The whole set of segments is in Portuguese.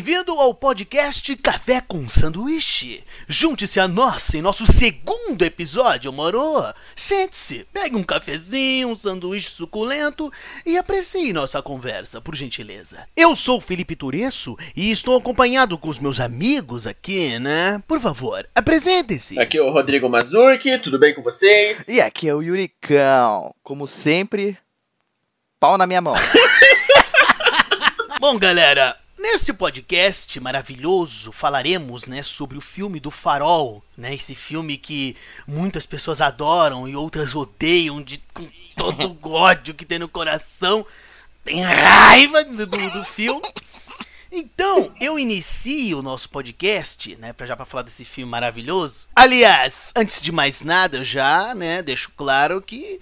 bem-vindo ao podcast Café com Sanduíche. Junte-se a nós em nosso segundo episódio, moro? Sente-se, pegue um cafezinho, um sanduíche suculento e aprecie nossa conversa, por gentileza. Eu sou o Felipe Turesso e estou acompanhado com os meus amigos aqui, né? Por favor, apresente-se. Aqui é o Rodrigo Mazurki, tudo bem com vocês? E aqui é o Yuricão. Como sempre, pau na minha mão. Bom, galera, nesse podcast maravilhoso falaremos, né, sobre o filme do Farol, né, esse filme que muitas pessoas adoram e outras odeiam de com todo o ódio que tem no coração, tem raiva do, do, filme. Então, eu inicio o nosso podcast, né, pra, já para falar desse filme maravilhoso. Aliás, antes de mais nada, eu já, né, deixo claro que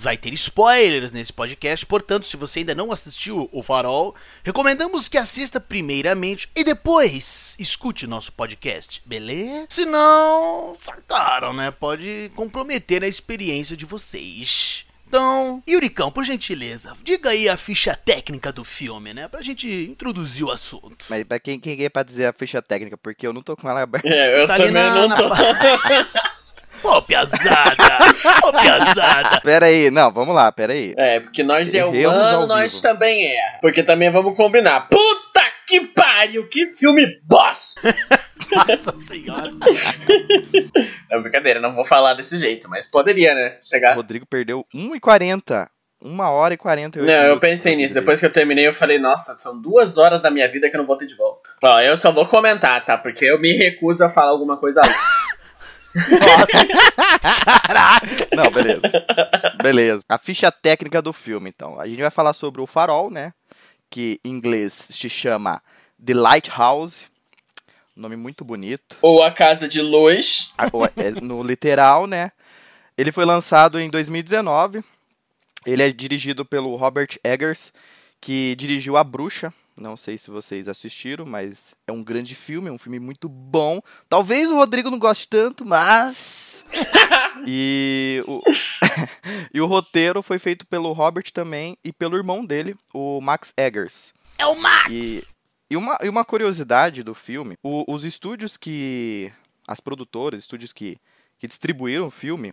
vai ter spoilers nesse podcast, portanto, se você ainda não assistiu o Farol, recomendamos que assista primeiramente e depois escute nosso podcast, beleza? Senão, sacaram, né? Pode comprometer a experiência de vocês. Então, Yuricão, por gentileza, diga aí a ficha técnica do filme, né? Pra gente introduzir o assunto. Mas pra quem, quem é pra dizer a ficha técnica? Porque eu não tô com ela aberta. É, eu Tá também na- não na tô. Ô, piazada! Ô, piazada! Pera aí, não, vamos lá, pera aí. É, porque nós é humano, nós vivo. também é. Porque também vamos combinar. Puta que pariu, que filme bosta! Nossa senhora! É brincadeira, não vou falar desse jeito, mas poderia, né? O Chegar. Rodrigo perdeu 1h40. 1 hora e 48 Não, eu pensei da nisso. Depois que eu terminei, eu falei, nossa, são duas horas da minha vida que eu não vou ter de volta. Ó, eu só vou comentar, tá? Porque eu me recuso a falar alguma coisa. dele. Não, beleza. beleza. A ficha técnica do filme, então. A gente vai falar sobre o farol, né? Que em inglês se chama The Lighthouse. Nome muito bonito. Ou a casa de luz. A- o- é, no literal, né? Ele foi lançado em 2019. Ele é dirigido pelo Robert Eggers, que dirigiu A Bruxa. Não sei se vocês assistiram, mas é um grande filme, é um filme muito bom. Talvez o Rodrigo não goste tanto, mas. e, o... e o roteiro foi feito pelo Robert também e pelo irmão dele, o Max Eggers. É o Max! E, e, uma, e uma curiosidade do filme, o- os estúdios que. As produtoras, estúdios que, que distribuíram o filme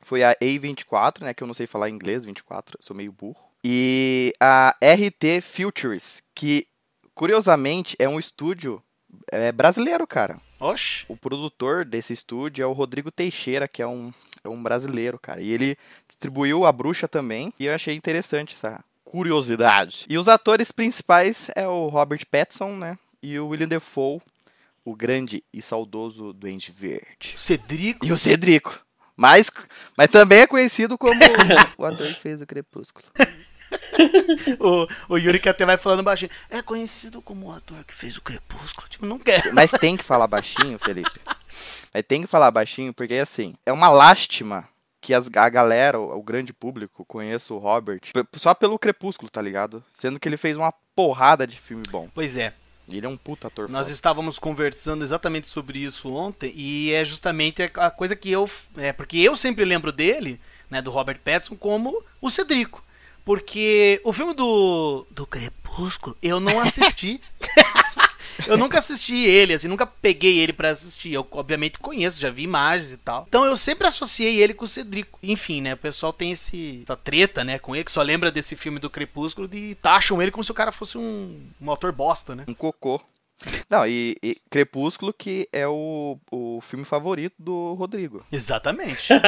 foi a A24, né? Que eu não sei falar inglês, 24, eu sou meio burro. E a RT Futures, que curiosamente é um estúdio é, brasileiro, cara. Oxe! O produtor desse estúdio é o Rodrigo Teixeira, que é um, é um brasileiro, cara. E ele distribuiu A Bruxa também. E eu achei interessante essa curiosidade. E os atores principais é o Robert Pattinson, né? E o William Defoe, o grande e saudoso Duende Verde. Cedrico. E o Cedrico. Mas, mas também é conhecido como o ator que fez o Crepúsculo. O, o Yuri que até vai falando baixinho. É conhecido como o ator que fez o Crepúsculo. Tipo, não quer. Mas tem que falar baixinho, Felipe. Mas tem que falar baixinho, porque assim, é uma lástima que as, a galera, o, o grande público, conheça o Robert só pelo Crepúsculo, tá ligado? Sendo que ele fez uma porrada de filme bom. Pois é. Ele é um puta ator Nós foda. estávamos conversando exatamente sobre isso ontem e é justamente a coisa que eu. É, porque eu sempre lembro dele, né, do Robert Pattinson, como o Cedrico. Porque o filme do, do Crepúsculo eu não assisti. eu nunca assisti ele, assim, nunca peguei ele pra assistir. Eu, obviamente, conheço, já vi imagens e tal. Então eu sempre associei ele com o Cedrico. Enfim, né, o pessoal tem esse, essa treta, né, com ele, que só lembra desse filme do Crepúsculo e taxam ele como se o cara fosse um, um autor bosta, né? Um cocô. Não, e, e Crepúsculo, que é o, o filme favorito do Rodrigo. Exatamente.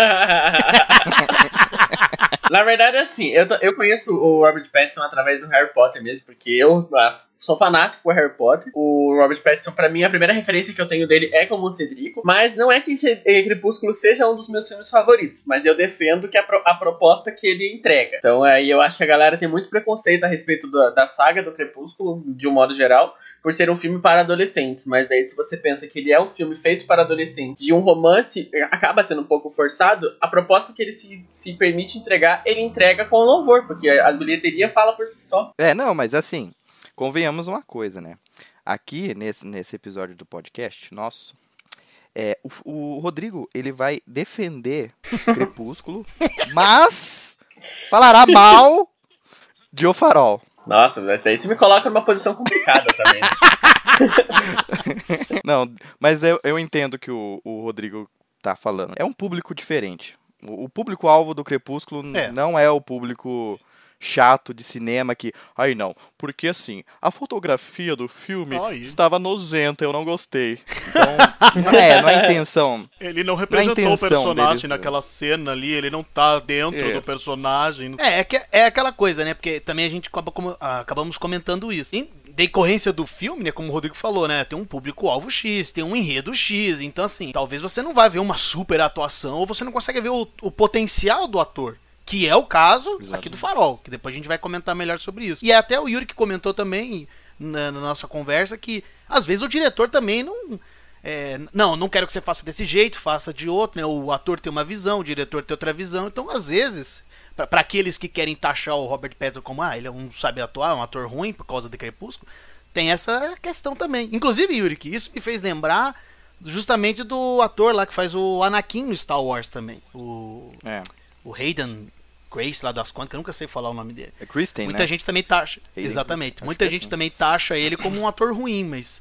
Na verdade, assim, eu, eu conheço o Robert Pattinson através do Harry Potter mesmo, porque eu ah, sou fanático por Harry Potter. O Robert Pattinson, pra mim, a primeira referência que eu tenho dele é como o Cedrico, mas não é que eh, Crepúsculo seja um dos meus filmes favoritos, mas eu defendo que a, pro- a proposta que ele entrega. Então, aí eu acho que a galera tem muito preconceito a respeito da, da saga do Crepúsculo, de um modo geral, por ser um filme para adolescentes, mas daí se você pensa que ele é um filme feito para adolescentes, de um romance, eh, acaba sendo um pouco forçado, a proposta que ele se, se permite entregar, ele entrega com louvor, porque a bilheteria fala por si só. É, não, mas assim, convenhamos uma coisa, né? Aqui, nesse, nesse episódio do podcast nosso, é, o, o Rodrigo, ele vai defender Crepúsculo, mas falará mal de O Farol. Nossa, mas daí você me coloca numa posição complicada também. Não, mas eu, eu entendo que o, o Rodrigo tá falando. É um público diferente. O, o público-alvo do Crepúsculo É. não é o público chato de cinema que. Ai não, porque assim, a fotografia do filme Ai. estava nozenta, eu não gostei. Então, não é, não é intenção. Ele não representou o intenção personagem deles, naquela cena ali, ele não tá dentro É. do personagem. É, é, que, é aquela coisa, né? Porque também a gente acaba como- ah, acabamos comentando isso. Em decorrência do filme, né? Como o Rodrigo falou, né? Tem um público-alvo X, tem um enredo X. Então, assim, talvez você não vai ver uma super atuação ou você não consegue ver o, o potencial do ator. Que é o caso Exato. aqui do Farol, que depois a gente vai comentar melhor sobre isso. E é até o Yuri que comentou também na, na nossa conversa que às vezes o diretor também não. é, não, não quero que você faça desse jeito, faça de outro, né? O ator tem uma visão, o diretor tem outra visão. Então, às vezes, pra aqueles que querem taxar o Robert Pattinson como, ah, ele não sabe atuar, é um ator ruim por causa do Crepúsculo, tem essa questão também. Inclusive, Yuri, que isso me fez lembrar justamente do ator lá que faz o Anakin no Star Wars também. O, É. o Hayden Grace lá das que eu nunca sei falar o nome dele. É Kristen, Muita né? gente também taxa. Hayden exatamente. Muita acho que é gente assim. também taxa ele como um ator ruim, mas.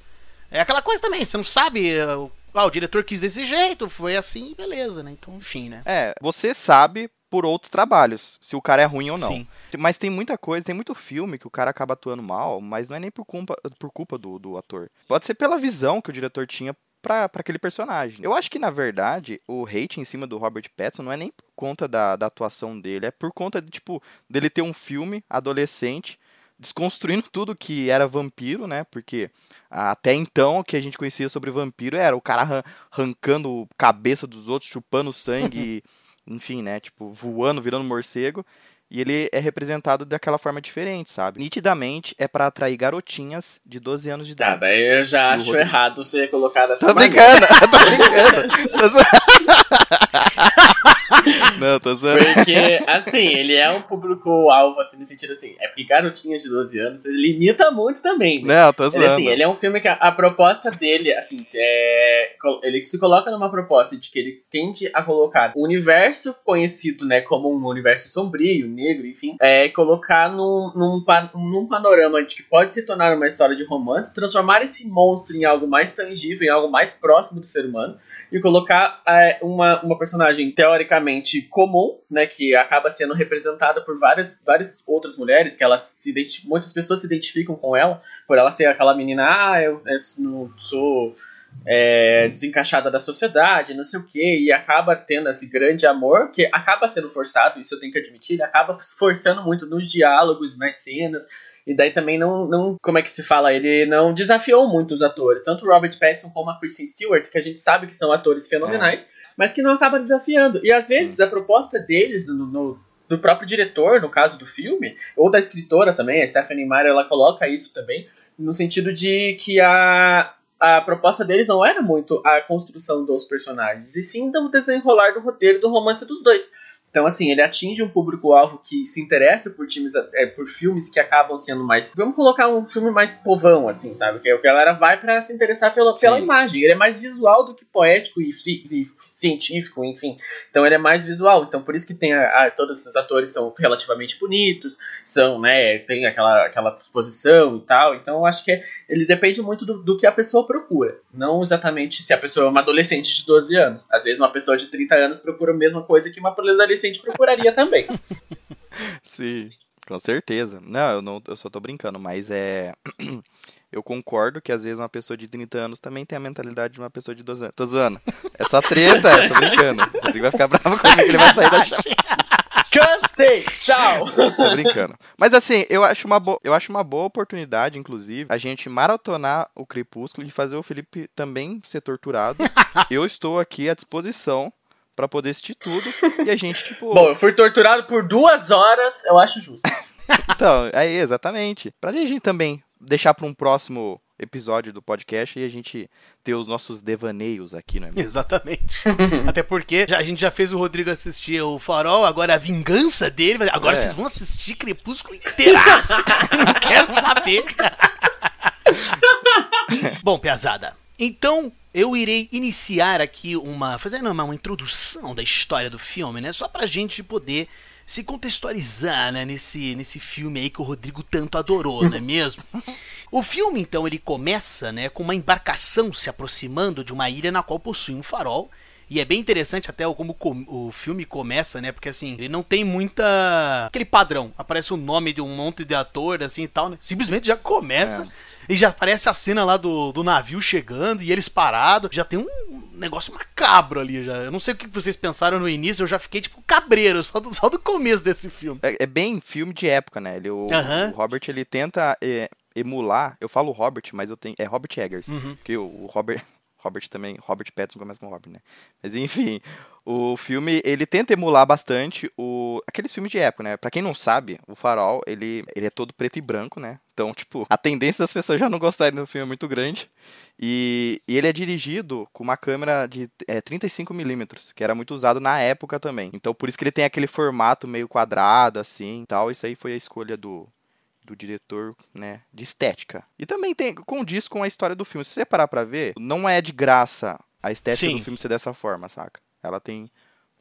É aquela coisa também, você não sabe. o- Ah, o diretor quis desse jeito, foi assim, beleza, né? Então, enfim, né? É, você sabe por outros trabalhos se o cara é ruim ou não. Sim. Mas tem muita coisa, tem muito filme que o cara acaba atuando mal, mas não é nem por culpa, por culpa do, do ator. Pode ser pela visão que o diretor tinha pra, pra aquele personagem. Eu acho que, na verdade, o hate em cima do Robert Pattinson não é nem por conta da, da atuação dele, é por conta, de, tipo, dele ter um filme adolescente desconstruindo tudo que era vampiro, né? Porque até então o que a gente conhecia sobre vampiro era o cara arran- arrancando cabeça dos outros, chupando sangue, enfim, né? Tipo, voando, virando morcego. E ele é representado daquela forma diferente, sabe? Nitidamente é pra atrair garotinhas de 12 anos de Tá, idade. daí eu já acho Rodrigo? errado você colocar dessa Tô maneira. brincando, tô brincando. Não, tô zoando. Porque, assim, ele é um público-alvo, assim, no sentido assim, é porque garotinhas de 12 anos, ele limita muito também. né? Não, tô Ele, zoando. assim, ele é um filme que a, a proposta dele, assim, é, ele se coloca numa proposta de que ele tende a colocar o universo conhecido, né, como um universo sombrio, negro, enfim, é colocar num, num, num panorama de que pode se tornar uma história de romance, transformar esse monstro em algo mais tangível, em algo mais próximo do ser humano, e colocar é, uma, uma personagem teoricamente comum, né, que acaba sendo representada por várias, várias outras mulheres, que elas se muitas pessoas se identificam com ela, por ela ser aquela menina, ah, eu, eu não sou é, desencaixada da sociedade, não sei o que, e acaba tendo esse grande amor, que acaba sendo forçado, isso eu tenho que admitir, acaba forçando muito nos diálogos, nas cenas, e daí também não, não, como é que se fala, ele não desafiou muito os atores, tanto o Robert Pattinson como a Kristen Stewart, que a gente sabe que são atores fenomenais, mas que não acaba desafiando. E às vezes a proposta deles no, no- do próprio diretor, no caso do filme, ou da escritora também, a Stephanie Meyer, ela coloca isso também, no sentido de que a, a proposta deles não era muito a construção dos personagens, e sim do desenrolar do roteiro do romance dos dois. Então, assim, ele atinge um público-alvo que se interessa por, times, é, por filmes que acabam sendo mais. Vamos colocar um filme mais povão, assim, sabe? Que a galera vai pra se interessar pela, pela imagem. Ele é mais visual do que poético e, e científico, enfim. Então, ele é mais visual. Então, por isso que tem a, a- todos os atores são relativamente bonitos, são, né? Tem aquela, aquela exposição e tal. Então, eu acho que é- ele depende muito do, do que a pessoa procura. Não exatamente se a pessoa é uma adolescente de 12 anos. Às vezes, uma pessoa de 30 anos procura a mesma coisa que uma adolescente procuraria também. Sim, com certeza. Não, eu, não, eu só tô brincando, mas é. Eu concordo que às vezes uma pessoa de 30 anos também tem a mentalidade de uma pessoa de 12 anos. Tô zoando. É só treta, tô brincando. O Rodrigo vai ficar bravo comigo, ele vai sair da chave. Cansei! Tchau! Tô brincando. Mas assim, eu acho, uma bo... eu acho uma boa oportunidade, inclusive, a gente maratonar o Crepúsculo e fazer o Felipe também ser torturado. eu estou aqui à disposição pra poder assistir tudo. E a gente, tipo. Bom, eu fui torturado por duas horas, eu acho justo. Então, é exatamente. Pra gente também deixar pra um próximo episódio do podcast e a gente ter os nossos devaneios aqui, não é mesmo? Exatamente. Até porque já- a gente já fez o Rodrigo assistir o Farol, agora a vingança dele. Agora É. vocês vão assistir Crepúsculo inteiraço. Não quero saber. Bom, Piazada, então eu irei iniciar aqui uma. fazendo uma, uma introdução da história do filme, né? Só pra gente poder se contextualizar, né, nesse, nesse filme aí que o Rodrigo tanto adorou, não é mesmo? O filme, então, ele começa, né, com uma embarcação se aproximando de uma ilha na qual possui um farol. E é bem interessante até como o filme começa, né? Porque assim, ele não tem muita. aquele padrão. Aparece o nome de um monte de ator, assim e tal, né? Simplesmente já começa. É. E já aparece a cena lá do, do navio chegando e eles parados. Já tem um negócio macabro ali já. Eu não sei o que vocês pensaram no início, eu já fiquei tipo cabreiro só do, só do começo desse filme. É, é bem filme de época, né? Ele, o, o Robert ele tenta é, emular. Eu falo Robert, mas eu tenho. É Robert Eggers. Uhum. Porque o, o Robert. Robert também, Robert Pattinson começa com Robert, né? Mas enfim, o filme, ele tenta emular bastante o aqueles filmes de época, né? Pra quem não sabe, o Farol, ele, ele é todo preto e branco, né? Então, tipo, a tendência das pessoas já não gostarem do filme é muito grande. E, e ele é dirigido com uma câmera de é, 35mm, que era muito usado na época também. Então, por isso que ele tem aquele formato meio quadrado, assim, tal. Isso aí foi a escolha do, do diretor, né, de estética. E também tem condiz com a história do filme. Se você parar pra ver, não é de graça a estética sim. do filme ser dessa forma, saca? Ela tem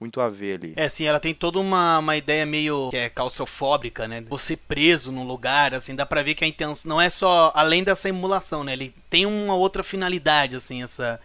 muito a ver ali. É, sim, ela tem toda uma, uma ideia meio que é claustrofóbica, né? Você preso num lugar, assim, dá pra ver que a intenção não é só além dessa emulação, né? Ele tem uma outra finalidade, assim, essa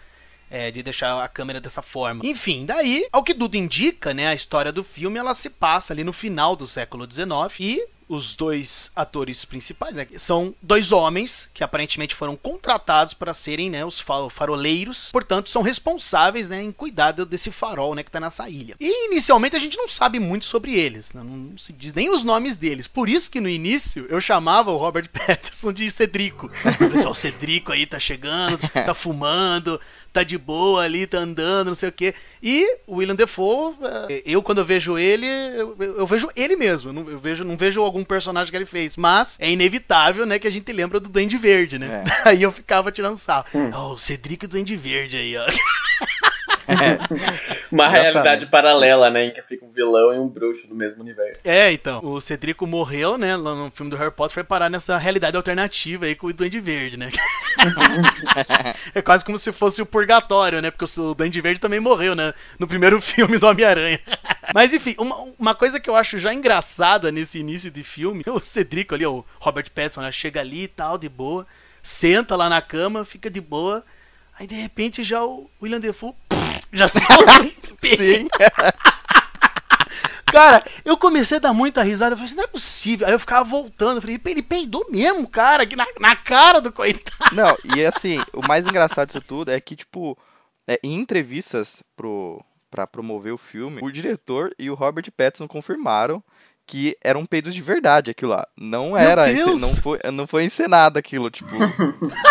é, de deixar a câmera dessa forma. Enfim, daí, ao que tudo indica, né, a história do filme ela se passa ali no final do século XIX e os dois atores principais, né, são dois homens que aparentemente foram contratados para serem né, os faroleiros, portanto são responsáveis né, em cuidar desse farol né, que está nessa ilha. E inicialmente a gente não sabe muito sobre eles, né, não se diz nem os nomes deles, por isso que no início eu chamava o Robert Pattinson de Cedrico. O pessoal, Cedrico aí tá chegando, tá fumando, tá de boa ali, tá andando, não sei o quê. E o William Defoe, é, eu quando eu vejo ele, eu, eu vejo ele mesmo. Eu, eu vejo, não vejo algum personagem que ele fez. Mas é inevitável, né, que a gente lembra do Duende Verde, né? É. Aí eu ficava tirando sarro. Hum. Oh, o Cedric e o Duende Verde aí, ó. Uma realidade paralela, né? Em que fica um vilão e um bruxo no mesmo universo. É, então. O Cedrico morreu, né? Lá no filme do Harry Potter foi parar nessa realidade alternativa aí com o Duende Verde, né? é quase como se fosse o purgatório, né? Porque o Duende Verde também morreu, né? No primeiro filme do Homem-Aranha. Mas enfim, uma, uma coisa que eu acho já engraçada nesse início de filme, o Cedrico ali, o Robert Pattinson, né? chega ali e tal, de boa, senta lá na cama, fica de boa. Aí de repente já o William Defoe já um Sim. Cara, eu comecei a dar muita risada. Eu falei assim, não é possível. Aí eu ficava voltando. Eu falei, ele peidou mesmo, cara, aqui na, na cara do coitado. Não, e assim, o mais engraçado disso tudo é que, tipo, é, em entrevistas pro, pra promover o filme, o diretor e o Robert Pattinson confirmaram que eram peidos de verdade aquilo lá. Não era, não foi, não foi encenado aquilo, tipo,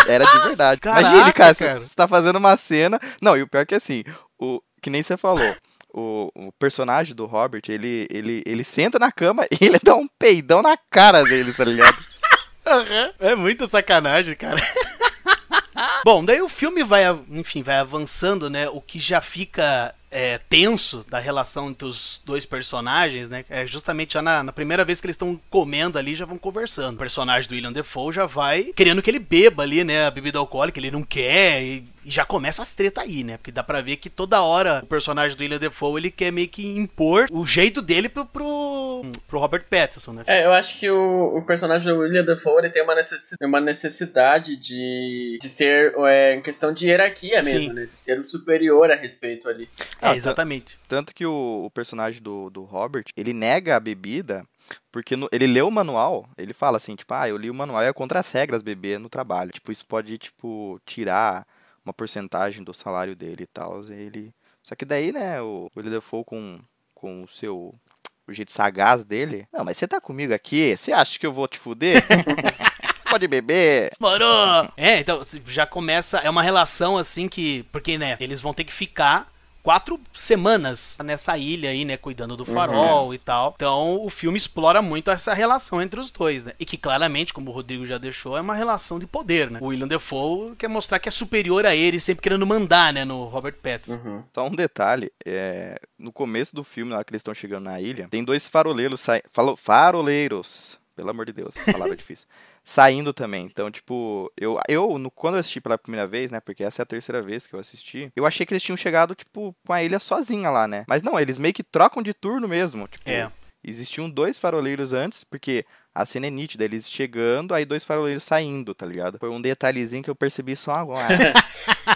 era de verdade. Caraca, Imagine, cara, cara, você tá fazendo uma cena. Não, e o pior é que assim, o que nem você falou. O, o, personagem do Robert, ele, ele, ele senta na cama e ele dá um peidão na cara dele, tá ligado? É muita sacanagem, cara. Bom, daí o filme vai, enfim, vai avançando, né? O que já fica é, tenso da relação entre os dois personagens, né? É justamente já na, na primeira vez que eles estão comendo ali, já vão conversando. O personagem do William Defoe já vai querendo que ele beba ali, né? A bebida alcoólica, ele não quer, e e já começa as treta aí, né? Porque dá pra ver que toda hora o personagem do William Defoe ele quer meio que impor o jeito dele pro, pro, pro Robert Pattinson, né? É, eu acho que o, o personagem do William Defoe ele tem uma necessidade, uma necessidade de, de ser é, em questão de hierarquia mesmo, Sim. né? De ser o superior a respeito ali. É, exatamente. Tanto que o, o personagem do, do Robert, ele nega a bebida porque no, ele leu o manual, ele fala assim, tipo, ah, eu li o manual e é contra as regras beber no trabalho. Tipo, isso pode, tipo, tirar uma porcentagem do salário dele e tal. Ele... Só que daí, né, o William Defoe com, com o seu o jeito sagaz dele. Não, mas você tá comigo aqui? Você acha que eu vou te fuder? Pode beber. Morou! É, então já começa. É uma relação assim que. Porque, né, eles vão ter que ficar quatro semanas nessa ilha aí, né, cuidando do farol uhum. e tal. Então, o filme explora muito essa relação entre os dois, né? E que claramente, como o Rodrigo já deixou, é uma relação de poder, né? O William Defoe quer mostrar que é superior a ele, sempre querendo mandar, né, no Robert Pattinson. Uhum. Só um detalhe, é... no começo do filme, na hora que eles estão chegando na ilha, tem dois faroleiros saindo... Faroleiros, pelo amor de Deus, palavra difícil saindo também. Então, tipo, eu, eu no, quando eu assisti pela primeira vez, né? Porque essa é a terceira vez que eu assisti, eu achei que eles tinham chegado, tipo, com a ilha sozinha lá, né? Mas não, eles meio que trocam de turno mesmo. Tipo, é. existiam dois faroleiros antes, porque a cena é nítida, eles chegando, aí dois faroleiros saindo, tá ligado? Foi um detalhezinho que eu percebi só agora.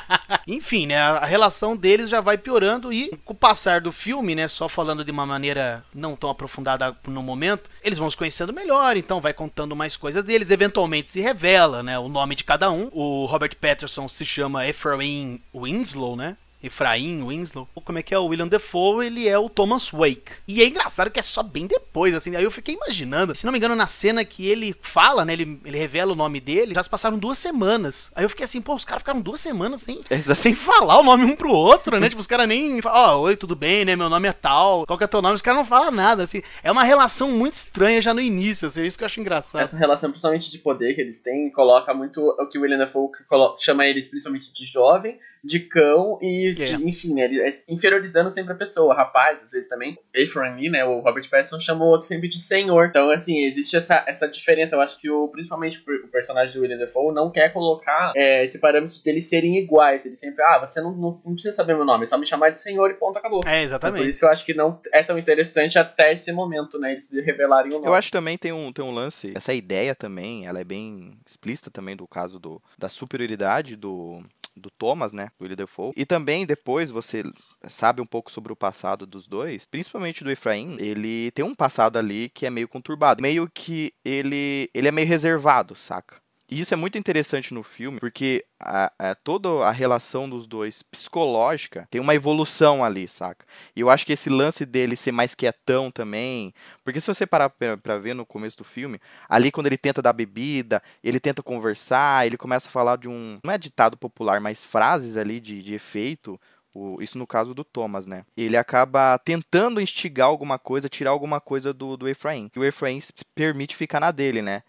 Enfim, né, a relação deles já vai piorando e com o passar do filme, né, só falando de uma maneira não tão aprofundada no momento, eles vão se conhecendo melhor, então vai contando mais coisas deles, eventualmente se revela, né, o nome de cada um. O Robert Patterson se chama Ephraim Winslow, né? Efraim Winslow. Como é que é o William Defoe? Ele é o Thomas Wake. E é engraçado que é só bem depois, assim. Aí eu fiquei imaginando, se não me engano, na cena que ele fala, né? Ele, ele revela o nome dele, já se passaram duas semanas. Aí eu fiquei assim, pô, os caras ficaram duas semanas sem, Exato. sem falar o nome um pro outro, né? tipo, os caras nem falam, ó, oi, tudo bem, né? Meu nome é tal, qual que é teu nome? Os caras não falam nada, assim. É uma relação muito estranha já no início, assim. É isso que eu acho engraçado. Essa relação, principalmente de poder que eles têm, coloca muito o que o William Dafoe colo- chama eles principalmente de jovem, de cão e, É. de- enfim, né, ele é inferiorizando sempre a pessoa. Rapaz, às vezes também. Ephraim Lee, né, o Robert Pattinson chamou o outro sempre de senhor. Então, assim, existe essa, essa diferença. Eu acho que o, principalmente o personagem do William Dafoe não quer colocar é, esse parâmetro deles serem iguais. Ele sempre, ah, você não, não, não precisa saber meu nome, é só me chamar de senhor e ponto, acabou. É, Então, por exatamente. isso que eu acho que não é tão interessante até esse momento, né? Eles revelarem o nome. Eu acho que também tem um, tem um lance, essa ideia também, ela é bem explícita também do caso do, da superioridade do, do Thomas, né, do William Defoe. E também depois você sabe um pouco sobre o passado dos dois, principalmente do Efraim, ele tem um passado ali que é meio conturbado, meio que ele, ele é meio reservado, saca? E isso é muito interessante no filme, porque a, a- toda a relação dos dois psicológica tem uma evolução ali, saca? E eu acho que esse lance dele ser mais quietão também, porque se você parar pra, pra ver no começo do filme, ali quando ele tenta dar bebida, ele tenta conversar, ele começa a falar de um. Não é ditado popular, mas frases ali de, de efeito. o- isso no caso do Thomas, né? Ele acaba tentando instigar alguma coisa, tirar alguma coisa do, do Efraim. E o Efraim se permite ficar na dele, né?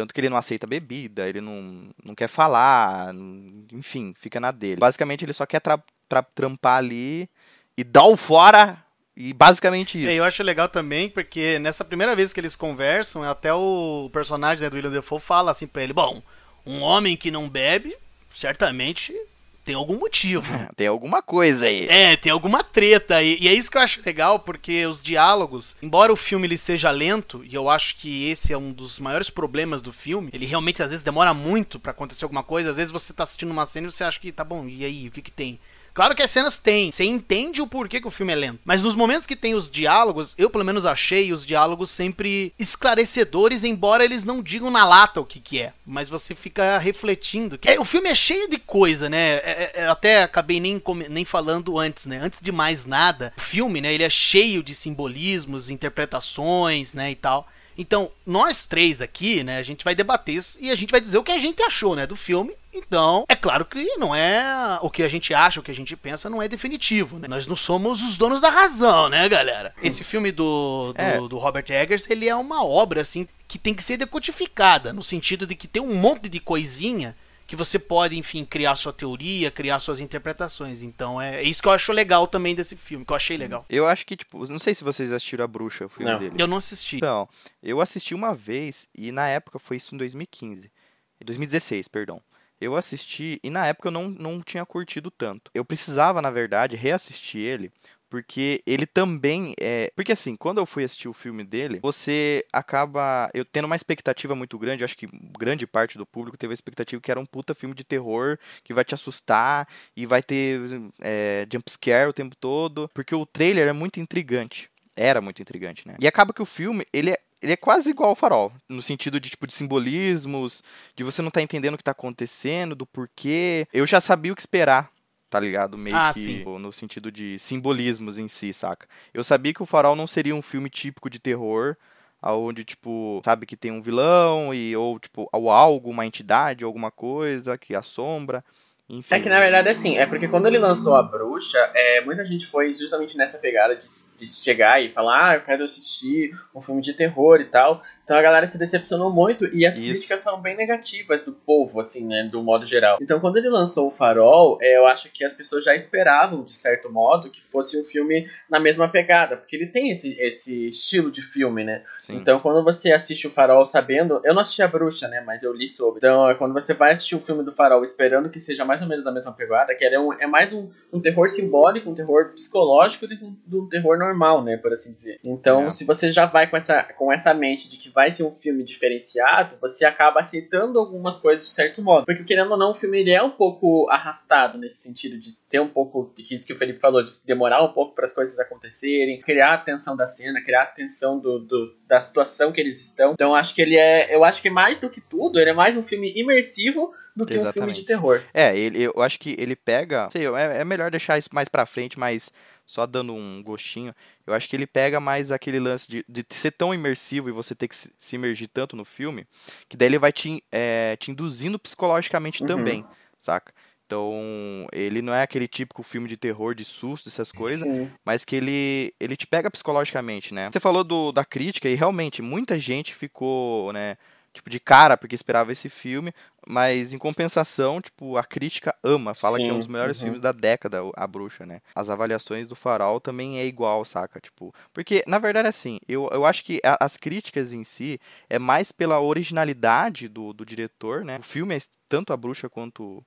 Tanto que ele não aceita bebida, ele não, não quer falar, enfim, fica na dele. Basicamente ele só quer tra- tra- trampar ali e dar o fora. E basicamente isso. É, eu acho legal também, porque nessa primeira vez que eles conversam, até o personagem né, do William Defoe fala assim pra ele, bom, um homem que não bebe, certamente tem algum motivo. Tem alguma coisa aí. É, tem alguma treta aí. E é isso que eu acho legal, porque os diálogos, embora o filme ele seja lento, e eu acho que esse é um dos maiores problemas do filme, ele realmente às vezes demora muito pra acontecer alguma coisa. Às vezes você tá assistindo uma cena e você acha que tá bom, e aí, o que que tem? Claro que as cenas têm, você entende o porquê que o filme é lento. Mas nos momentos que tem os diálogos, eu pelo menos achei os diálogos sempre esclarecedores, embora eles não digam na lata o que que é. Mas você fica refletindo. É- o filme é cheio de coisa, né? É- é- eu até acabei nem, nem falando antes, né? Antes de mais nada, o filme, né? Ele é cheio de simbolismos, interpretações, né? E tal. Então, nós três aqui, né, a gente vai debater isso e a gente vai dizer o que a gente achou, né, do filme. Então, é claro que não é o que a gente acha, o que a gente pensa não é definitivo, né? Nós não somos os donos da razão, né, galera? Esse filme do, do, É. do Robert Eggers, ele é uma obra, assim, que tem que ser decodificada, no sentido de que tem um monte de coisinha que você pode, enfim, criar sua teoria, criar suas interpretações. Então, é, é isso que eu acho legal também desse filme, que eu achei legal. Eu acho que, tipo, não sei se vocês assistiram A Bruxa, o filme Não. dele. Eu não assisti. Então, eu assisti uma vez e na época foi isso em 2015. Em 2016, perdão. Eu assisti e na época eu não, não tinha curtido tanto. Eu precisava, na verdade, reassistir ele. Porque ele também é. Porque assim, quando eu fui assistir o filme dele, você acaba. Eu tendo uma expectativa muito grande, acho que grande parte do público teve a expectativa que era um puta filme de terror, que vai te assustar e vai ter é, jumpscare o tempo todo. Porque o trailer é muito intrigante. Era muito intrigante, né? E acaba que o filme, ele é, ele é quase igual ao farol. No sentido de, tipo, de simbolismos, de você não tá entendendo o que tá acontecendo, do porquê. Eu já sabia o que esperar, tá ligado? Meio Ah, que sim. no sentido de simbolismos em si, saca? Eu sabia que o farol não seria um filme típico de terror, aonde tipo, sabe que tem um vilão e ou tipo, ou algo, uma entidade, alguma coisa que assombra. Enfim. É que na verdade assim, é porque quando ele lançou a bruxa, é, muita gente foi justamente nessa pegada de, de chegar e falar, ah, eu quero assistir um filme de terror e tal. Então a galera se decepcionou muito e as Isso. críticas foram bem negativas do povo, assim, né, do modo geral. Então quando ele lançou o Farol, é, eu acho que as pessoas já esperavam, de certo modo, que fosse um filme na mesma pegada, porque ele tem esse, esse estilo de filme, né? Sim. Então, quando você assiste o Farol sabendo. Eu não assisti a bruxa, né? Mas eu li sobre. Então, é quando você vai assistir o filme do Farol esperando que seja mais mais ou menos da mesma pegada, que é, um, é mais um, um terror simbólico, um terror psicológico do que um, um terror normal, né, por assim dizer. Então, É. se você já vai com essa, com essa mente de que vai ser um filme diferenciado, você acaba aceitando algumas coisas de certo modo. Porque, querendo ou não, o filme ele é um pouco arrastado nesse sentido de ser um pouco, de que isso que o Felipe falou, de demorar um pouco para as coisas acontecerem, criar a tensão da cena, criar a tensão do, do- da situação que eles estão. Então, acho que ele é, eu acho que mais do que tudo, ele é mais um filme imersivo do que um filme Exatamente. de terror. É, ele, eu acho que ele pega. Sei, é, é melhor deixar isso mais pra frente, mas só dando um gostinho. Eu acho que ele pega mais aquele lance de, de ser tão imersivo e você ter que se, se imergir tanto no filme, que daí ele vai te, é, te induzindo psicologicamente Uhum. também, saca? Então, ele não é aquele típico filme de terror, de susto, essas coisas, Sim. mas que ele, ele te pega psicologicamente, né? Você falou do, da crítica e realmente muita gente ficou, né, tipo, de cara porque esperava esse filme, mas em compensação, tipo, a crítica ama, fala que é um Sim, dos melhores uhum. filmes da década, A Bruxa, né? As avaliações do Farol também é igual, saca? Tipo, porque, na verdade, assim, eu, eu acho que a- as críticas em si é mais pela originalidade do, do diretor, né? O filme, é tanto A Bruxa quanto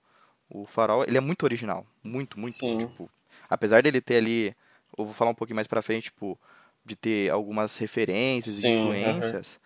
o Farol, ele é muito original, muito, muito, Sim. tipo, apesar dele ter ali, eu vou falar um pouquinho mais pra frente, tipo, de ter algumas referências e Sim, influências,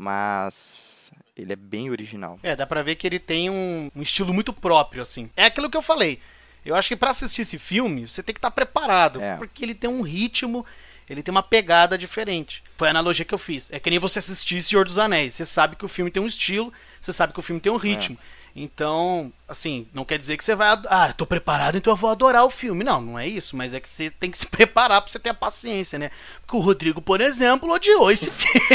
mas ele é bem original. É, dá pra ver que ele tem um, um estilo muito próprio, assim. É aquilo que eu falei. Eu acho que pra assistir esse filme, você tem que estar preparado. É. Porque ele tem um ritmo, ele tem uma pegada diferente. Foi a analogia que eu fiz. É que nem você assistir Senhor dos Anéis. Você sabe que o filme tem um estilo, você sabe que o filme tem um ritmo. Então, assim, não quer dizer que você vai. Ah, tô preparado, então eu vou adorar o filme. Não, não é isso. Mas é que você tem que se preparar pra você ter a paciência, né? Porque o Rodrigo, por exemplo, odiou esse filme.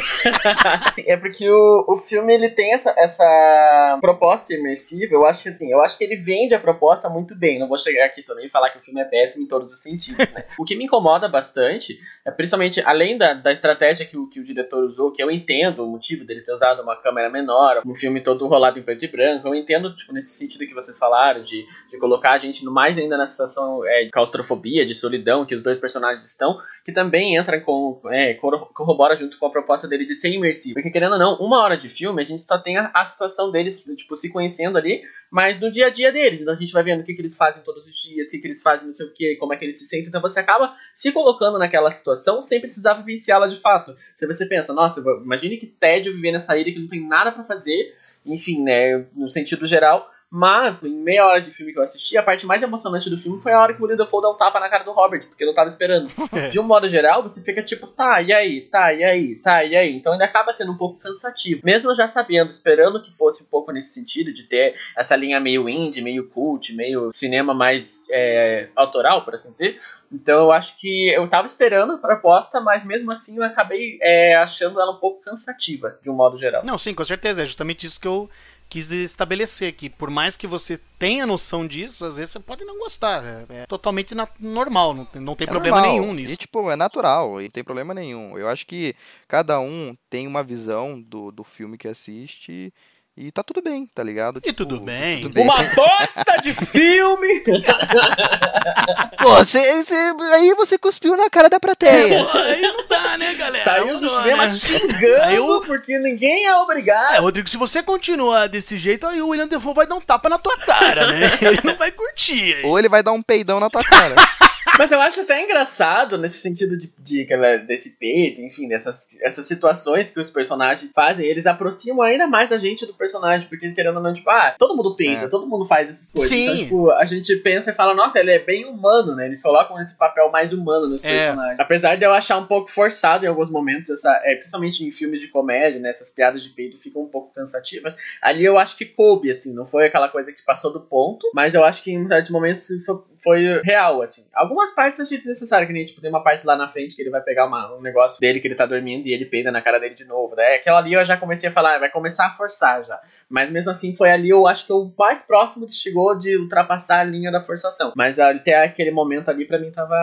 É porque o, o filme ele tem essa, essa proposta imersiva. Eu acho que assim, eu acho que ele vende a proposta muito bem. Não vou chegar aqui também e falar que o filme é péssimo em todos os sentidos, né? o que me incomoda bastante é principalmente além da, da estratégia que o, que o diretor usou, que eu entendo o motivo dele ter usado uma câmera menor, um filme todo rolado em preto e branco. Eu entendo, tipo, nesse sentido que vocês falaram, de, de colocar a gente no- mais ainda na situação é, de claustrofobia, de solidão que os dois personagens estão, que também entra com. É, corro- corrobora junto com a proposta dele de ser imersivo. Porque, querendo ou não, uma hora de filme, a gente só tem a, a situação deles, tipo, se conhecendo ali, mas no dia a dia deles. Então a gente vai vendo o que, que eles fazem todos os dias, o que, que eles fazem, não sei o que, como é que eles se sentem. Então você acaba se colocando naquela situação sem precisar vivenciá-la de fato. Se você pensa, nossa, imagine que tédio viver nessa ilha que não tem nada pra fazer, enfim, né, no sentido geral. Mas, em meia hora de filme que eu assisti, a parte mais emocionante do filme foi a hora que o William Dafoe dá um tapa na cara do Robert, porque eu não tava esperando. De um modo geral, você fica tipo, tá, e aí, tá, e aí, tá, e aí. Então ele acaba sendo um pouco cansativo. Mesmo já sabendo, esperando que fosse um pouco nesse sentido, de ter essa linha meio indie, meio cult, meio cinema mais é, autoral, por assim dizer. Então eu acho que eu tava esperando a proposta, mas mesmo assim eu acabei é, achando ela um pouco cansativa, de um modo geral. Não, sim, com certeza. É justamente isso que eu quis estabelecer que por mais que você tenha noção disso, às vezes você pode não gostar. É, é totalmente normal, não, tem- não tem É problema normal. nenhum nisso. E, tipo, é natural, e não tem problema nenhum. Eu acho que cada um tem uma visão do, do filme que assiste e tá tudo bem, tá ligado? E tudo bem. tudo bem. Uma bosta de filme! Pô, cê- cê- aí você cuspiu na cara da plateia. Aí não dá, né, galera? Saiu Não do dá, cinema né? xingando eu- porque ninguém é obrigado. É, Rodrigo, se você continuar desse jeito, aí o William Defoe vai dar um tapa na tua cara, né? Ele não vai curtir. aí. Ou ele vai dar um peidão na tua cara. Mas eu acho até engraçado nesse sentido de, de aquela- desse peito, enfim, dessas essas situações que os personagens fazem, eles aproximam ainda mais a gente do personagem, porque querendo ou não, tipo, ah, todo mundo peita, É. todo mundo faz essas coisas. Sim. Então, tipo, a gente pensa e fala, nossa, ele é bem humano, né? Eles colocam esse papel mais humano nos É. personagens. Apesar de eu achar um pouco forçado em alguns momentos, essa, é, principalmente em filmes de comédia, né? Essas piadas de peito ficam um pouco cansativas. Ali eu acho que coube, assim, não foi aquela coisa que passou do ponto, mas eu acho que em certos momentos foi, foi real, assim. Algumas partes eu achei desnecessário, que nem, tipo, tem uma parte lá na frente que ele vai pegar uma- um negócio dele que ele tá dormindo e ele peida na cara dele de novo, né? Aquela ali eu já comecei a falar, "Ah, vai começar a forçar já. Mas mesmo assim, foi ali, eu acho que o mais próximo que chegou de ultrapassar a linha da forçação. Mas até aquele momento ali, pra mim, tava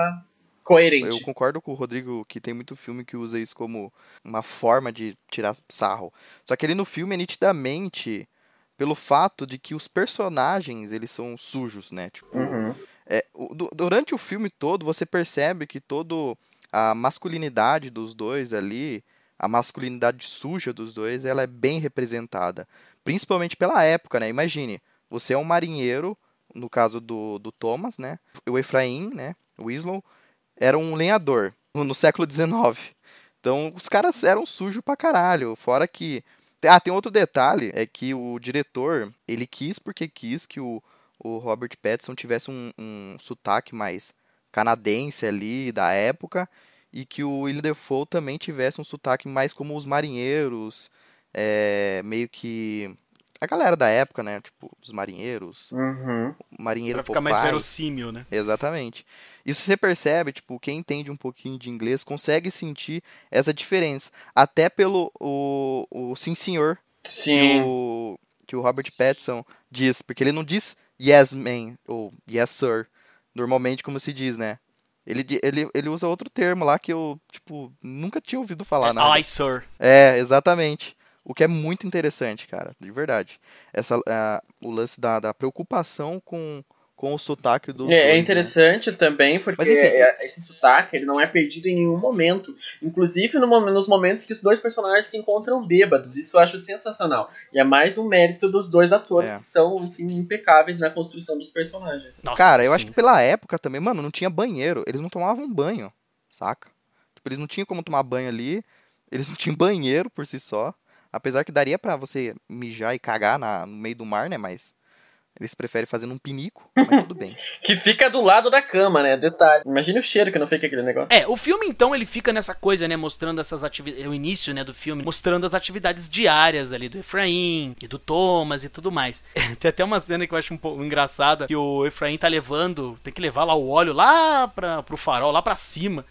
coerente. Eu concordo com o Rodrigo que tem muito filme que usa isso como uma forma de tirar sarro. Só que ali no filme é nitidamente pelo fato de que os personagens, eles são sujos, né? Tipo, Uhum. É, durante o filme todo, você percebe que todo a masculinidade dos dois ali, a masculinidade suja dos dois, ela é bem representada. Principalmente pela época, né? Imagine, você é um marinheiro, no caso do, do Thomas, né? O Efraim, né? O Winslow, era um lenhador no século XIX. Então, os caras eram sujos pra caralho. Fora que. Ah, tem outro detalhe: é que o diretor, ele quis porque quis que o, o Robert Pattinson tivesse um, um sotaque mais canadense ali da época e que o William Defoe também tivesse um sotaque mais como os marinheiros, é, meio que a galera da época, né? Tipo, os marinheiros, Uhum. marinheiro Pra ficar mais Popeye. verossímil, né? Exatamente. Isso você percebe, tipo, quem entende um pouquinho de inglês consegue sentir essa diferença. Até pelo o, o sim senhor que Sim. o, que o Robert Pattinson diz. Porque ele não diz yes man ou yes sir. Normalmente como se diz, né? Ele, ele, ele usa outro termo lá que eu, tipo, nunca tinha ouvido falar, nada. Ai, sir. É, exatamente. O que é muito interessante, cara, de verdade. Essa, ah, o lance da, da preocupação com, com o sotaque dos É, é né? interessante também, porque enfim. é- esse sotaque ele não é perdido em nenhum momento. Inclusive no nos momentos que os dois personagens se encontram bêbados. Isso eu acho sensacional. E é mais um mérito dos dois atores É. que são assim, impecáveis na construção dos personagens. Nossa, Cara, eu acho sim. que pela época também, mano, não tinha banheiro. Eles não tomavam banho, saca? Tipo, eles não tinham como tomar banho ali. Eles não tinham banheiro por si só. Apesar que daria pra você mijar e cagar na- no meio do mar, né? Mas eles preferem fazer num pinico, mas tudo bem. Que fica do lado da cama, né? Detalhe. Imagina o cheiro que não fica aquele negócio. É, o filme então ele fica nessa coisa, né, mostrando essas atividades, o início, né, do filme, mostrando as atividades diárias ali do Efraim e do Thomas e tudo mais. Tem até uma cena que eu acho um pouco engraçada, que o Efraim tá levando, tem que levar lá o óleo lá pra, pro farol, lá pra cima.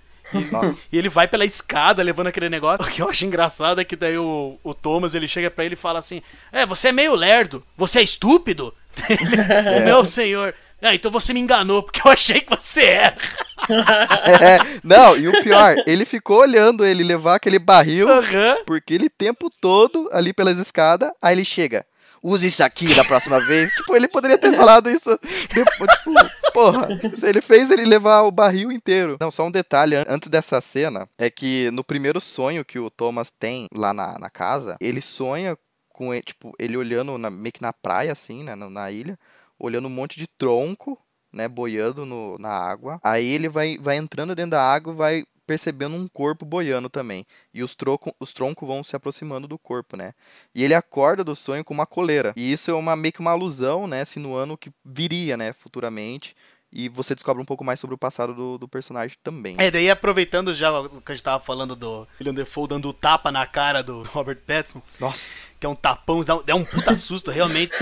Nossa. E ele vai pela escada levando aquele negócio. O que eu acho engraçado é que daí o, o Thomas ele chega pra ele e fala assim: É, você é meio lerdo, você é estúpido? Ele, Não, senhor. Ah, então você me enganou, porque eu achei que você era. É, não, e o pior, ele ficou olhando ele levar aquele barril, Aham. porque ele tempo todo ali pelas escadas, aí ele chega. Use isso aqui da próxima vez. Tipo, ele poderia ter falado isso depois, tipo, porra. se Ele fez ele levar o barril inteiro. Não, só um detalhe an- antes dessa cena é que no primeiro sonho que o Thomas tem lá na, na casa, ele sonha com ele, tipo, ele olhando na- meio que na praia, assim, né, na, na ilha, olhando um monte de tronco, né, boiando no, na água. Aí ele vai, vai entrando dentro da água e vai percebendo um corpo boiando também. E os, troco, os troncos vão se aproximando do corpo, né? E ele acorda do sonho com uma coleira. E isso é uma, meio que uma alusão, né? Sinuando o que viria, né? Futuramente. E você descobre um pouco mais sobre o passado do, do personagem também. É, daí aproveitando já o que a gente tava falando do William Defoe dando o tapa na cara do Robert Pattinson, Nossa. que é um tapão, dá um, dá um puta susto, realmente.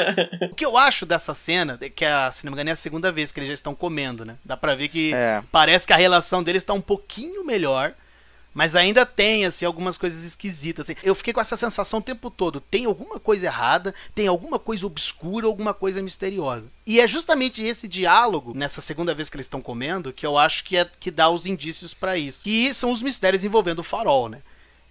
o que eu acho dessa cena, é que a, se não me engano é a segunda vez que eles já estão comendo, né? Dá pra ver que É. parece que a relação deles tá um pouquinho melhor, mas ainda tem, assim, algumas coisas esquisitas. assim. Eu fiquei com essa sensação o tempo todo. Tem alguma coisa errada, tem alguma coisa obscura, alguma coisa misteriosa. E é justamente esse diálogo, nessa segunda vez que eles estão comendo, que eu acho que, é, que dá os indícios pra isso. Que são os mistérios envolvendo o farol, né?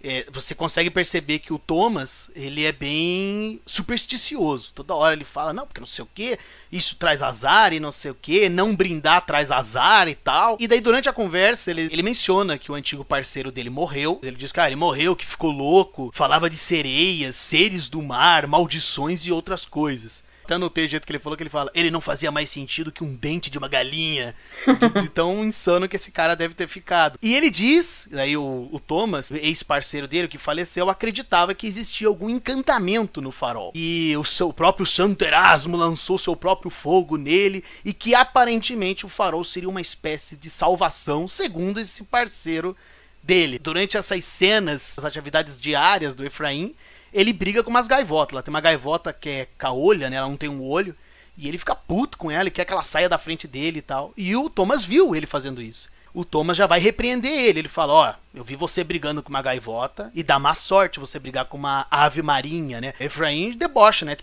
É, você consegue perceber que o Thomas, ele é bem supersticioso. Toda hora ele fala, não, porque não sei o que, isso traz azar e não sei o que, não brindar traz azar e tal. E daí durante a conversa ele, ele menciona que o antigo parceiro dele morreu. Ele diz que ah, ele morreu, que ficou louco, falava de sereias, seres do mar, maldições e outras coisas. Não tem o jeito que ele falou que ele fala, ele não fazia mais sentido que um dente de uma galinha. De, de tão insano que esse cara deve ter ficado. E ele diz, aí o, o Thomas, ex-parceiro dele, que faleceu, acreditava que existia algum encantamento no farol. E o seu próprio Santo Erasmo lançou seu próprio fogo nele. E que aparentemente o farol seria uma espécie de salvação, segundo esse parceiro dele. Durante essas cenas, as atividades diárias do Efraim, ele briga com umas gaivotas. Tem uma gaivota que é caolha, né? Ela não tem um olho. E ele fica puto com ela e quer que ela saia da frente dele e tal. E o Thomas viu ele fazendo isso. O Thomas já vai repreender ele. Ele fala: Ó, eu vi você brigando com uma gaivota e dá má sorte você brigar com uma ave marinha, né? Efraim debocha, né?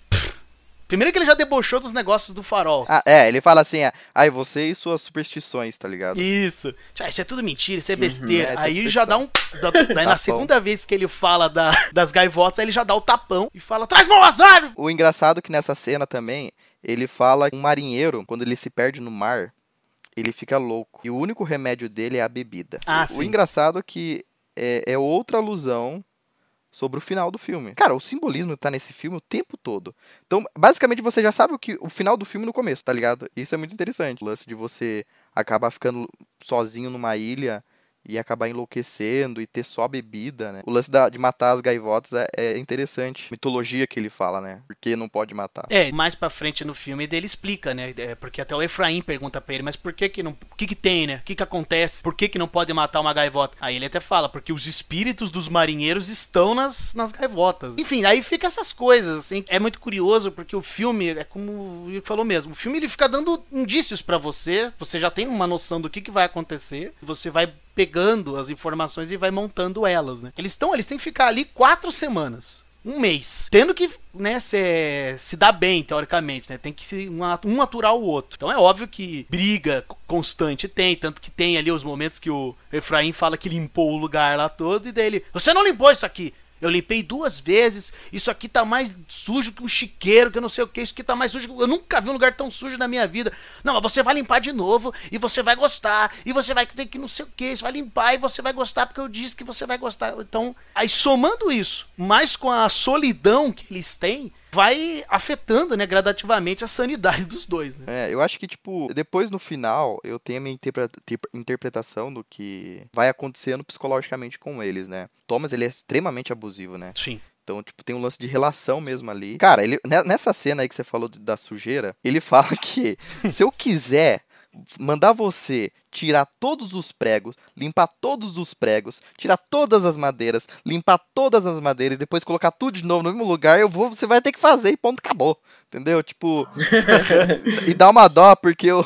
Primeiro que ele já debochou dos negócios do farol. Ah, é, ele fala assim, é, ai, você e suas superstições, tá ligado? Isso. Isso é tudo mentira, isso é besteira. é, essa aí expressão. já dá um. dá- daí na Tapão. segunda vez que ele fala da- das gaivotas, aí ele já dá o tapão e fala: traz meu azar! O engraçado é que nessa cena também, ele fala que um marinheiro, quando ele se perde no mar, ele fica louco. E o único remédio dele é a bebida. Ah, o, sim. o engraçado é que é, é outra alusão sobre o final do filme. Cara, o simbolismo tá nesse filme o tempo todo. Então, basicamente, você já sabe o, que, o final do filme no começo, tá ligado? Isso é muito interessante. O lance de você acabar ficando sozinho numa ilha e acabar enlouquecendo e ter só bebida, né? O lance da, de matar as gaivotas é, é interessante. Mitologia que ele fala, né? Porque não pode matar. É, mais pra frente no filme dele explica, né? É, porque até o Efraim pergunta pra ele, mas por que que não... O que que tem, né? O que que acontece? Por que que não pode matar uma gaivota? Aí ele até fala, porque os espíritos dos marinheiros estão nas, nas gaivotas. Enfim, aí fica essas coisas, assim. É muito curioso, porque o filme, é como ele falou mesmo, o filme ele fica dando indícios pra você, você já tem uma noção do que que vai acontecer, você vai pegando as informações e vai montando elas, né? Eles estão, eles têm que ficar ali quatro semanas, um mês, tendo que, né, se, se dar bem teoricamente, né? Tem que se, um, aturar o outro. Então é óbvio que briga constante tem, tanto que tem ali os momentos que o Efraim fala que limpou o lugar lá todo e dele, você não limpou isso aqui. Eu limpei duas vezes. Isso aqui tá mais sujo que um chiqueiro, que eu não sei o que. Isso aqui tá mais sujo. Eu nunca vi um lugar tão sujo na minha vida. Não, mas você vai limpar de novo e você vai gostar. E você vai ter que não sei o que. Você vai limpar e você vai gostar porque eu disse que você vai gostar. Então, aí somando isso, mais com a solidão que eles têm, vai afetando, né, gradativamente a sanidade dos dois, né? É, eu acho que, tipo, depois no final, eu tenho a minha interpretação do que vai acontecendo psicologicamente com eles, né? Thomas, ele é extremamente abusivo, né? Sim. Então, tipo, tem um lance de relação mesmo ali. Cara, ele, nessa cena aí que você falou da sujeira, ele fala que se eu quiser mandar você tirar todos os pregos, limpar todos os pregos, tirar todas as madeiras, limpar todas as madeiras, depois colocar tudo de novo no mesmo lugar, eu vou, você vai ter que fazer e ponto, acabou. Entendeu? Tipo, e dá uma dó porque o,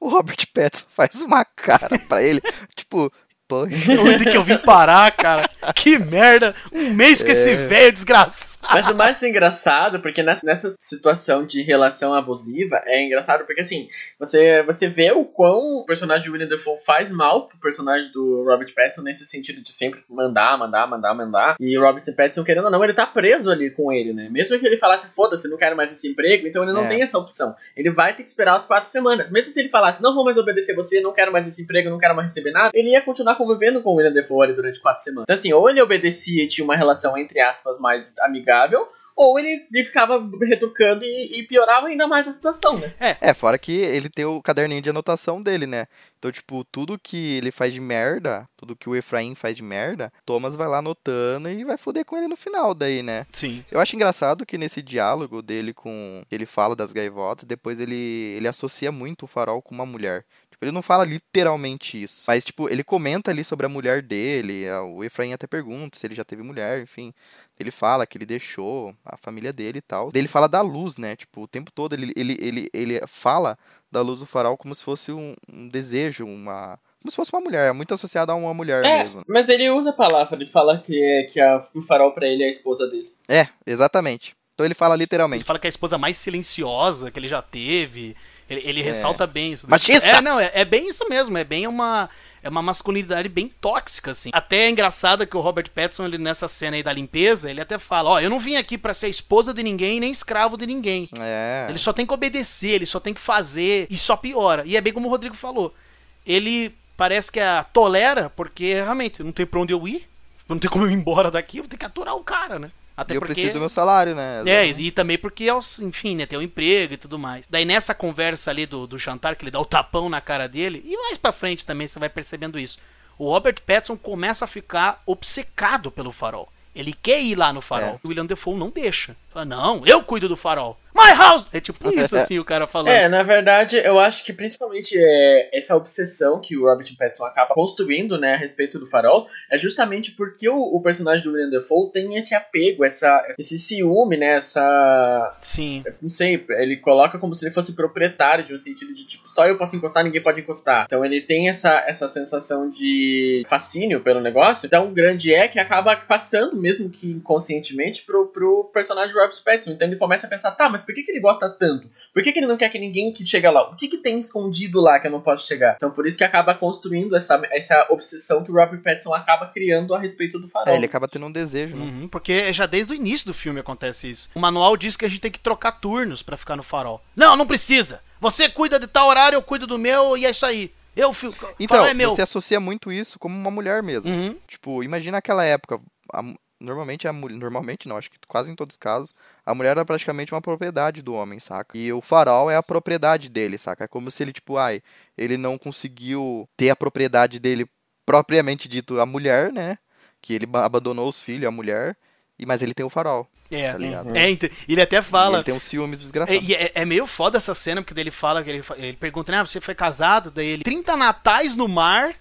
o Robert Pattinson faz uma cara pra ele, tipo, Poxa. Onde que eu vim parar, cara? Que merda! Um mês com é... esse velho desgraçado. Mas o mais engraçado, porque nessa, nessa situação de relação abusiva, é engraçado porque assim, você, você vê o quão o personagem de William Defoe faz mal pro personagem do Robert Pattinson nesse sentido de sempre mandar, mandar, mandar, mandar. E o Robert Pattinson, querendo ou não, ele tá preso ali com ele, né? Mesmo que ele falasse, foda-se, não quero mais esse emprego, então ele não é. tem essa opção. Ele vai ter que esperar as quatro semanas. Mesmo se ele falasse, não vou mais obedecer você, não quero mais esse emprego, não quero mais receber nada, ele ia continuar convivendo com o William Defoe durante quatro semanas. Então, assim, ou ele obedecia e tinha uma relação, entre aspas, mais amigável, ou ele, ele ficava retrucando e, e, piorava ainda mais a situação, né? É. é, fora que ele tem o caderninho de anotação dele, né? Então, tipo, tudo que ele faz de merda, tudo que o Efraim faz de merda, Thomas vai lá anotando e vai foder com ele no final daí, né? Sim. Eu acho engraçado que nesse diálogo dele com... Ele fala das gaivotas, depois ele, ele associa muito o farol com uma mulher. Ele não fala literalmente isso. Mas, tipo, ele comenta ali sobre a mulher dele. O Efraim até pergunta se ele já teve mulher, enfim. Ele fala que ele deixou a família dele e tal. Ele fala da luz, né? Tipo, o tempo todo ele, ele, ele, ele fala da luz do farol como se fosse um, um desejo, uma. Como se fosse uma mulher, é muito associado a uma mulher é, mesmo. Mas ele usa a palavra, ele fala que, é, que a, o farol para ele é a esposa dele. É, exatamente. Então ele fala literalmente. Ele fala que é a esposa mais silenciosa que ele já teve. Ele, ele é. ressalta bem isso. Machista! É, não, é, é, bem isso mesmo. É bem uma. É uma masculinidade bem tóxica, assim. Até é engraçado que o Robert Pattinson, ele, nessa cena aí da limpeza, ele até fala: Ó, eu não vim aqui para ser esposa de ninguém nem escravo de ninguém. É. Ele só tem que obedecer, ele só tem que fazer. E só piora. E é bem como o Rodrigo falou. Ele parece que a tolera, porque realmente não tem pra onde eu ir. Não tem como eu ir embora daqui, eu vou ter que aturar o cara, né? Até eu porque... preciso do meu salário, né? É, e também porque, enfim, né, tem um emprego e tudo mais. Daí nessa conversa ali do, do jantar, que ele dá o tapão na cara dele, e mais pra frente também você vai percebendo isso. O Robert Pattinson começa a ficar obcecado pelo farol. Ele quer ir lá no farol. É. O William Defoe não deixa. Fala, não, eu cuido do farol. My house! É tipo isso, assim, o cara falando. É, na verdade, eu acho que principalmente é, essa obsessão que o Robert Pattinson acaba construindo, né, a respeito do farol, é justamente porque o, o personagem do William Defoe tem esse apego, essa, esse ciúme, né, essa... Sim. Não sei, ele coloca como se ele fosse proprietário de um sentido de, tipo, só eu posso encostar, ninguém pode encostar. Então ele tem essa, essa sensação de fascínio pelo negócio. Então o grande é que acaba passando, mesmo que inconscientemente, pro, pro personagem Robert Pattinson. Então ele começa a pensar, tá, mas por que, que ele gosta tanto? Por que, que ele não quer que ninguém que chega lá? O que, que tem escondido lá que eu não posso chegar? Então por isso que acaba construindo essa, essa obsessão que o Robert Pattinson acaba criando a respeito do farol. É, ele acaba tendo um desejo, né? Uhum, porque já desde o início do filme acontece isso. O manual diz que a gente tem que trocar turnos para ficar no farol. Não, não precisa. Você cuida de tal horário, eu cuido do meu e é isso aí. Eu fico. Então, é meu. você associa muito isso como uma mulher mesmo. Uhum. Tipo, imagina aquela época. A, normalmente a mulher, normalmente não, acho que quase em todos os casos, a mulher é praticamente uma propriedade do homem, saca? E o farol é a propriedade dele, saca? É como se ele tipo, ai, ele não conseguiu ter a propriedade dele propriamente dito a mulher, né? Que ele ba- abandonou os filhos, a mulher, e mas ele tem o farol, É, tá ligado? Uhum. é, ele até E fala. ele tem uns ciúmes É, desgraçados. e é, é meio foda essa cena, porque ele fala que ele, ele pergunta, né, ah, você foi casado? Daí ele, 30 natais no mar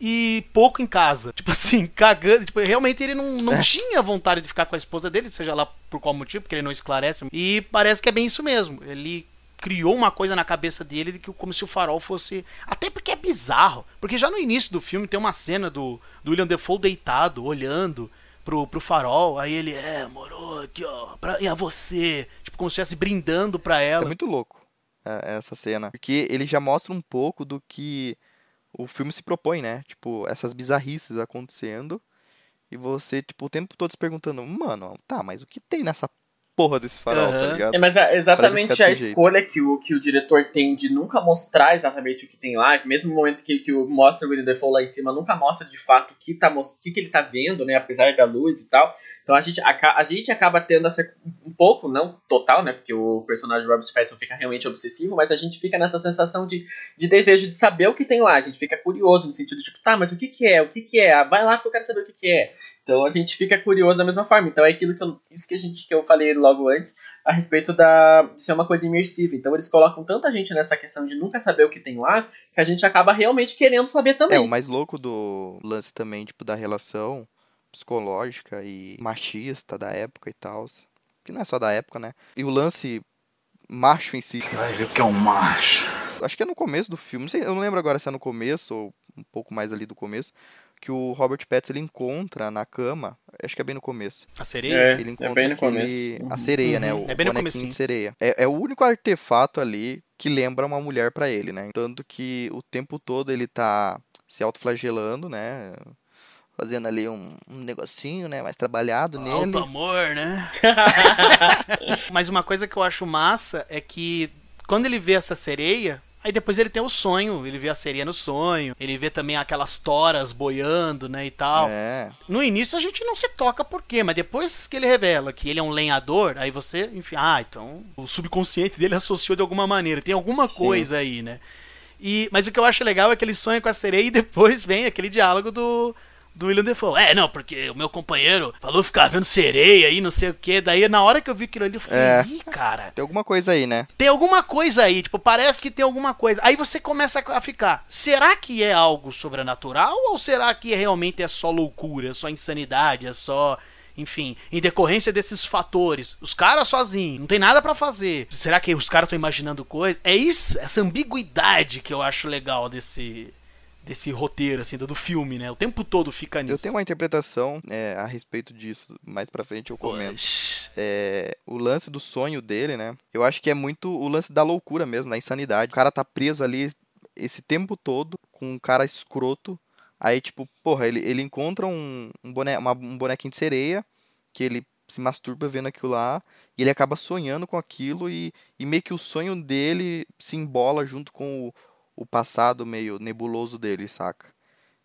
e pouco em casa. Tipo assim, cagando. Tipo, realmente ele não, não tinha vontade de ficar com a esposa dele, seja lá por qual motivo, porque ele não esclarece. E parece que é bem isso mesmo. Ele criou uma coisa na cabeça dele de que como se o farol fosse. Até porque é bizarro. Porque já no início do filme tem uma cena do, do William Defoe deitado, olhando. Pro, pro farol, aí ele, é, morou aqui, ó, pra, e a você? Tipo, como se estivesse brindando pra É ela. muito louco é, essa cena. Porque ele já mostra um pouco do que o filme se propõe, né? Tipo, essas bizarrices acontecendo. E você, tipo, o tempo todo se perguntando, mano, tá, mas o que tem nessa porra desse farol, tá Aham. ligado? É, mas é exatamente a jeito. escolha que o, que o diretor tem de nunca mostrar exatamente o que tem lá, mesmo no momento que, que o mostra o William Defoe lá em cima, nunca mostra de fato o que, tá, mos- o que, que ele tá vendo, né, apesar da luz e tal. Então a gente, aca- a gente acaba tendo essa, um pouco, não total, né, porque o personagem Robert Pattinson fica realmente obsessivo, mas a gente fica nessa sensação de, de desejo de saber o que tem lá, a gente fica curioso no sentido de tipo, tá, mas o que que é, o que que é, vai lá que eu quero saber o que que é. Então a gente fica curioso da mesma forma. Então é aquilo que eu, isso que a gente que eu falei logo antes a respeito da de ser uma coisa imersiva. Então eles colocam tanta gente nessa questão de nunca saber o que tem lá que a gente acaba realmente querendo saber também. É, o mais louco do lance também, tipo, da relação psicológica e machista da época e tal. Que não é só da época, né? E o lance macho em si. Vai ver o que é um macho. Acho que é no começo do filme. Não sei, eu não lembro agora se é no começo ou um pouco mais ali do começo. Que o Robert Pattinson ele encontra na cama. Acho que é bem no começo. A sereia? É, Ele é encontra bem no aquele- começo. a sereia, né? O É bem no bonequinho de sereia. É, é o único artefato ali que lembra uma mulher pra ele, né? Tanto que o tempo todo ele tá se autoflagelando, né? Fazendo ali um, um negocinho, né? Mais trabalhado nele. Alto amor, né? Mas uma coisa que eu acho massa é que quando ele vê essa sereia, aí depois ele tem o sonho, ele vê a sereia no sonho, ele vê também aquelas toras boiando, né, e tal. É. No início a gente não se toca por quê, mas depois que ele revela que ele é um lenhador, aí você, enfim, ah, então o subconsciente dele associou de alguma maneira, tem alguma Sim. coisa aí, né? E, mas o que eu acho legal é que ele sonha com a sereia e depois vem aquele diálogo do, do William Defoe. É, não, porque o meu companheiro falou ficar vendo sereia aí, não sei o que. Daí na hora que eu vi aquilo ali, eu falei, É. ih, cara, Tem alguma coisa aí, né? tem alguma coisa aí, tipo, parece que tem alguma coisa. Aí você começa a ficar, será que é algo sobrenatural ou será que realmente é só loucura, é só insanidade, é só, enfim, em decorrência desses fatores. Os caras sozinhos, não tem nada pra fazer. Será que os caras estão imaginando coisa? É isso, essa ambiguidade que eu acho legal desse desse roteiro assim do, do filme, né? O tempo todo fica nisso. Eu tenho uma interpretação é, a respeito disso. Mais pra frente eu comento. É, o lance do sonho dele, né? Eu acho que é muito o lance da loucura mesmo, da insanidade. O cara tá preso ali esse tempo todo com um cara escroto. Aí, tipo, porra, ele, ele encontra um, um, boné, uma- um bonequinho de sereia que ele se masturba vendo aquilo lá e ele acaba sonhando com aquilo e, e meio que o sonho dele se embola junto com o, o passado meio nebuloso dele, saca?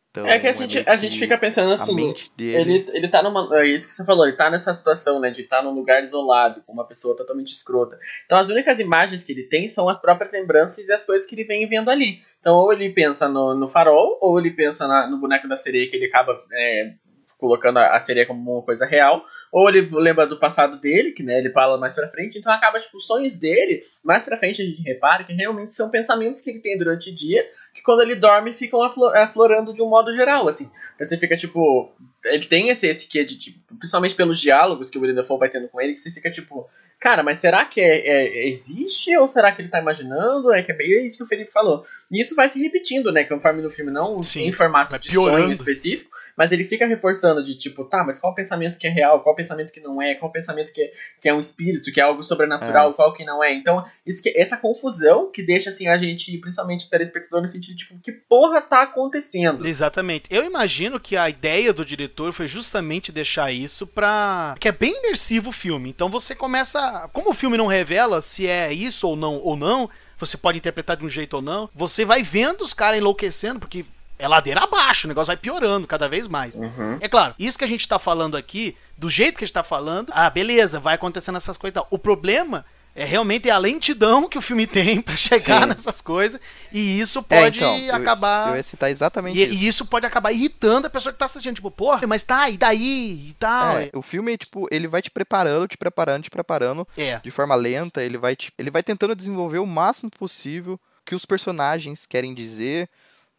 Então, É que a gente, meio a gente fica pensando assim, dele ele, ele tá numa. É isso que você falou, ele tá nessa situação, né? De estar num lugar isolado, com uma pessoa totalmente escrota. Então as únicas imagens que ele tem são as próprias lembranças e as coisas que ele vem vendo ali. Então, ou ele pensa no, no farol, ou ele pensa na- no boneco da sereia que ele acaba. é, colocando a, a sereia como uma coisa real, ou ele lembra do passado dele, que né, ele fala mais pra frente, então acaba, tipo, os sonhos dele, mais pra frente a gente repara que realmente são pensamentos que ele tem durante o dia, que quando ele dorme ficam aflo- aflorando de um modo geral, assim. Você fica, tipo, ele tem esse, esse quê de, tipo, principalmente pelos diálogos que o William Dafoe vai tendo com ele, que você fica, tipo, cara, mas será que é, é- existe, ou será que ele tá imaginando? É que é isso que o Felipe falou. E isso vai se repetindo, né, conforme no filme, não Sim, em formato de sonho específico, mas ele fica reforçando de tipo, tá, mas qual pensamento que é real, qual pensamento que não é, qual pensamento que é, que é um espírito, que é algo sobrenatural, qual que não é. Então, isso que, essa confusão que deixa assim a gente, principalmente o telespectador, no sentido de tipo, que porra tá acontecendo? Exatamente. Eu imagino que a ideia do diretor foi justamente deixar isso pra. que é bem imersivo o filme. Então você começa. Como o filme não revela se é isso ou não ou não, você pode interpretar de um jeito ou não. Você vai vendo os caras enlouquecendo, porque é ladeira abaixo, o negócio vai piorando cada vez mais. Uhum. É claro, isso que a gente tá falando aqui, do jeito que a gente tá falando, ah, beleza, vai acontecendo essas coisas e tal. O problema é realmente a lentidão que o filme tem pra chegar Sim. nessas coisas, e isso É, pode então, eu- acabar. Eu ia citar exatamente E, isso. e isso pode acabar irritando a pessoa que tá assistindo. Tipo, porra, mas tá, e daí? E tal. É, o filme, tipo, ele vai te preparando, te preparando, te preparando É. de forma lenta, ele vai, te- ele vai tentando desenvolver o máximo possível o que os personagens querem dizer,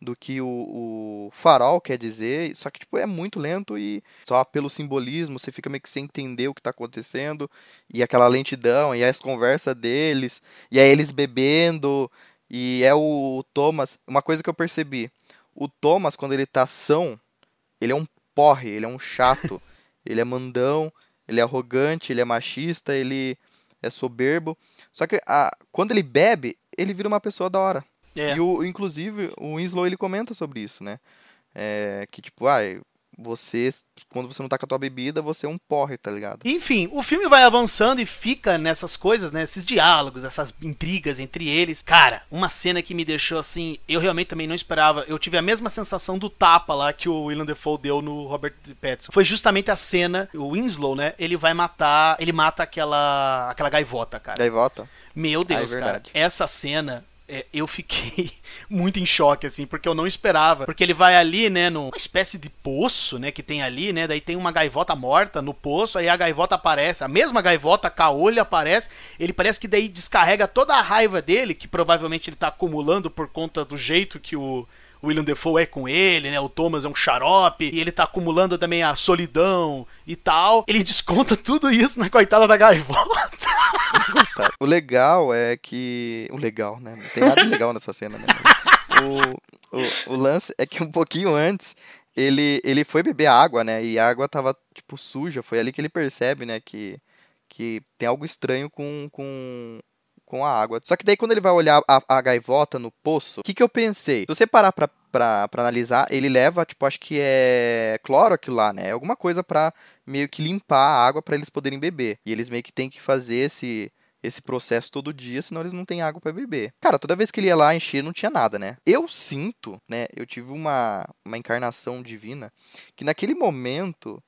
do que o, o farol quer dizer, só que, tipo, é muito lento e só pelo simbolismo você fica meio que sem entender o que tá acontecendo, e aquela lentidão, e as conversas deles, e aí eles bebendo, e é o Thomas, uma coisa que eu percebi, o Thomas, quando ele tá são, ele é um porre, ele é um chato, ele é mandão, ele é arrogante, ele é machista, ele é soberbo. Só que a, quando ele bebe, ele vira uma pessoa da hora. É. E o, inclusive, o Winslow ele comenta sobre isso, né? É, que tipo, ah, você, quando você não tá com a tua bebida, você é um porre, tá ligado? Enfim, o filme vai avançando e fica nessas coisas, né? Esses diálogos, essas intrigas entre eles. Cara, uma cena que me deixou assim. Eu realmente também não esperava. Eu tive a mesma sensação do tapa lá que o William Defoe deu no Robert Pattinson. Foi justamente a cena, o Winslow, né? Ele vai matar. Ele mata aquela. aquela gaivota, cara. Gaivota. Meu Deus, Ah, é cara. Essa cena. É, eu fiquei muito em choque, assim, porque eu não esperava. Porque ele vai ali, né, numa espécie de poço, né, que tem ali, né, daí tem uma gaivota morta no poço, aí a gaivota aparece, a mesma gaivota caolho aparece, ele parece que daí descarrega toda a raiva dele, que provavelmente ele tá acumulando por conta do jeito que o William Defoe é com ele, né? O Thomas é um xarope, e ele tá acumulando também a solidão e tal. Ele desconta tudo isso na coitada da gaivota. O legal é que. O legal, né? Não tem nada de legal nessa cena, né? O, o, o lance é que um pouquinho antes ele, ele foi beber água, né? E a água tava, tipo, suja. Foi ali que ele percebe, né? Que, que tem algo estranho com, com, com a água. Só que daí quando ele vai olhar a, a gaivota no poço, o que, que eu pensei? Se você parar pra, pra, pra analisar, ele leva, tipo, acho que é cloro aquilo lá, né? É alguma coisa pra meio que limpar a água pra eles poderem beber. E eles meio que têm que fazer esse esse processo todo dia, senão eles não têm água pra beber. Cara, toda vez que ele ia lá encher, não tinha nada, né? Eu sinto, né? Eu tive uma, uma encarnação divina que naquele momento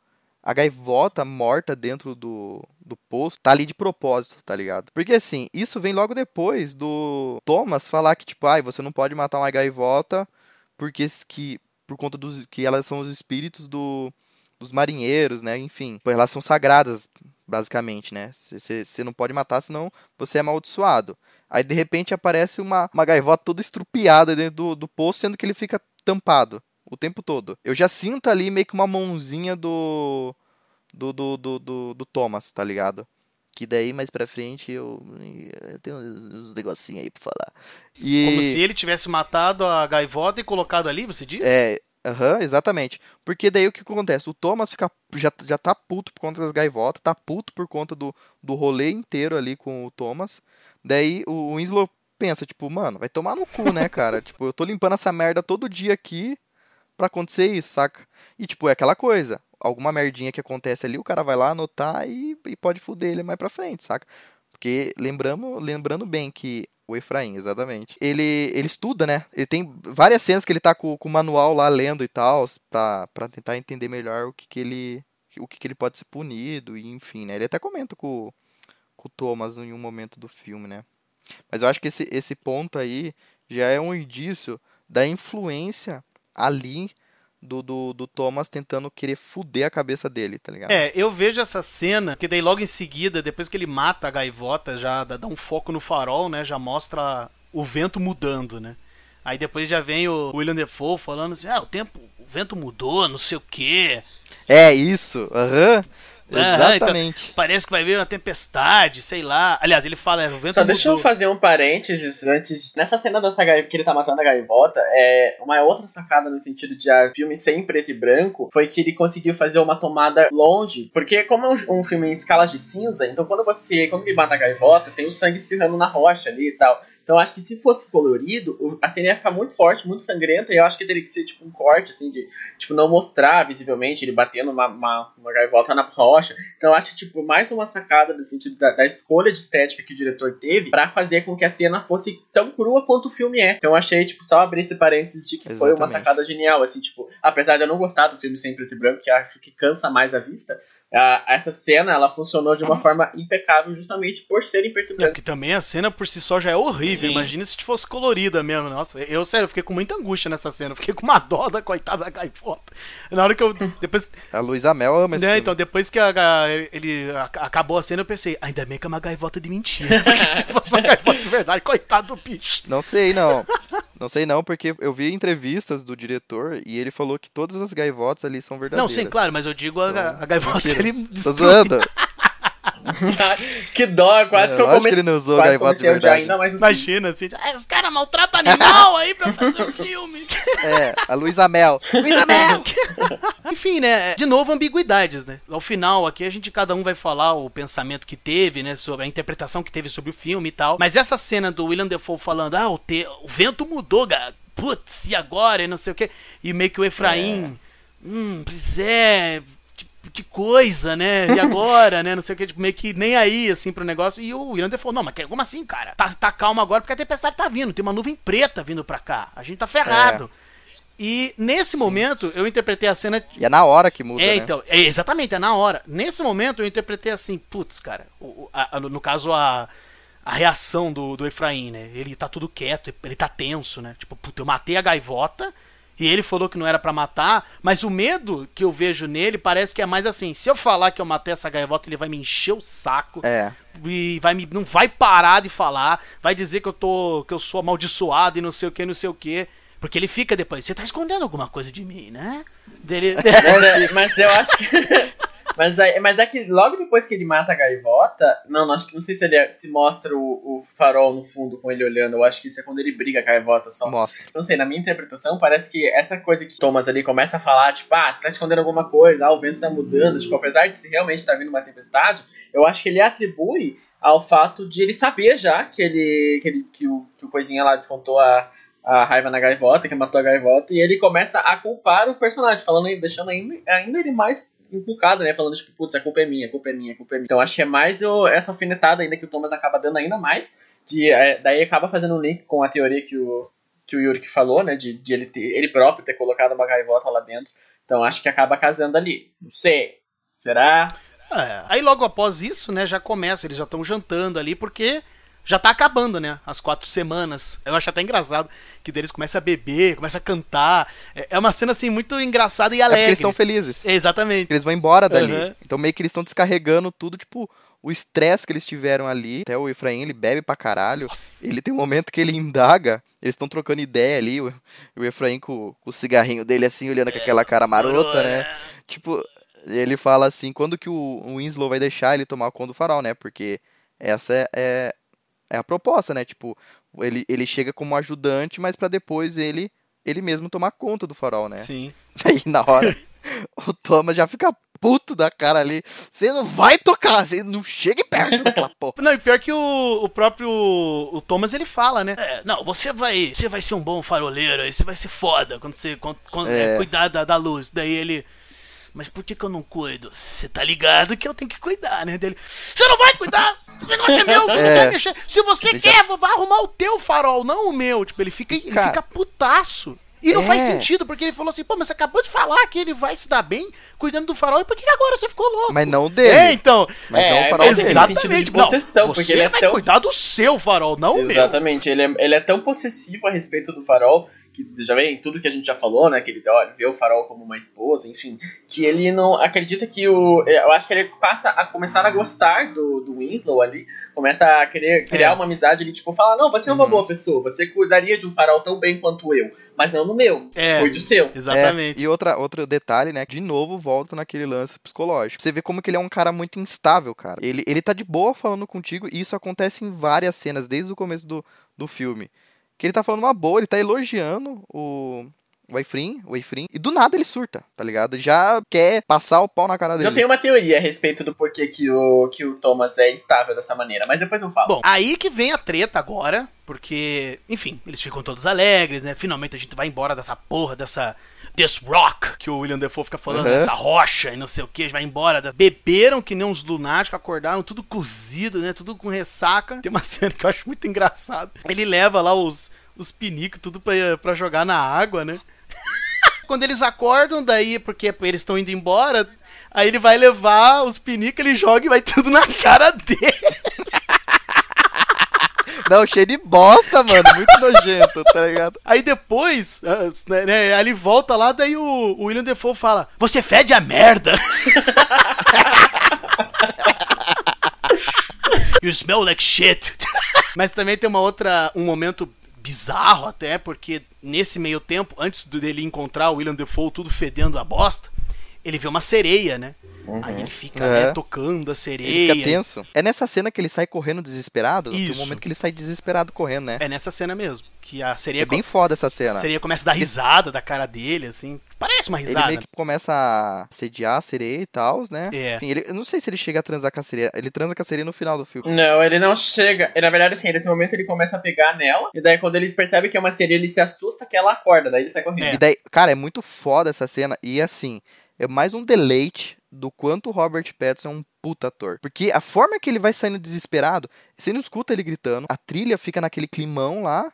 a gaivota morta dentro do, do poço tá ali de propósito, tá ligado? Porque assim, isso vem logo depois do Thomas falar que, tipo, ai, você não pode matar uma gaivota porque que, por conta dos que elas são os espíritos do, dos marinheiros, né? Enfim, elas são sagradas, basicamente, né? Você não pode matar, senão você é amaldiçoado. Aí de repente aparece uma, uma gaivota toda estrupiada dentro do, do poço, sendo que ele fica tampado o tempo todo. Eu já sinto ali meio que uma mãozinha do. do, do, do, do, do Thomas, tá ligado? Que daí mais pra frente eu, eu tenho uns negocinhos aí pra falar. E... Como se ele tivesse matado a gaivota e colocado ali, você disse? É, aham, exatamente. Porque daí o que acontece? O Thomas fica, já, já tá puto por conta das gaivotas, tá puto por conta do, do rolê inteiro ali com o Thomas. Daí o Winslow pensa, tipo, mano, vai tomar no cu, né, cara? tipo, eu tô limpando essa merda todo dia aqui pra acontecer isso, saca? E, tipo, é aquela coisa. Alguma merdinha que acontece ali, o cara vai lá anotar e, e pode fuder ele mais pra frente, saca? Porque lembramos, lembrando bem que o Efraim, exatamente. Ele, ele estuda, né? Ele tem várias cenas que ele tá com, com o manual lá lendo e tal, pra, pra tentar entender melhor o que, que ele. O que, que ele pode ser punido, e enfim, né? Ele até comenta com, com o Thomas em um momento do filme, né? Mas eu acho que esse, esse ponto aí já é um indício da influência ali do, do, do Thomas tentando querer fuder a cabeça dele, tá ligado? É, eu vejo essa cena, que daí logo em seguida, depois que ele mata a gaivota, já dá um foco no farol, né? Já mostra o vento mudando, né? Aí depois já vem o William Defoe falando assim, ah, o tempo, o vento mudou, não sei o quê. É isso, aham. Aham, Exatamente. então, parece que vai vir uma tempestade, sei lá. Aliás, ele fala, é, o vento Só deixa eu mudou. fazer um parênteses antes. Nessa cena dessa gai... que ele tá matando a gaivota, é uma outra sacada no sentido de a filme ser em preto e branco foi que ele conseguiu fazer uma tomada longe. Porque, como é um, um filme em escalas de cinza, então quando você. Quando ele mata a gaivota, tem o sangue espirrando na rocha ali e tal. Então acho que se fosse colorido, a cena ia ficar muito forte, muito sangrenta, e eu acho que teria que ser tipo um corte, assim, de tipo, não mostrar visivelmente ele batendo uma, uma, uma gaivota na rocha. Então acho, tipo, mais uma sacada no sentido da, da escolha de estética que o diretor teve pra fazer com que a cena fosse tão crua quanto o filme é. Então eu achei, tipo, só abrir esse parênteses de que foi uma Exatamente. sacada genial, assim, tipo, apesar de eu não gostar do filme sem preto e branco, que acho que cansa mais a vista, a- essa cena, ela funcionou de uma forma impecável justamente por ser em preto e É, branco. porque também a cena por si só já é horrível. Sim. Imagina se fosse colorida mesmo. Nossa, eu, sério, eu fiquei com muita angústia nessa cena. Eu fiquei com uma dó da coitada da gaivota. Na hora que eu. Depois, A Luísa Mel ama esse né, filme. então, depois que a, a- ele a- acabou a cena, eu pensei, ainda bem que é uma gaivota de mentira. Porque se fosse uma gaivota de verdade, coitado do bicho. Não sei, não. Não sei não, porque eu vi entrevistas do diretor e ele falou que todas as gaivotas ali são Não, verdadeiras. sim, claro, mas eu digo a, a gaivota que Mentira. ele Tô destruiu. zoando. que dó, quase É, que eu lógico que comecei, ele não usou quase comecei a odiar verdade. ainda mais o filme. Imagina, assim, ah, os caras maltratam animal aí pra fazer um filme. É, a Luísa Mel. Luísa Mel! Enfim, né? De novo, ambiguidades, né? Ao final, aqui a gente cada um vai falar o pensamento que teve, né? Sobre a interpretação que teve sobre o filme e tal. Mas essa cena do William Defoe falando, ah, o, te- o vento mudou, ga- putz, e agora? E não sei o quê. E meio que o Efraim, hum, pois é. Que coisa, né? E agora, né? Não sei o que, tipo, meio que nem aí, assim, pro negócio. E o William Defoe, não, mas como assim, cara? Tá, tá calmo agora porque a tempestade tá vindo. Tem uma nuvem preta vindo pra cá. A gente tá ferrado. E nesse momento, eu interpretei a cena E é na hora que muda, é, né? então, é, exatamente, é na hora. Nesse momento eu interpretei assim, putz, cara, o- a- a- no, no caso a, a reação do, do Efraim, né? Ele tá tudo quieto, ele tá tenso, né? Tipo, puta, eu matei a gaivota e ele falou que não era pra matar, mas o medo que eu vejo nele parece que é mais assim, se eu falar que eu matei essa gaivota, ele vai me encher o saco É. e vai me, não vai parar de falar, vai dizer que eu tô que eu sou amaldiçoado e não sei o que, não sei o que. Porque ele fica depois, você tá escondendo alguma coisa de mim, né? Ele, mas eu acho que. Mas é, mas é que logo depois que ele mata a gaivota. Não, acho que não sei se ele é- se mostra o, o farol no fundo com ele olhando. Eu acho que isso é quando ele briga com a gaivota só. Mostra. Não sei, na minha interpretação, parece que essa coisa que Thomas ali começa a falar, tipo, ah, você tá escondendo alguma coisa, ah, o vento tá mudando, tipo, apesar de se realmente tá vindo uma tempestade, eu acho que ele atribui ao fato de ele saber já que ele. que, ele, que, o, que o coisinha lá descontou a, a raiva na gaivota, que matou a gaivota, e ele começa a culpar o personagem, falando, deixando ainda, ainda ele mais inculcado, né? Falando, tipo, putz, a culpa é minha, a culpa é minha, a culpa é minha. Então acho que é mais o, essa alfinetada ainda que o Thomas acaba dando ainda mais. De, é, daí acaba fazendo um link com a teoria que o, que o Yuri que falou, né? De, de ele, ter, ele próprio ter colocado uma gaivota lá dentro. Então acho que acaba casando ali. Não sei. Será? É, Aí logo após isso, né, já começa, eles já estão jantando ali, porque já tá acabando, né, as quatro semanas. Eu acho até engraçado que deles começa a beber, começa a cantar. É é uma cena, assim, muito engraçada e É alegre. eles estão felizes. Exatamente. Eles vão embora dali. Aham. Então meio que eles estão descarregando tudo, tipo, o estresse que eles tiveram ali. Até o Efraim, ele bebe pra caralho. Ele tem um momento que ele indaga, eles estão trocando ideia ali, o, o Efraim com, com o cigarrinho dele assim, olhando com aquela cara marota, né? Tipo, ele fala assim, quando que o, o Winslow vai deixar ele tomar conta do farol, né? Porque essa é, é, a proposta, né? Tipo, ele, ele chega como ajudante, mas pra depois ele ele mesmo tomar conta do farol, né? Sim. Aí na hora o Thomas já fica puto da cara ali. Você não vai tocar, você não chegue perto daquela porra. Não, e pior que o, o próprio o Thomas ele fala, né? É, não, você vai, você vai ser um bom faroleiro, aí você vai ser foda quando você quando, quando- É. é, cuidar da, da luz. Daí ele mas por que, que eu não cuido? Você tá ligado que eu tenho que cuidar, né? Dele. Você não vai cuidar! Esse negócio é meu, você não É. vai mexer. Se você Ele quer, vai arrumar o teu farol, não o meu. Tipo, ele fica, ele Cara. fica putaço. E não É. faz sentido, porque ele falou assim, pô, mas você acabou de falar que ele vai se dar bem cuidando do farol, e por que agora você ficou louco? Mas não dele. É, então. Mas É, não o farol dele. ele- Exatamente. de Não, possessão, você porque ele é vai tão- cuidar do seu farol, não o meu. Exatamente, ele é, ele é tão possessivo a respeito do farol, que já vem tudo que a gente já falou, né? Que ele vê o farol como uma esposa, enfim, que ele não acredita que o. Eu acho que ele passa a começar a gostar do, do Winslow ali, começa a querer criar É. uma amizade ali, tipo, fala, não, você é uma Uhum. boa pessoa, você cuidaria de um farol tão bem quanto eu, mas não no meu, É. cuide do seu. Exatamente. É, e outra, outro detalhe, né? De novo, volta naquele lance psicológico. Você vê como que ele é um cara muito instável, cara. Ele, ele tá de boa falando contigo, e isso acontece em várias cenas, desde o começo do, do filme. Que ele tá falando uma boa, ele tá elogiando o, o Efrim, o Efrim, e do nada ele surta, tá ligado? Já quer passar o pau na cara dele. Eu tenho uma teoria a respeito do porquê que o, que o Thomas é estável dessa maneira, mas depois eu falo. Bom, aí que vem a treta agora, porque, enfim, eles ficam todos alegres, né? Finalmente a gente vai embora dessa porra, dessa. This rock, que o William Defoe fica falando, Uhum. dessa rocha e não sei o que, vai embora. Beberam que nem uns lunáticos, acordaram tudo cozido, né? Tudo com ressaca. Tem uma cena que eu acho muito engraçado. Ele leva lá os, os pinicos, tudo pra, pra jogar na água, né? Quando eles acordam, daí, porque eles estão indo embora, aí ele vai levar os pinicos, ele joga e vai tudo na cara dele. Não, cheio de bosta, mano. Muito nojento, tá ligado? Aí depois, ah, né, né, ele volta lá, daí o, o William Defoe fala: Você fede a merda! you smell like shit! Mas também tem uma outra, um momento bizarro até, porque nesse meio tempo, antes dele encontrar o William Defoe tudo fedendo a bosta, ele vê uma sereia, né? Aí ele fica É. né, tocando a sereia. Ele fica tenso. É nessa cena que ele sai correndo desesperado? Tem um Isso. momento que ele sai desesperado correndo, né? É nessa cena mesmo. Que a sereia, É bem foda essa a cena. sereia começa a dar risada da cara dele, assim. Parece uma Ele risada. meio que começa a sediar a sereia e tal, né? É. Enfim, ele, eu não sei se ele chega a transar com a sereia. Ele transa com a sereia no final do filme. Não, ele não chega. Na verdade, assim, nesse momento ele começa a pegar nela. E daí, quando ele percebe que é uma sereia, ele se assusta que ela acorda. Daí ele sai correndo. É. E daí, cara, é muito foda essa cena. E assim, é mais um deleite do quanto o Robert Pattinson é um puta ator. Porque a forma que ele vai saindo desesperado, você não escuta ele gritando, a trilha fica naquele climão lá.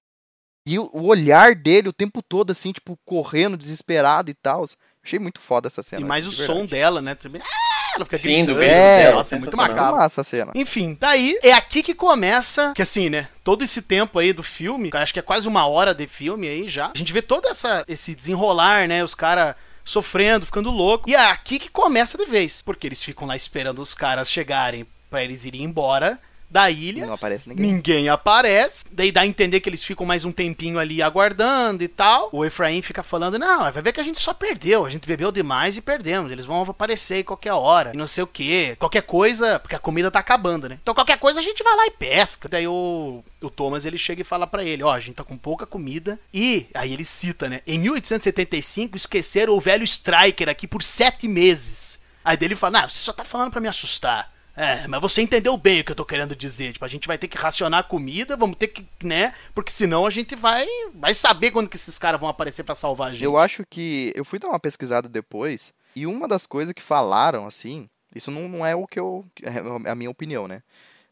E o, olhar dele o tempo todo, assim, tipo, correndo, desesperado e tal. Achei muito foda essa cena. E mais o som dela, né? Também. Ah, ela fica Sim, do beijo É, dela, Nossa, é muito sensacional. macabro. Muito massa a cena. Enfim, daí é aqui que começa, que assim, né? Todo esse tempo aí do filme, acho que é quase uma hora de filme aí já. A gente vê todo essa, esse desenrolar, né? Os caras sofrendo, ficando louco. E é aqui que começa de vez, porque eles ficam lá esperando os caras chegarem pra eles irem embora da ilha. Não aparece ninguém. Ninguém aparece. Daí dá a entender que eles ficam mais um tempinho ali aguardando e tal. O Efraim fica falando: Não, vai ver que a gente só perdeu. A gente bebeu demais e perdemos. Eles vão aparecer aí qualquer hora. E não sei o que. Qualquer coisa. Porque a comida tá acabando, né? Então qualquer coisa a gente vai lá e pesca. Daí o, o Thomas ele chega e fala pra ele: Ó, a gente tá com pouca comida. E aí ele cita, né? Em 1875 esqueceram o velho Striker aqui por sete meses. Aí dele fala: Não, você só tá falando pra me assustar. É, mas você entendeu bem o que eu tô querendo dizer. Tipo, a gente vai ter que racionar a comida, vamos ter que, né? Porque senão a gente vai vai saber quando que esses caras vão aparecer pra salvar a gente. Eu acho que. Eu fui dar uma pesquisada depois, e uma das coisas que falaram, assim. Isso não, não é o que eu. É a minha opinião, né?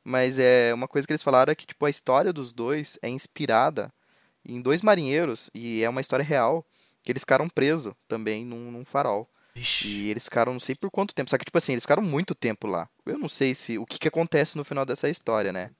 Mas é uma coisa que eles falaram é que, tipo, a história dos dois é inspirada em dois marinheiros, e é uma história real, que eles ficaram presos também num, num farol. Vixe. E eles ficaram não sei por quanto tempo. Só que, tipo assim, eles ficaram muito tempo lá. Eu não sei se o que, que acontece no final dessa história, né?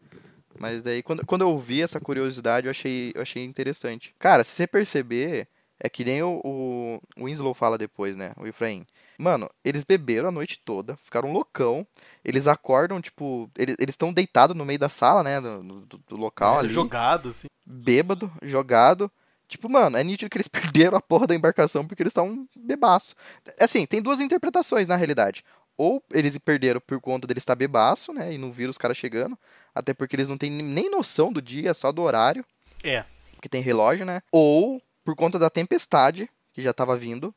Mas daí, quando, quando eu vi essa curiosidade, eu achei, eu achei interessante. Cara, se você perceber, é que nem o, o, o Winslow fala depois, né? O Efraim. Mano, eles beberam a noite toda, ficaram loucão. Eles acordam, tipo, eles estão deitados no meio da sala, né? Do, do, do local É, ali jogado, assim. bêbado, jogado. Tipo, mano, é nítido que eles perderam a porra da embarcação porque eles estão bebaço. Assim, tem duas interpretações na realidade. Ou eles perderam por conta deles estar bebaço, né? E não viram os caras chegando. Até porque eles não têm nem noção do dia, só do horário. É. Porque tem relógio, né? Ou por conta da tempestade, que já tava vindo,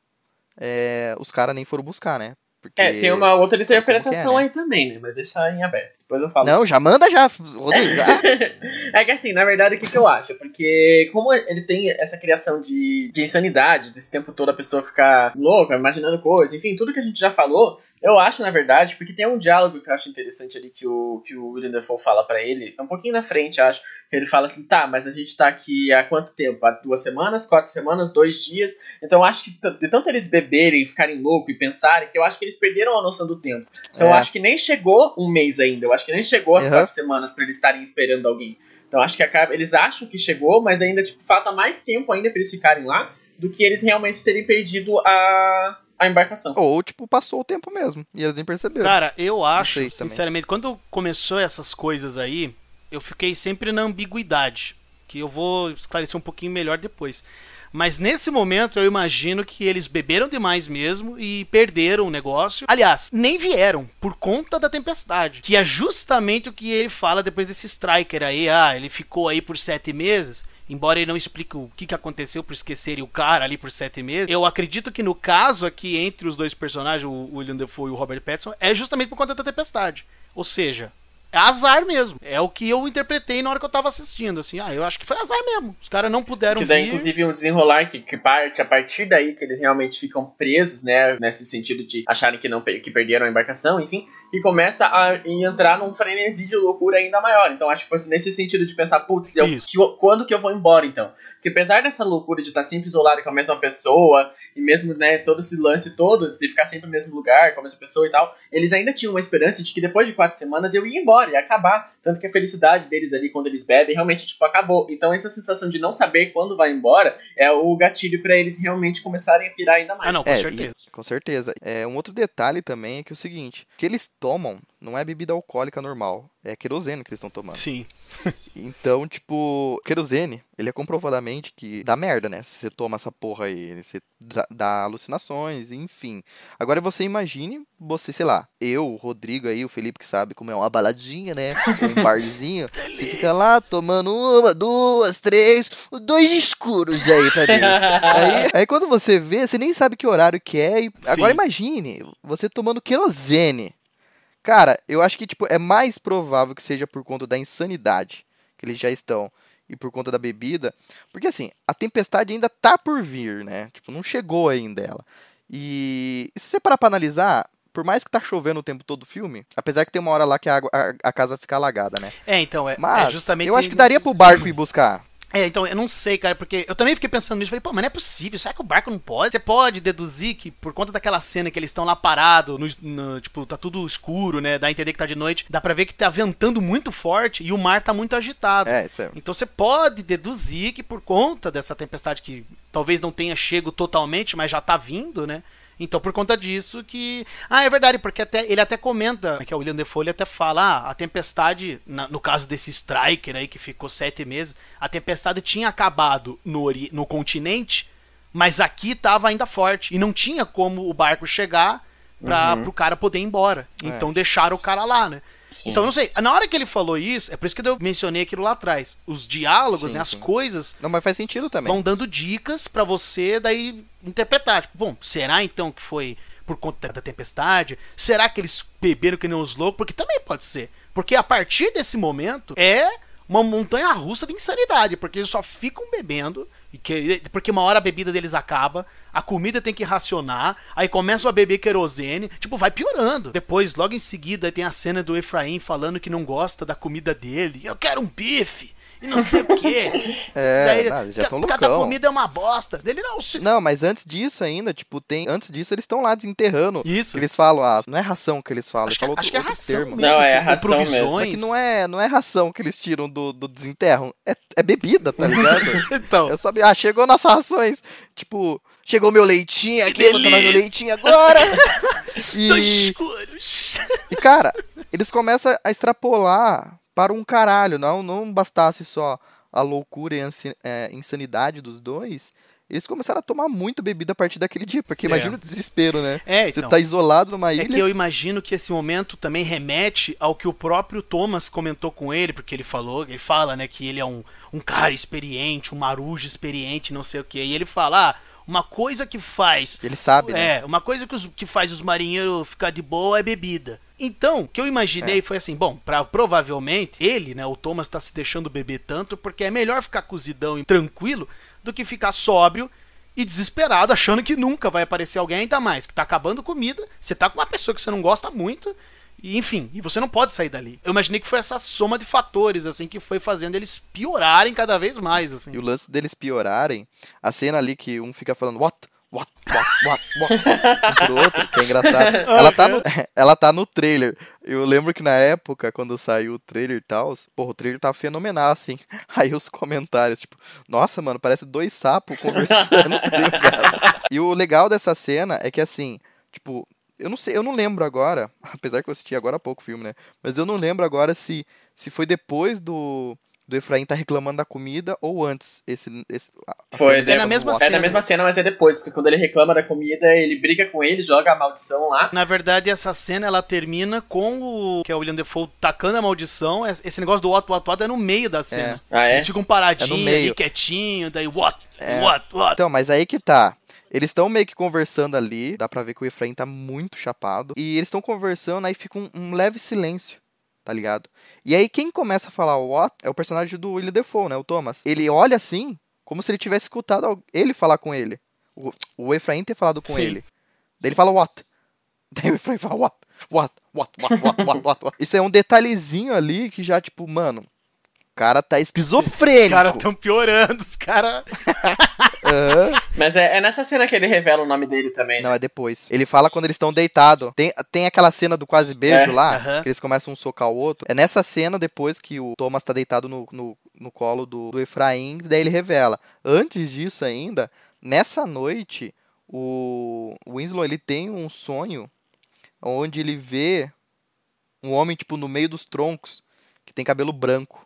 é, os caras nem foram buscar, né? Porque... É, tem uma outra interpretação é, né? aí também, né? Mas deixa em aberto. Depois eu falo. Não, já manda já, Rodrigo, é que assim, na verdade, o que, que eu acho? Porque como ele tem essa criação de, de insanidade, desse tempo todo a pessoa ficar louca, imaginando coisas, enfim, tudo que a gente já falou, eu acho, na verdade, porque tem um diálogo que eu acho interessante ali que o, que o William Dafoe fala pra ele, é um pouquinho na frente, acho, que ele fala assim, tá, mas a gente tá aqui há quanto tempo? Há duas semanas, quatro semanas, dois dias, então eu acho que de tanto eles beberem, ficarem loucos e pensarem, que eu acho que eles perderam a noção do tempo. Então eu É. acho que nem chegou um mês ainda, eu acho que nem chegou as Uhum. quatro semanas pra eles estarem esperando alguém. Então acho que acaba, eles acham que chegou, mas ainda tipo, falta mais tempo ainda pra eles ficarem lá do que eles realmente terem perdido a, a embarcação. Ou, tipo, passou o tempo mesmo. E eles nem perceberam. Cara, eu acho, sei também. sinceramente, quando começou essas coisas aí, eu fiquei sempre na ambiguidade. Que eu vou esclarecer um pouquinho melhor depois. Mas nesse momento eu imagino que eles beberam demais mesmo e perderam o negócio. Aliás, nem vieram por conta da tempestade. Que é justamente o que ele fala depois desse striker aí. Ah, ele ficou aí por sete meses. embora ele não explique o que, que aconteceu por esquecerem o cara ali por sete meses, eu acredito que no caso aqui entre os dois personagens, o William Defoe e o Robert Pattinson, é justamente por conta da tempestade. Ou seja, é azar mesmo. É o que eu interpretei na hora que eu tava assistindo, assim. Ah, eu acho que foi azar mesmo. Os caras não puderam Que dá, vir. inclusive, um desenrolar que, que parte a partir daí que eles realmente ficam presos, né? Nesse sentido de acharem que, não, que perderam a embarcação, enfim. E começa a entrar num frenesi de loucura ainda maior. Então, acho que nesse sentido de pensar, putz, eu- que quando que eu vou embora, então? Porque apesar dessa loucura de estar sempre isolado com a mesma pessoa, e mesmo, né, todo esse lance todo, de ficar sempre no mesmo lugar, com a mesma pessoa e tal, eles ainda tinham uma esperança de que depois de quatro semanas eu ia embora, ia acabar. Tanto que a felicidade deles ali quando eles bebem realmente, tipo, acabou. Então essa sensação de não saber quando vai embora é o gatilho pra eles realmente começarem a pirar ainda mais. Ah, não, com É, certeza. e- com certeza. É, um outro detalhe também é que é o seguinte: o que eles tomam não é bebida alcoólica normal, é querosene que eles estão tomando. Sim. Então, tipo, querosene, ele é comprovadamente que dá merda, né? Se você toma essa porra aí, você dá, dá alucinações, enfim. Agora você imagine você, sei lá, eu, o Rodrigo aí, o Felipe que sabe como é uma baladinha, né? Um barzinho. você fica lá tomando uma, duas, três, dois escuros aí pra dentro. Aí, aí quando você vê, você nem sabe que horário que é. E agora imagine você tomando querosene. Cara, eu acho que tipo é mais provável que seja por conta da insanidade que eles já estão e por conta da bebida, porque assim, a tempestade ainda tá por vir, né? Tipo, não chegou ainda ela. E, e se você parar pra analisar, por mais que tá chovendo o tempo todo o filme, apesar que tem uma hora lá que a, água, a, a casa fica alagada, né? É, então, é, Mas é justamente. eu acho que daria pro barco ir buscar. É, então, eu não sei, cara, porque eu também fiquei pensando nisso. Falei, pô, mas não é possível. Será que o barco não pode? Você pode deduzir que por conta daquela cena que eles estão lá parados, tipo, tá tudo escuro, né? Dá a entender que tá de noite. Dá pra ver que tá ventando muito forte e o mar tá muito agitado. É, isso é. Então você pode deduzir que por conta dessa tempestade que talvez não tenha chego totalmente, mas já tá vindo, né? Então por conta disso que. Ah, é verdade, porque até ele até comenta, que é o William Defoe, até fala, ah, a tempestade, na- no caso desse Striker aí que ficou sete meses, a tempestade tinha acabado no, ori- no continente, mas aqui tava ainda forte. E não tinha como o barco chegar para Uhum. pro cara poder ir embora. É. Então deixaram o cara lá, né? Então, não sei, na hora que ele falou isso, é por isso que eu mencionei aquilo lá atrás. Os diálogos, Sim, né, as sim. coisas Não, mas faz sentido também. vão dando dicas pra você daí interpretar. Tipo, bom, será então que foi por conta da tempestade? Será que eles beberam que nem os loucos? Porque também pode ser. Porque a partir desse momento é uma montanha russa de insanidade, porque eles só ficam bebendo e que, porque uma hora a bebida deles acaba, a comida tem que racionar, aí começam a beber querosene, tipo, vai piorando. Depois, logo em seguida, tem a cena do Efraim falando que não gosta da comida dele. Eu quero um bife. E não sei o quê. É, Daí, não, eles já estão Cada loucão. comida é uma bosta. Ele não se. Não, mas antes disso ainda, tipo, tem. Antes disso, eles estão lá desenterrando. Isso. Eles falam, ah, não é ração que eles falam, Acho eles que, falam acho que é ração termo. mesmo. Não, é assim, ração com mesmo. provisões. Só que não é, não é ração que eles tiram do, do desenterro, é, é bebida, tá ligado? Então, Eu só, ah, chegou nossas rações. Tipo, chegou meu leitinho aqui, vou tomar meu leitinho agora. dois e, escuros. e, cara, eles começam a extrapolar para um caralho. Não, não bastasse só a loucura e a é, insanidade dos dois. Eles começaram a tomar muito bebida a partir daquele dia, porque É. imagina o desespero, né? É, Você então. tá isolado numa É ilha. que eu imagino que esse momento também remete ao que o próprio Thomas comentou com ele, porque ele falou, ele fala, né, que ele é um, um cara experiente, um marujo experiente, não sei o que. E ele fala, ah, uma coisa que faz Ele sabe, né? É, uma coisa que, os- que faz os marinheiros ficar de boa é bebida. Então, o que eu imaginei É. foi assim, bom, pra, provavelmente ele, né, o Thomas tá se deixando beber tanto porque é melhor ficar cozidão e tranquilo do que ficar sóbrio e desesperado, achando que nunca vai aparecer alguém, ainda mais que tá acabando comida, você tá com uma pessoa que você não gosta muito, e enfim, e você não pode sair dali. Eu imaginei que foi essa soma de fatores, assim, que foi fazendo eles piorarem cada vez mais, assim. E o lance deles piorarem, a cena ali que um fica falando what, what, what, what, what, pro outro, que é engraçado. Ela tá, no, ela tá no trailer. Eu lembro que na época, quando saiu o trailer e tal, porra, o trailer tava fenomenal, assim. Aí os comentários, tipo, nossa, mano, parece dois sapos conversando, tá ligado? E o legal dessa cena é que, assim, tipo, eu não sei, eu não lembro agora, apesar que eu assisti agora há pouco o filme, né? Mas eu não lembro agora se, se foi depois do, do Efraim tá reclamando da comida ou antes? Esse, esse Foi, cena é na mesma Watch? É na mesma cena, mas é depois, porque quando ele reclama da comida, ele briga com ele, joga a maldição lá. Na verdade, essa cena ela termina com o que é o William Defoe tacando a maldição. Esse negócio do what, what, what é no meio da cena. Ah, é? Eles ficam paradinhos É ali, quietinho, daí what, É. what, what. Então, mas aí que tá. Eles estão meio que conversando ali, dá pra ver que o Efraim tá muito chapado. E eles estão conversando, aí fica um, um leve silêncio, tá ligado? E aí quem começa a falar what é o personagem do William Defoe, né? O Thomas. Ele olha assim, como se ele tivesse escutado ele falar com ele. O, o Efraim ter falado com Sim. ele. Daí ele fala what? Daí o Efraim fala what? What? What? What? What? What? What? what? Isso é um detalhezinho ali que já, tipo, mano. O cara tá Os esquizofrênico. caras tão piorando, os caras. Aham. Mas é, é nessa cena que ele revela o nome dele também. Não, é depois. Ele fala quando eles estão deitados. Tem, tem aquela cena do quase beijo É, lá, aham. que eles começam um socar o outro. É nessa cena, depois que o Thomas tá deitado no, no, no colo do, do Efraim, daí ele revela. Antes disso ainda, nessa noite, o Winslow ele tem um sonho onde ele vê um homem, tipo, no meio dos troncos, que tem cabelo branco.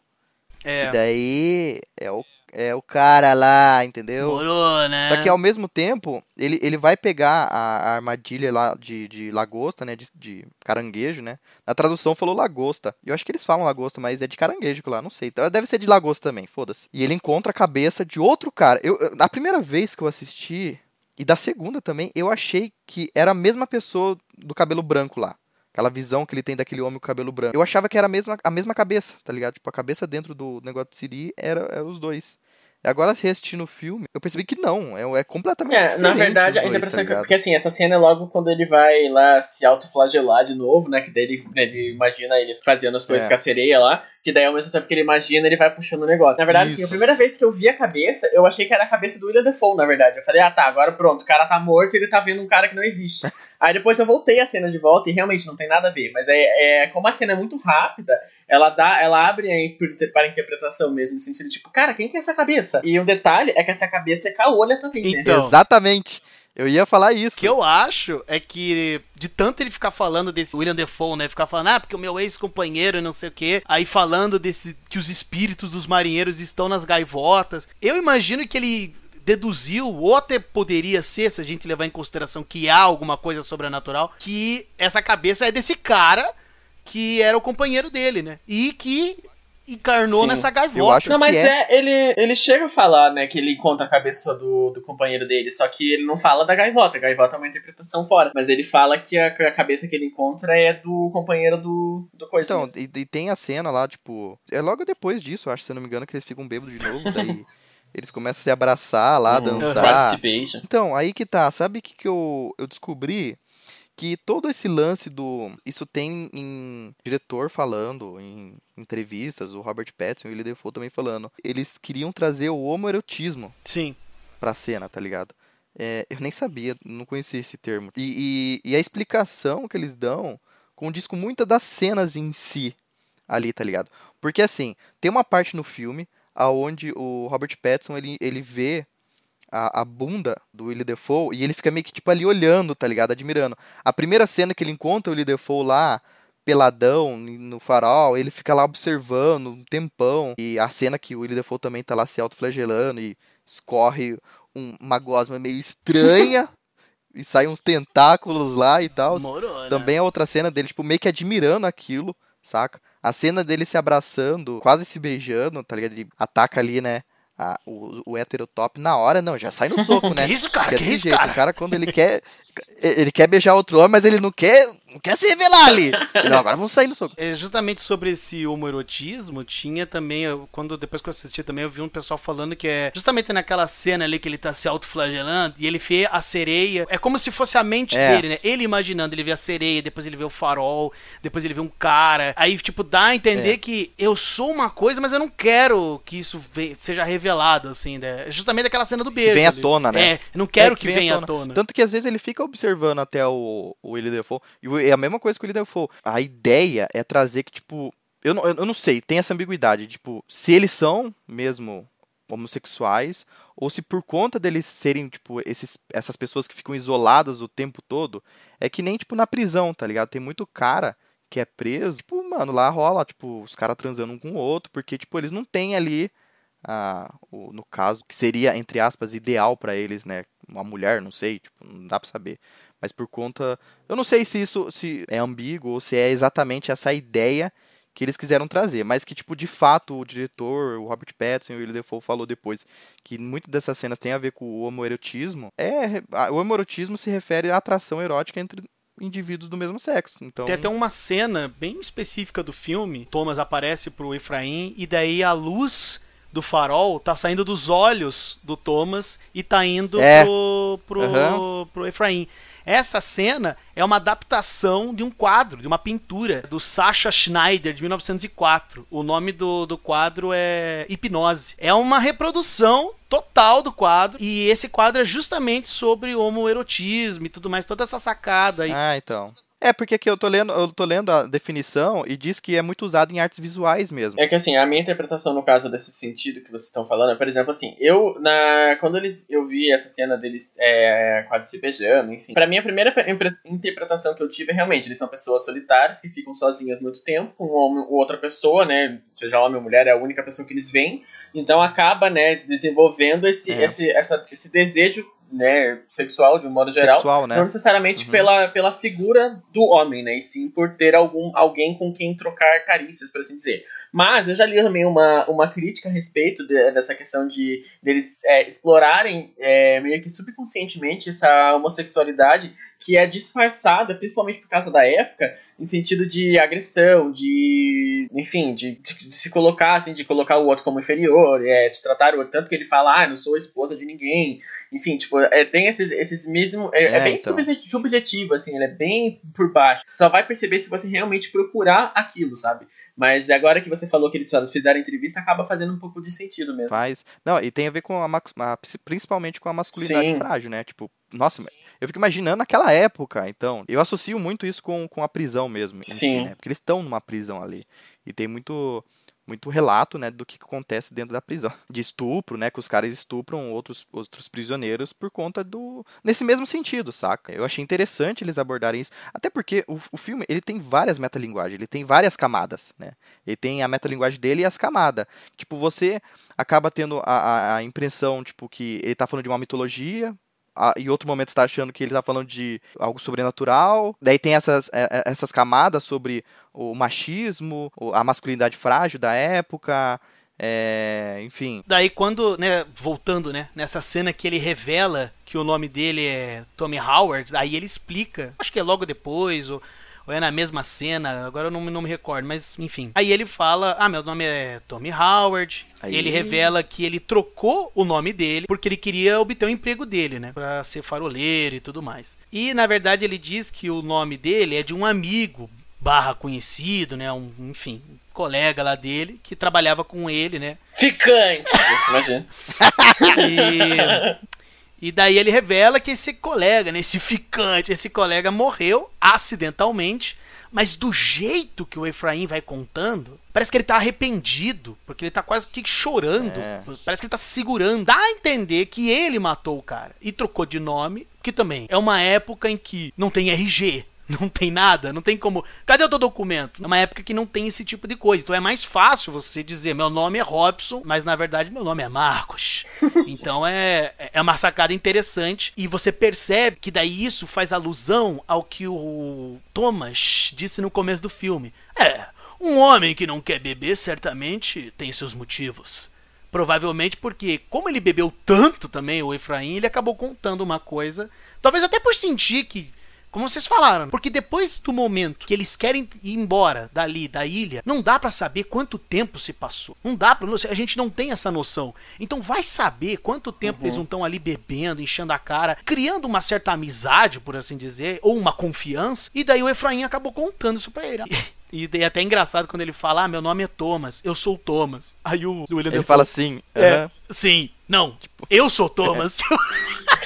E É. daí é o, é o cara lá, entendeu? Morou, né? Só que ao mesmo tempo, ele, ele vai pegar a, a armadilha lá de, de lagosta, né? De, de caranguejo, né? Na tradução falou lagosta. Eu acho que eles falam lagosta, mas é de caranguejo lá, não sei. Então, Deve ser de lagosta também, foda-se. E ele encontra a cabeça de outro cara. Eu, eu- a primeira vez que eu assisti, e da segunda também, eu achei que era a mesma pessoa do cabelo branco lá. Aquela visão que ele tem daquele homem com cabelo branco. Eu achava que era a mesma, a mesma cabeça, tá ligado? Tipo, a cabeça dentro do negócio de Siri era, era os dois. E agora, reassistindo o filme, eu percebi que não. É, é completamente É, diferente. na verdade, os a dois, interpretação tá que. Porque assim, essa cena é logo quando ele vai lá se autoflagelar de novo, né? Que daí ele, ele imagina ele fazendo as coisas É. com a sereia lá. Que daí ao mesmo tempo que ele imagina, ele vai puxando o negócio. Na verdade, assim, a primeira vez que eu vi a cabeça, eu achei que era a cabeça do William Defoe, na verdade. Eu falei, ah tá, agora pronto, o cara tá morto e ele tá vendo um cara que não existe. Aí depois eu voltei a cena de volta e realmente não tem nada a ver. Mas é, é como a cena é muito rápida, ela dá, ela abre para a interpretação mesmo, no sentido tipo, cara, quem que é essa cabeça? E um detalhe é que essa cabeça é caolha também, né? Então. Exatamente. Eu ia falar isso. O que eu acho é que, de tanto ele ficar falando desse William Defoe, né? Ficar falando, ah, porque o meu ex-companheiro e não sei o quê. Aí falando desse que os espíritos dos marinheiros estão nas gaivotas. Eu imagino que ele deduziu, ou até poderia ser, se a gente levar em consideração que há alguma coisa sobrenatural, que essa cabeça é desse cara que era o companheiro dele, né? E que encarnou Sim. nessa gaivota. Eu acho Não, mas que é, ele, ele chega a falar, né, que ele encontra a cabeça do, do companheiro dele, só que ele não fala da gaivota. A gaivota é uma interpretação fora. Mas ele fala que a, a cabeça que ele encontra é do companheiro do, do coisa. Então, e, e tem a cena lá, tipo. É logo depois disso, eu acho, se eu não me engano, que eles ficam bêbados de novo. daí eles começam a se abraçar lá, Hum, dançar. Então, aí que tá. Sabe o que, que eu, eu descobri? Que todo esse lance do. Isso tem em diretor falando, em entrevistas, o Robert Pattinson e o William Defoe também falando. Eles queriam trazer o homoerotismo Sim. pra cena, tá ligado? É, eu nem sabia, não conhecia esse termo. E, e, e a explicação que eles dão condiz com muitas das cenas em si ali, tá ligado? Porque assim, tem uma parte no filme aonde o Robert Pattinson ele, ele vê a, a bunda do Willie Defoe e ele fica meio que tipo ali olhando, tá ligado? Admirando. A primeira cena que ele encontra o Willie Defoe lá, peladão no farol, ele fica lá observando um tempão. E a cena que o Willie Defoe também tá lá se autoflagelando e escorre um- uma gosma meio estranha e sai uns tentáculos lá e tal. Morou, né? Também a outra cena dele, tipo, meio que admirando aquilo, saca? A cena dele se abraçando, quase se beijando, tá ligado? Ele ataca ali, né? a- o, o heterotop na hora, não, já sai no soco, né? Que isso, cara? Porque é Que desse isso, jeito. cara? O cara, quando ele quer. Ele quer beijar outro homem, mas ele não quer. Não quer se revelar ali. Não, agora vamos sair no soco. É, justamente sobre esse homoerotismo, tinha também, eu- quando depois que eu assisti também, eu vi um pessoal falando que é justamente naquela cena ali que ele tá se autoflagelando e ele vê a sereia. É como se fosse a mente É. dele, né? Ele imaginando, ele vê a sereia, depois ele vê o farol, depois ele vê um cara. Aí, tipo, dá a entender É. que eu sou uma coisa, mas eu não quero que isso seja revelado, assim, né? É Justamente aquela cena do beijo. venha à ali. tona, né? É, eu não quero É, que, venha à tona. Tanto que às vezes ele fica observando até o, o Willie Defoe. E o- é a mesma coisa que o Defoe. A ideia é trazer que, tipo. Eu não, eu não sei, tem essa ambiguidade. Tipo, se eles são mesmo homossexuais, ou se por conta deles serem, tipo, esses, essas pessoas que ficam isoladas o tempo todo, é que nem, tipo, na prisão, tá ligado? Tem muito cara que é preso, tipo, mano, lá rola, tipo, os caras transando um com o outro, porque, tipo, eles não têm ali, o, no caso, que seria, entre aspas, ideal pra eles, né? Uma mulher, não sei, tipo, não dá pra saber. Mas por conta. Eu não sei se isso se é ambíguo ou se é exatamente essa ideia que eles quiseram trazer, mas que, tipo, de fato, o diretor, o Robert Pattinson e o William Defoe falou depois que muitas dessas cenas têm a ver com o homoerotismo. É, o homoerotismo se refere à atração erótica entre indivíduos do mesmo sexo. Então, Tem até uma cena bem específica do filme. Thomas aparece pro Efraim e daí a luz do farol tá saindo dos olhos do Thomas e tá indo É. pro, pro, Aham. pro Efraim. Essa cena é uma adaptação de um quadro, de uma pintura do Sacha Schneider de 1904. O nome do, do quadro é Hipnose. É uma reprodução total do quadro e esse quadro é justamente sobre homoerotismo e tudo mais, toda essa sacada aí. Ah, então. É, porque aqui eu tô lendo, eu tô lendo a definição e diz que é muito usado em artes visuais mesmo. É que assim, a minha interpretação no caso desse sentido que vocês estão falando, é, por exemplo, assim, eu na quando eles eu vi essa cena deles é, quase se beijando, enfim. Pra mim a primeira interpretação que eu tive é realmente, eles são pessoas solitárias que ficam sozinhas muito tempo com um homem ou outra pessoa, né, seja homem ou mulher, é a única pessoa que eles veem. Então acaba, né, desenvolvendo esse É. esse essa, esse desejo, né, sexual de um modo geral. Sexual, né? Não necessariamente Uhum. pela, pela figura do homem, né? E sim por ter algum, alguém com quem trocar carícias, por assim dizer. Mas eu já li também uma, uma crítica a respeito de- dessa questão de deles é, explorarem é, meio que subconscientemente essa homossexualidade que é disfarçada, principalmente por causa da época, em sentido de agressão, de. enfim, de, de- de se colocar, assim, de colocar o outro como inferior, é, de tratar o outro. Tanto que ele fala, ah, não sou esposa de ninguém. Enfim, tipo, é, tem esses, esses mesmos. É, é É, bem então. subje- subjetivo, assim, ele é bem por baixo. Você só vai perceber se você realmente procurar aquilo, sabe? Mas agora que você falou que eles fizeram entrevista, acaba fazendo um pouco de sentido mesmo. Faz. Não, e tem a ver com a, a- principalmente com a masculinidade Sim. frágil, né? Tipo, nossa, eu fico imaginando naquela época, então. Eu associo muito isso com, com a prisão mesmo. Si, Sim. né? Porque eles estão numa prisão ali. E tem muito. Muito relato, né, do que acontece dentro da prisão. De estupro, né, que os caras estupram outros, outros prisioneiros por conta do... Nesse mesmo sentido, saca? Eu achei interessante eles abordarem isso. Até porque o, o filme, ele tem várias metalinguagens, ele tem várias camadas, né? Ele tem a metalinguagem dele e as camadas. Tipo, você acaba tendo a, a, a impressão, tipo, que ele tá falando de uma mitologia, em outro momento você tá achando que ele tá falando de algo sobrenatural. Daí tem essas, é, é, essas camadas sobre o machismo, a masculinidade frágil da época, é, enfim. Daí quando, né, voltando, né, nessa cena que ele revela que o nome dele é Tommy Howard, aí ele explica, acho que é logo depois, ou, ou é na mesma cena, agora eu não, me- não me recordo, mas enfim. Aí ele fala, ah, meu nome é Tommy Howard, Aí- ele revela que ele trocou o nome dele porque ele queria obter o emprego dele, né, pra ser faroleiro e tudo mais. E na verdade ele diz que o nome dele é de um amigo barra conhecido, né, um, enfim, um colega lá dele que trabalhava com ele, né, Ficante! Imagina. E, e daí ele revela que esse colega, né, esse ficante, esse colega morreu acidentalmente, mas do jeito que o Efraim vai contando, parece que ele tá arrependido, porque ele tá quase que chorando, É. parece que ele tá se segurando. Dá a entender que ele matou o cara e trocou de nome, que também é uma época em que não tem RG. Não tem nada, não tem como. Cadê o teu documento? É uma época que não tem esse tipo de coisa. Então é mais fácil você dizer: meu nome é Robson, mas na verdade meu nome é Marcos. Então é, é uma sacada interessante. E você percebe que daí isso faz alusão ao que o Thomas disse no começo do filme. É, um homem que não quer beber certamente tem seus motivos. Provavelmente porque, como ele bebeu tanto também, o Efraim, ele acabou contando uma coisa. Talvez até por sentir que. Como vocês falaram, porque depois do momento que eles querem ir embora dali, da ilha, não dá pra saber quanto tempo se passou. Não dá pra. A gente não tem essa noção. Então vai saber quanto tempo eles não estão ali bebendo, enchendo a cara, criando uma certa amizade, por assim dizer, ou uma confiança. E daí o Efraim acabou contando isso pra ele. E, e é até engraçado quando ele fala: Ah, meu nome é Thomas, eu sou o Thomas. Aí o William Ele Dafoe, fala assim, é, aham, sim, não, eu sou Thomas.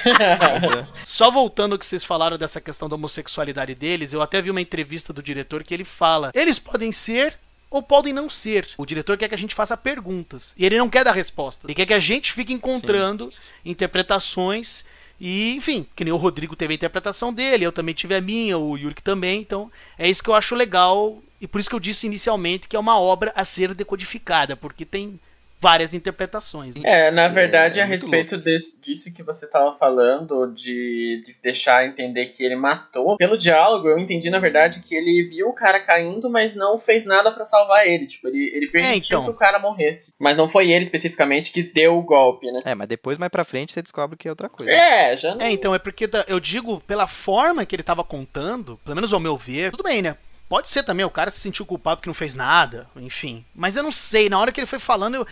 Aham. Só voltando ao que vocês falaram dessa questão da homossexualidade deles, eu até vi uma entrevista do diretor que ele fala: eles podem ser ou podem não ser. O diretor quer que a gente faça perguntas e ele não quer dar resposta. Ele quer que a gente fique encontrando interpretações E, enfim, que nem o Rodrigo teve a interpretação dele, eu também tive a minha, o Yurik também. Então, é isso que eu acho legal. E por isso que eu disse inicialmente que é uma obra a ser decodificada, porque tem várias interpretações. né? É, na verdade, é a respeito desse- disso que você tava falando, de, de deixar entender que ele matou, pelo diálogo, eu entendi, na verdade, que ele viu o cara caindo, mas não fez nada pra salvar ele. Tipo, ele, ele permitiu então. que o cara morresse. Mas não foi ele especificamente que deu o golpe, né? É, mas depois, mais pra frente, você descobre que é outra coisa. É, já não. É, então, é porque eu digo, pela forma que ele tava contando, pelo menos ao meu ver, tudo bem, né? Pode ser também, o cara se sentiu culpado porque não fez nada, enfim. Mas eu não sei, na hora que ele foi falando, eu,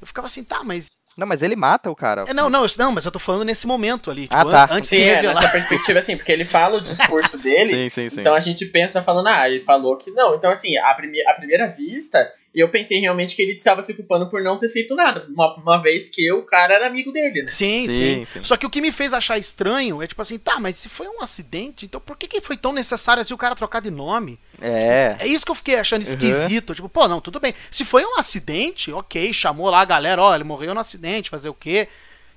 eu ficava assim, tá, mas. Não, mas ele mata o cara. É, não, não, eu- não, mas eu tô falando nesse momento ali. Ah, tipo, tá. an- Antes Sim, de é, revelar. nessa perspectiva, assim, porque ele fala o discurso dele, Sim, sim, sim. Então a gente pensa falando, ah, ele falou que não. Então, assim, à, prime à primeira vista, eu pensei realmente que ele estava se culpando por não ter feito nada. Uma, uma vez que o cara era amigo dele, né? Sim, Sim, sim, sim. Só que o que me fez achar estranho é tipo assim, tá, mas se foi um acidente, então por que, que foi tão necessário assim o cara trocar de nome? É. É isso que eu fiquei achando esquisito. Tipo, pô, não, tudo bem. Se foi um acidente, ok, chamou lá a galera, ó, ele morreu no acidente, fazer o quê?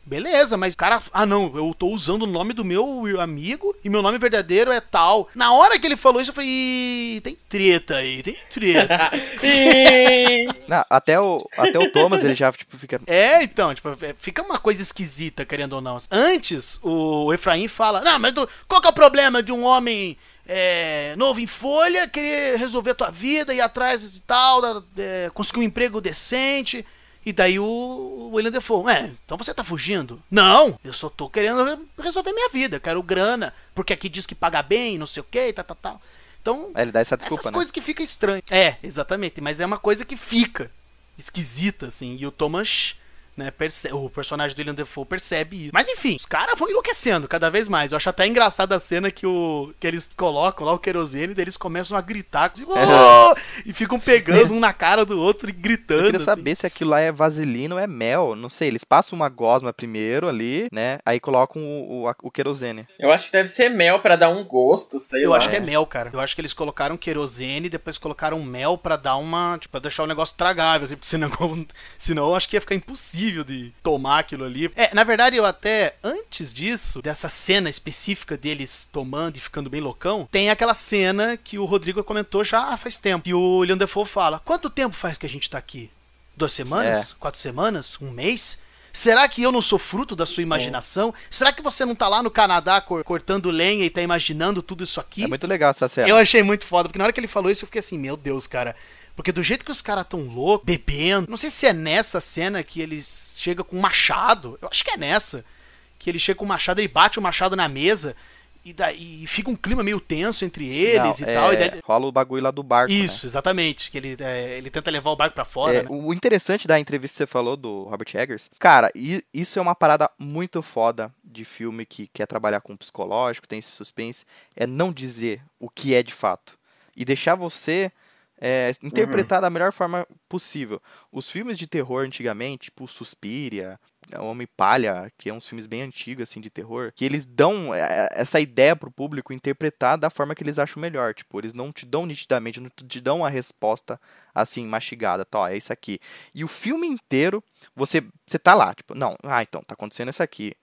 Beleza, mas o cara. Ah, não, eu tô usando o nome do meu amigo e meu nome verdadeiro é tal. Na hora que ele falou isso, eu falei, "Ih, tem treta aí, tem treta. Não, até, o, até o Thomas, ele já, tipo, fica... É, então, tipo, é, fica uma coisa esquisita, querendo ou não. Antes, o Efraim fala, não, mas do- qual que é o problema de um homem é, novo em folha querer resolver a tua vida, ir atrás e tal, é, conseguir um emprego decente? E daí o, William Defoe, é, então você tá fugindo? Não, eu só tô querendo re- resolver minha vida, eu quero grana, porque aqui diz que paga bem, não sei o que, tal, tal, tal. Então, Aí ele dá essa desculpa, essas né? coisas que fica estranho. É, exatamente, mas é uma coisa que fica esquisita, assim. E o Thomas, né, perce- o personagem do William Defoe percebe isso. Mas enfim, os caras vão enlouquecendo cada vez mais. Eu acho até engraçada a cena que, o, que eles colocam lá o querosene e daí eles começam a gritar assim, "Oh!" e ficam pegando um na cara do outro e Eu gritando. queria assim. saber se aquilo lá é vaselina ou é mel. Não sei, eles passam uma gosma primeiro ali, né? Aí colocam o, o, o querosene. Eu acho que deve ser mel pra dar um gosto, sei Eu lá. acho que é mel, cara. Eu acho que eles colocaram querosene e depois colocaram mel pra dar uma. Tipo, pra deixar o negócio tragável, assim, porque senão, senão eu acho que ia ficar impossível de tomar aquilo ali. É, na verdade, eu até, antes disso, dessa cena específica deles tomando e ficando bem loucão, tem aquela cena que o Rodrigo comentou já faz tempo. E o William Defoe fala: Quanto tempo faz que a gente tá aqui? Duas semanas? É. Quatro semanas? Um mês? Será que eu não sou fruto da sua Sim. imaginação? Será que você não tá lá no Canadá cor- cortando lenha e tá imaginando tudo isso aqui? É muito legal essa cena. Eu achei muito foda, porque na hora que ele falou isso, eu fiquei assim, meu Deus, cara. Porque do jeito que os caras tão loucos, bebendo, não sei se é nessa cena que eles chegam com um machado. Eu acho que é nessa. Que ele chega com o machado e bate o machado na mesa. E, daí, e fica um clima meio tenso entre eles Não, e tal. E é, daí- Rola o bagulho lá do barco, né? Isso, exatamente. Que ele, é, ele tenta levar o barco pra fora, É, né? O interessante da entrevista que você falou do Robert Eggers, cara, isso é uma parada muito foda de filme que quer trabalhar com psicológico, tem esse suspense, é não dizer o que é de fato. E deixar você é, interpretar da melhor forma possível. Os filmes de terror antigamente, tipo Suspiria, Homem Palha, que é uns filmes bem antigos assim de terror, que eles dão é, essa ideia pro público interpretar da forma que eles acham melhor. Tipo, eles não te dão nitidamente, não te dão a resposta assim mastigada, tá, ó, é isso aqui. E o filme inteiro, você você tá lá, tipo, não, ah, então tá acontecendo isso aqui.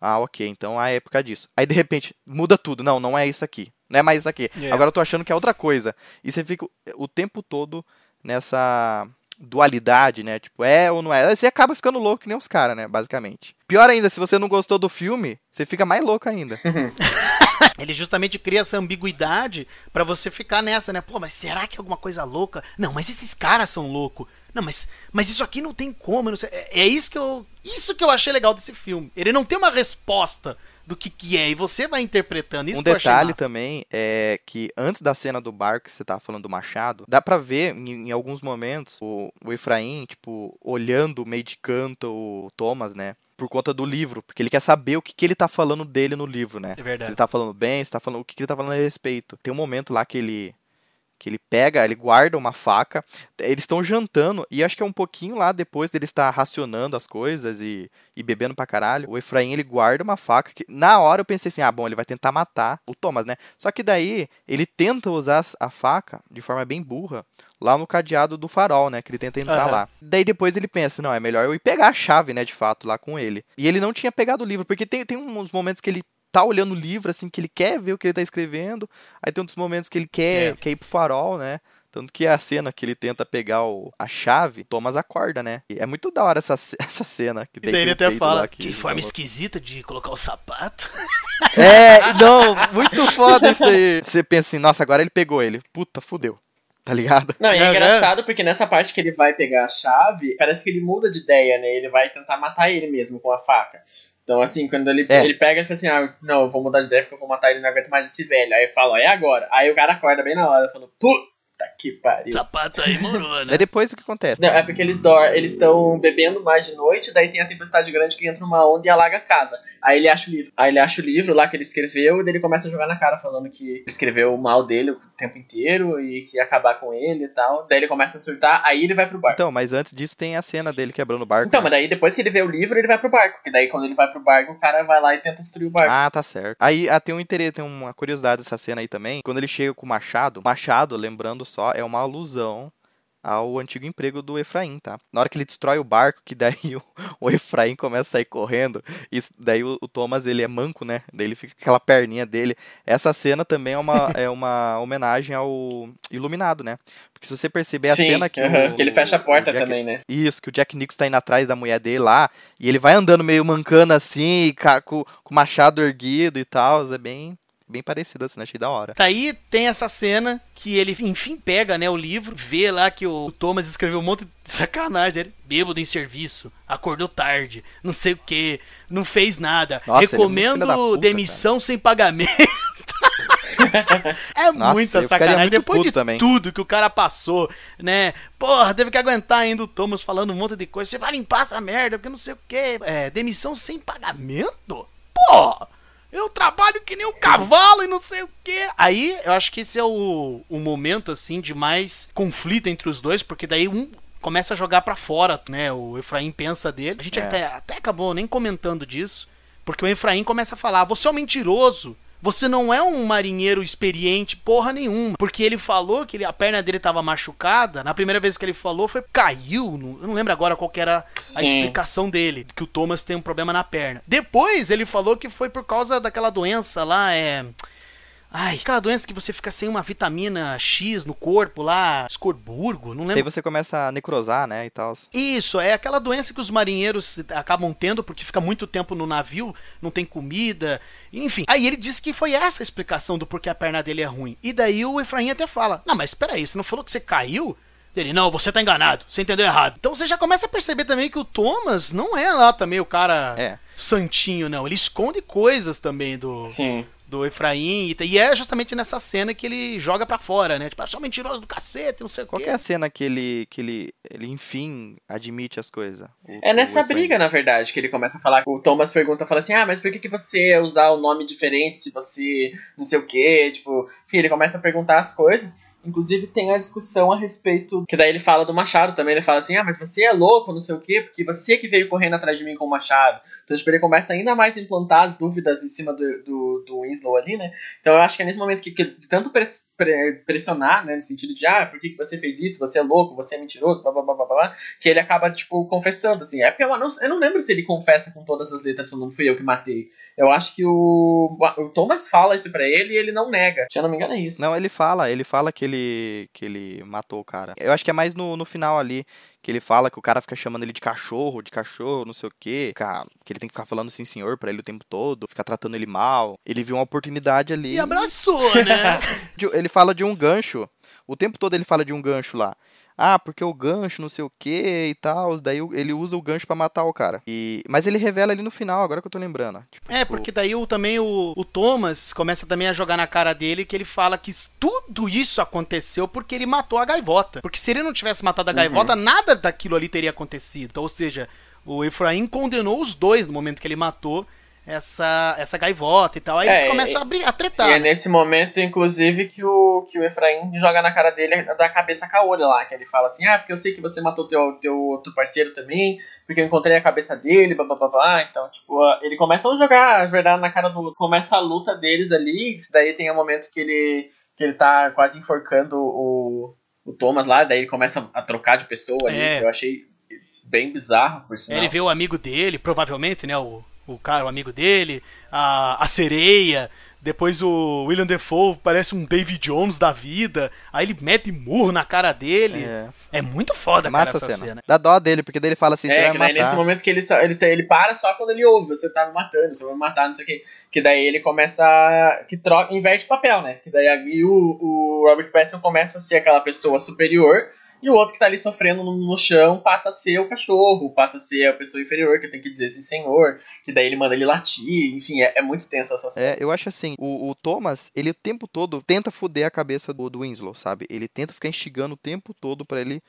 Ah, OK, então a época disso. Aí de repente muda tudo. Não, não é isso aqui. Não é mais isso aqui. É. Agora eu tô achando que é outra coisa. E você fica o tempo todo nessa dualidade, né? Tipo, é ou não é? Você acaba ficando louco que nem os caras, né? Basicamente. Pior ainda, se você não gostou do filme, você fica mais louco ainda. Ele justamente cria essa ambiguidade pra você ficar nessa, né? Pô, mas será que é alguma coisa louca? Não, mas esses caras são loucos. Não, mas, mas isso aqui não tem como. não sei. É, é isso que eu. Isso que eu achei legal desse filme. Ele não tem uma resposta do que, que é, e você vai interpretando. Isso um detalhe também é que antes da cena do barco que você tava falando do machado, dá pra ver em, em alguns momentos o, o Efraim, tipo, olhando meio de canto o Thomas, né? Por conta do livro, porque ele quer saber o que, que ele tá falando dele no livro, né? É verdade. Se ele tá falando bem, se tá falando o que, que ele tá falando a respeito. Tem um momento lá que ele que ele pega, ele guarda uma faca. Eles estão jantando e acho que é um pouquinho lá depois dele estar racionando as coisas e, e bebendo pra caralho. O Efraim ele guarda uma faca que na hora eu pensei assim: "Ah, bom, ele vai tentar matar o Thomas, né?". Só que daí ele tenta usar a faca de forma bem burra lá no cadeado do farol, né? Que ele tenta entrar Aham. lá. Daí depois ele pensa, não, é melhor eu ir pegar a chave, né, de fato, lá com ele. E ele não tinha pegado o livro, porque tem, tem uns momentos que ele tá olhando o livro, assim, que ele quer ver o que ele tá escrevendo. Aí tem outros momentos que ele quer, É. quer ir pro farol, né? Tanto que a cena que ele tenta pegar o- a chave, Thomas acorda, né? E é muito da hora essa, essa cena. Que E daí ele até fala, que forma uma- esquisita de colocar o sapato. É, não, muito foda isso daí. Você pensa assim, nossa, agora ele pegou ele. Puta, fudeu. Tá ligado? Não, e é É, engraçado porque nessa parte que ele vai pegar a chave, parece que ele muda de ideia, né? Ele vai tentar matar ele mesmo com a faca. Então, assim, quando ele, É. ele pega, ele fala assim: ah, não, eu vou mudar de ideia porque eu vou matar ele, não aguento mais esse velho. Aí eu falo, é agora. Aí o cara acorda bem na hora, falando, puta que pariu. sapato aí morou, né? Daí depois o que acontece? Não, é porque eles estão bebendo mais de noite, daí tem a tempestade grande que entra numa onda e alaga a casa. Aí ele acha o livro. Aí ele acha o livro lá que ele escreveu e daí ele começa a jogar na cara falando que escreveu o mal dele o tempo inteiro e que ia acabar com ele e tal. Daí ele começa a surtar, aí ele vai pro barco. Então, mas antes disso tem a cena dele quebrando o barco. Então, né? mas daí depois que ele vê o livro, ele vai pro barco. Porque daí quando ele vai pro barco, o cara vai lá e tenta destruir o barco. Ah, tá certo. Aí ah, tem um interesse, tem uma curiosidade dessa cena aí também. Quando ele chega com o machado, machado, lembrando só, é uma alusão ao antigo emprego do Efraim, tá? Na hora que ele destrói o barco, que daí o, o Efraim começa a sair correndo, e daí o, o Thomas, ele é manco, né? Daí ele fica com aquela perninha dele. Essa cena também é uma, é uma homenagem ao Iluminado, né? Porque se você perceber a Sim, cena que aham, o, que ele fecha a porta Jack- também, né? Isso, que o Jack Nicholson tá indo atrás da mulher dele lá, e ele vai andando meio mancando assim, com o machado erguido e tal, é bem, bem parecido assim, achei da hora. Daí tem essa cena que ele, enfim, pega, né, o livro, vê lá que o Thomas escreveu um monte de sacanagem. Ele, bêbado em serviço, acordou tarde, não sei o que, não fez nada. Nossa, é Recomendo da puta, demissão sem pagamento. é Nossa, muita sacanagem. muito Depois de também. tudo que o cara passou, né? Porra, teve que aguentar ainda o Thomas falando um monte de coisa. Você vai limpar essa merda, porque não sei o que. É, demissão sem pagamento? Porra! Eu trabalho que nem um cavalo e não sei o quê. Aí, eu acho que esse é o, o momento, assim, de mais conflito entre os dois, porque daí um começa a jogar pra fora, né? O Efraim pensa dele. A gente É. até, até acabou nem comentando disso, porque o Efraim começa a falar: você é um mentiroso. Você não é um marinheiro experiente, porra nenhuma. Porque ele falou que ele- a perna dele tava machucada. Na primeira vez que ele falou, foi caiu. não- Eu não lembro agora qual que era a Sim. explicação dele, que o Thomas tem um problema na perna. Depois ele falou que foi por causa daquela doença lá, é. Ai, aquela doença que você fica sem uma vitamina X no corpo lá, escorburgo, não Daí lembro. você começa a necrosar, né, e tal. Isso, é aquela doença que os marinheiros acabam tendo porque fica muito tempo no navio, não tem comida, enfim. Aí ele disse que foi essa a explicação do porquê a perna dele é ruim. E daí o Efraim até fala: Não, mas espera aí, você não falou que você caiu? Ele, não, você tá enganado, você entendeu errado. Então você já começa a perceber também que o Thomas não é lá também o cara É. santinho, não. Ele esconde coisas também do, Sim. Do Efraim. E, e é justamente nessa cena que ele joga pra fora, né? Tipo, ah, sou mentiroso do cacete, não sei o Qual quê. que é a cena que ele, que ele, ele enfim, admite as coisas? O- É nessa briga, na verdade, que ele começa a falar. O Thomas pergunta, fala assim: Ah, mas por que, que você ia usar o nome diferente se você não sei o quê? Tipo, enfim, ele começa a perguntar as coisas. Inclusive tem a discussão a respeito. Que daí ele fala do Machado também. Ele fala assim: Ah, mas você é louco, não sei o quê, porque você que veio correndo atrás de mim com o Machado. Então, tipo, ele começa ainda mais a implantar as dúvidas em cima do, do, do Winslow ali, né? Então eu acho que é nesse momento que, que tanto pressionar, né? No sentido de, ah, por que, que você fez isso? Você é louco, você é mentiroso, blá blá blá blá blá, que ele acaba, tipo, confessando, assim. É porque eu não, eu não lembro se ele confessa com todas as letras, se não fui eu que matei. Eu acho que o, o Thomas fala isso pra ele e ele não nega. Se eu não me engano, é isso. Não, ele fala, ele fala que ele, que ele matou o cara. Eu acho que é mais no, no final ali, que ele fala que o cara fica chamando ele de cachorro, de cachorro, não sei o quê. Que ele tem que ficar falando sim senhor pra ele o tempo todo, ficar tratando ele mal. Ele viu uma oportunidade ali. E abraçou, né? ele fala de um gancho. O tempo todo ele fala de um gancho lá. Ah, porque o gancho, não sei o que e tal. Daí ele usa o gancho pra matar o cara. E, mas ele revela ali no final, agora que eu tô lembrando. Tipo, É, porque daí o, também o, o Thomas começa também a jogar na cara dele que ele fala que tudo isso aconteceu porque ele matou a gaivota. Porque se ele não tivesse matado a gaivota, nada daquilo ali teria acontecido. Então, ou seja, o Efraim condenou os dois no momento que ele matou. Essa, essa gaivota e tal. Aí eles É, começam e- a, abrir, a tretar. E é né? nesse momento, inclusive, que o, que o Efraim joga na cara dele da cabeça caolha lá. Que ele fala assim: Ah, porque eu sei que você matou teu, teu outro parceiro também, porque eu encontrei a cabeça dele, blá blá blá blá. Então, tipo, ah, ele começa a jogar as verdades na cara do. Começa a luta deles ali. Daí tem um momento que ele, que ele tá quase enforcando o, o Thomas lá. Daí ele começa a trocar de pessoa ali. É. Que eu achei bem bizarro, por sinal. Ele vê o amigo dele, provavelmente, né? O, o cara, o amigo dele, a, a sereia. Depois o William Defoe parece um David Jones da vida. Aí ele mete murro na cara dele. É. É, muito foda, Massa cara, essa cena. cena. Dá dó dele, porque daí ele fala assim, você É, vai que daí matar. nesse momento que ele, só, ele, ele para só quando ele ouve, você tá me matando, você vai me matar, não sei o que. Que daí ele começa. a- Que troca, inverte papel, né? Que daí aí o, o Robert Pattinson começa a ser aquela pessoa superior. E o outro que tá ali sofrendo no, no chão passa a ser o cachorro, passa a ser a pessoa inferior, que tem que dizer sim, senhor. Que daí ele manda ele latir, enfim, é, é muito tensa essa cena. É, eu acho assim, o, o Thomas, ele o tempo todo tenta foder a cabeça do, do Winslow, sabe? Ele tenta ficar instigando o tempo todo pra ele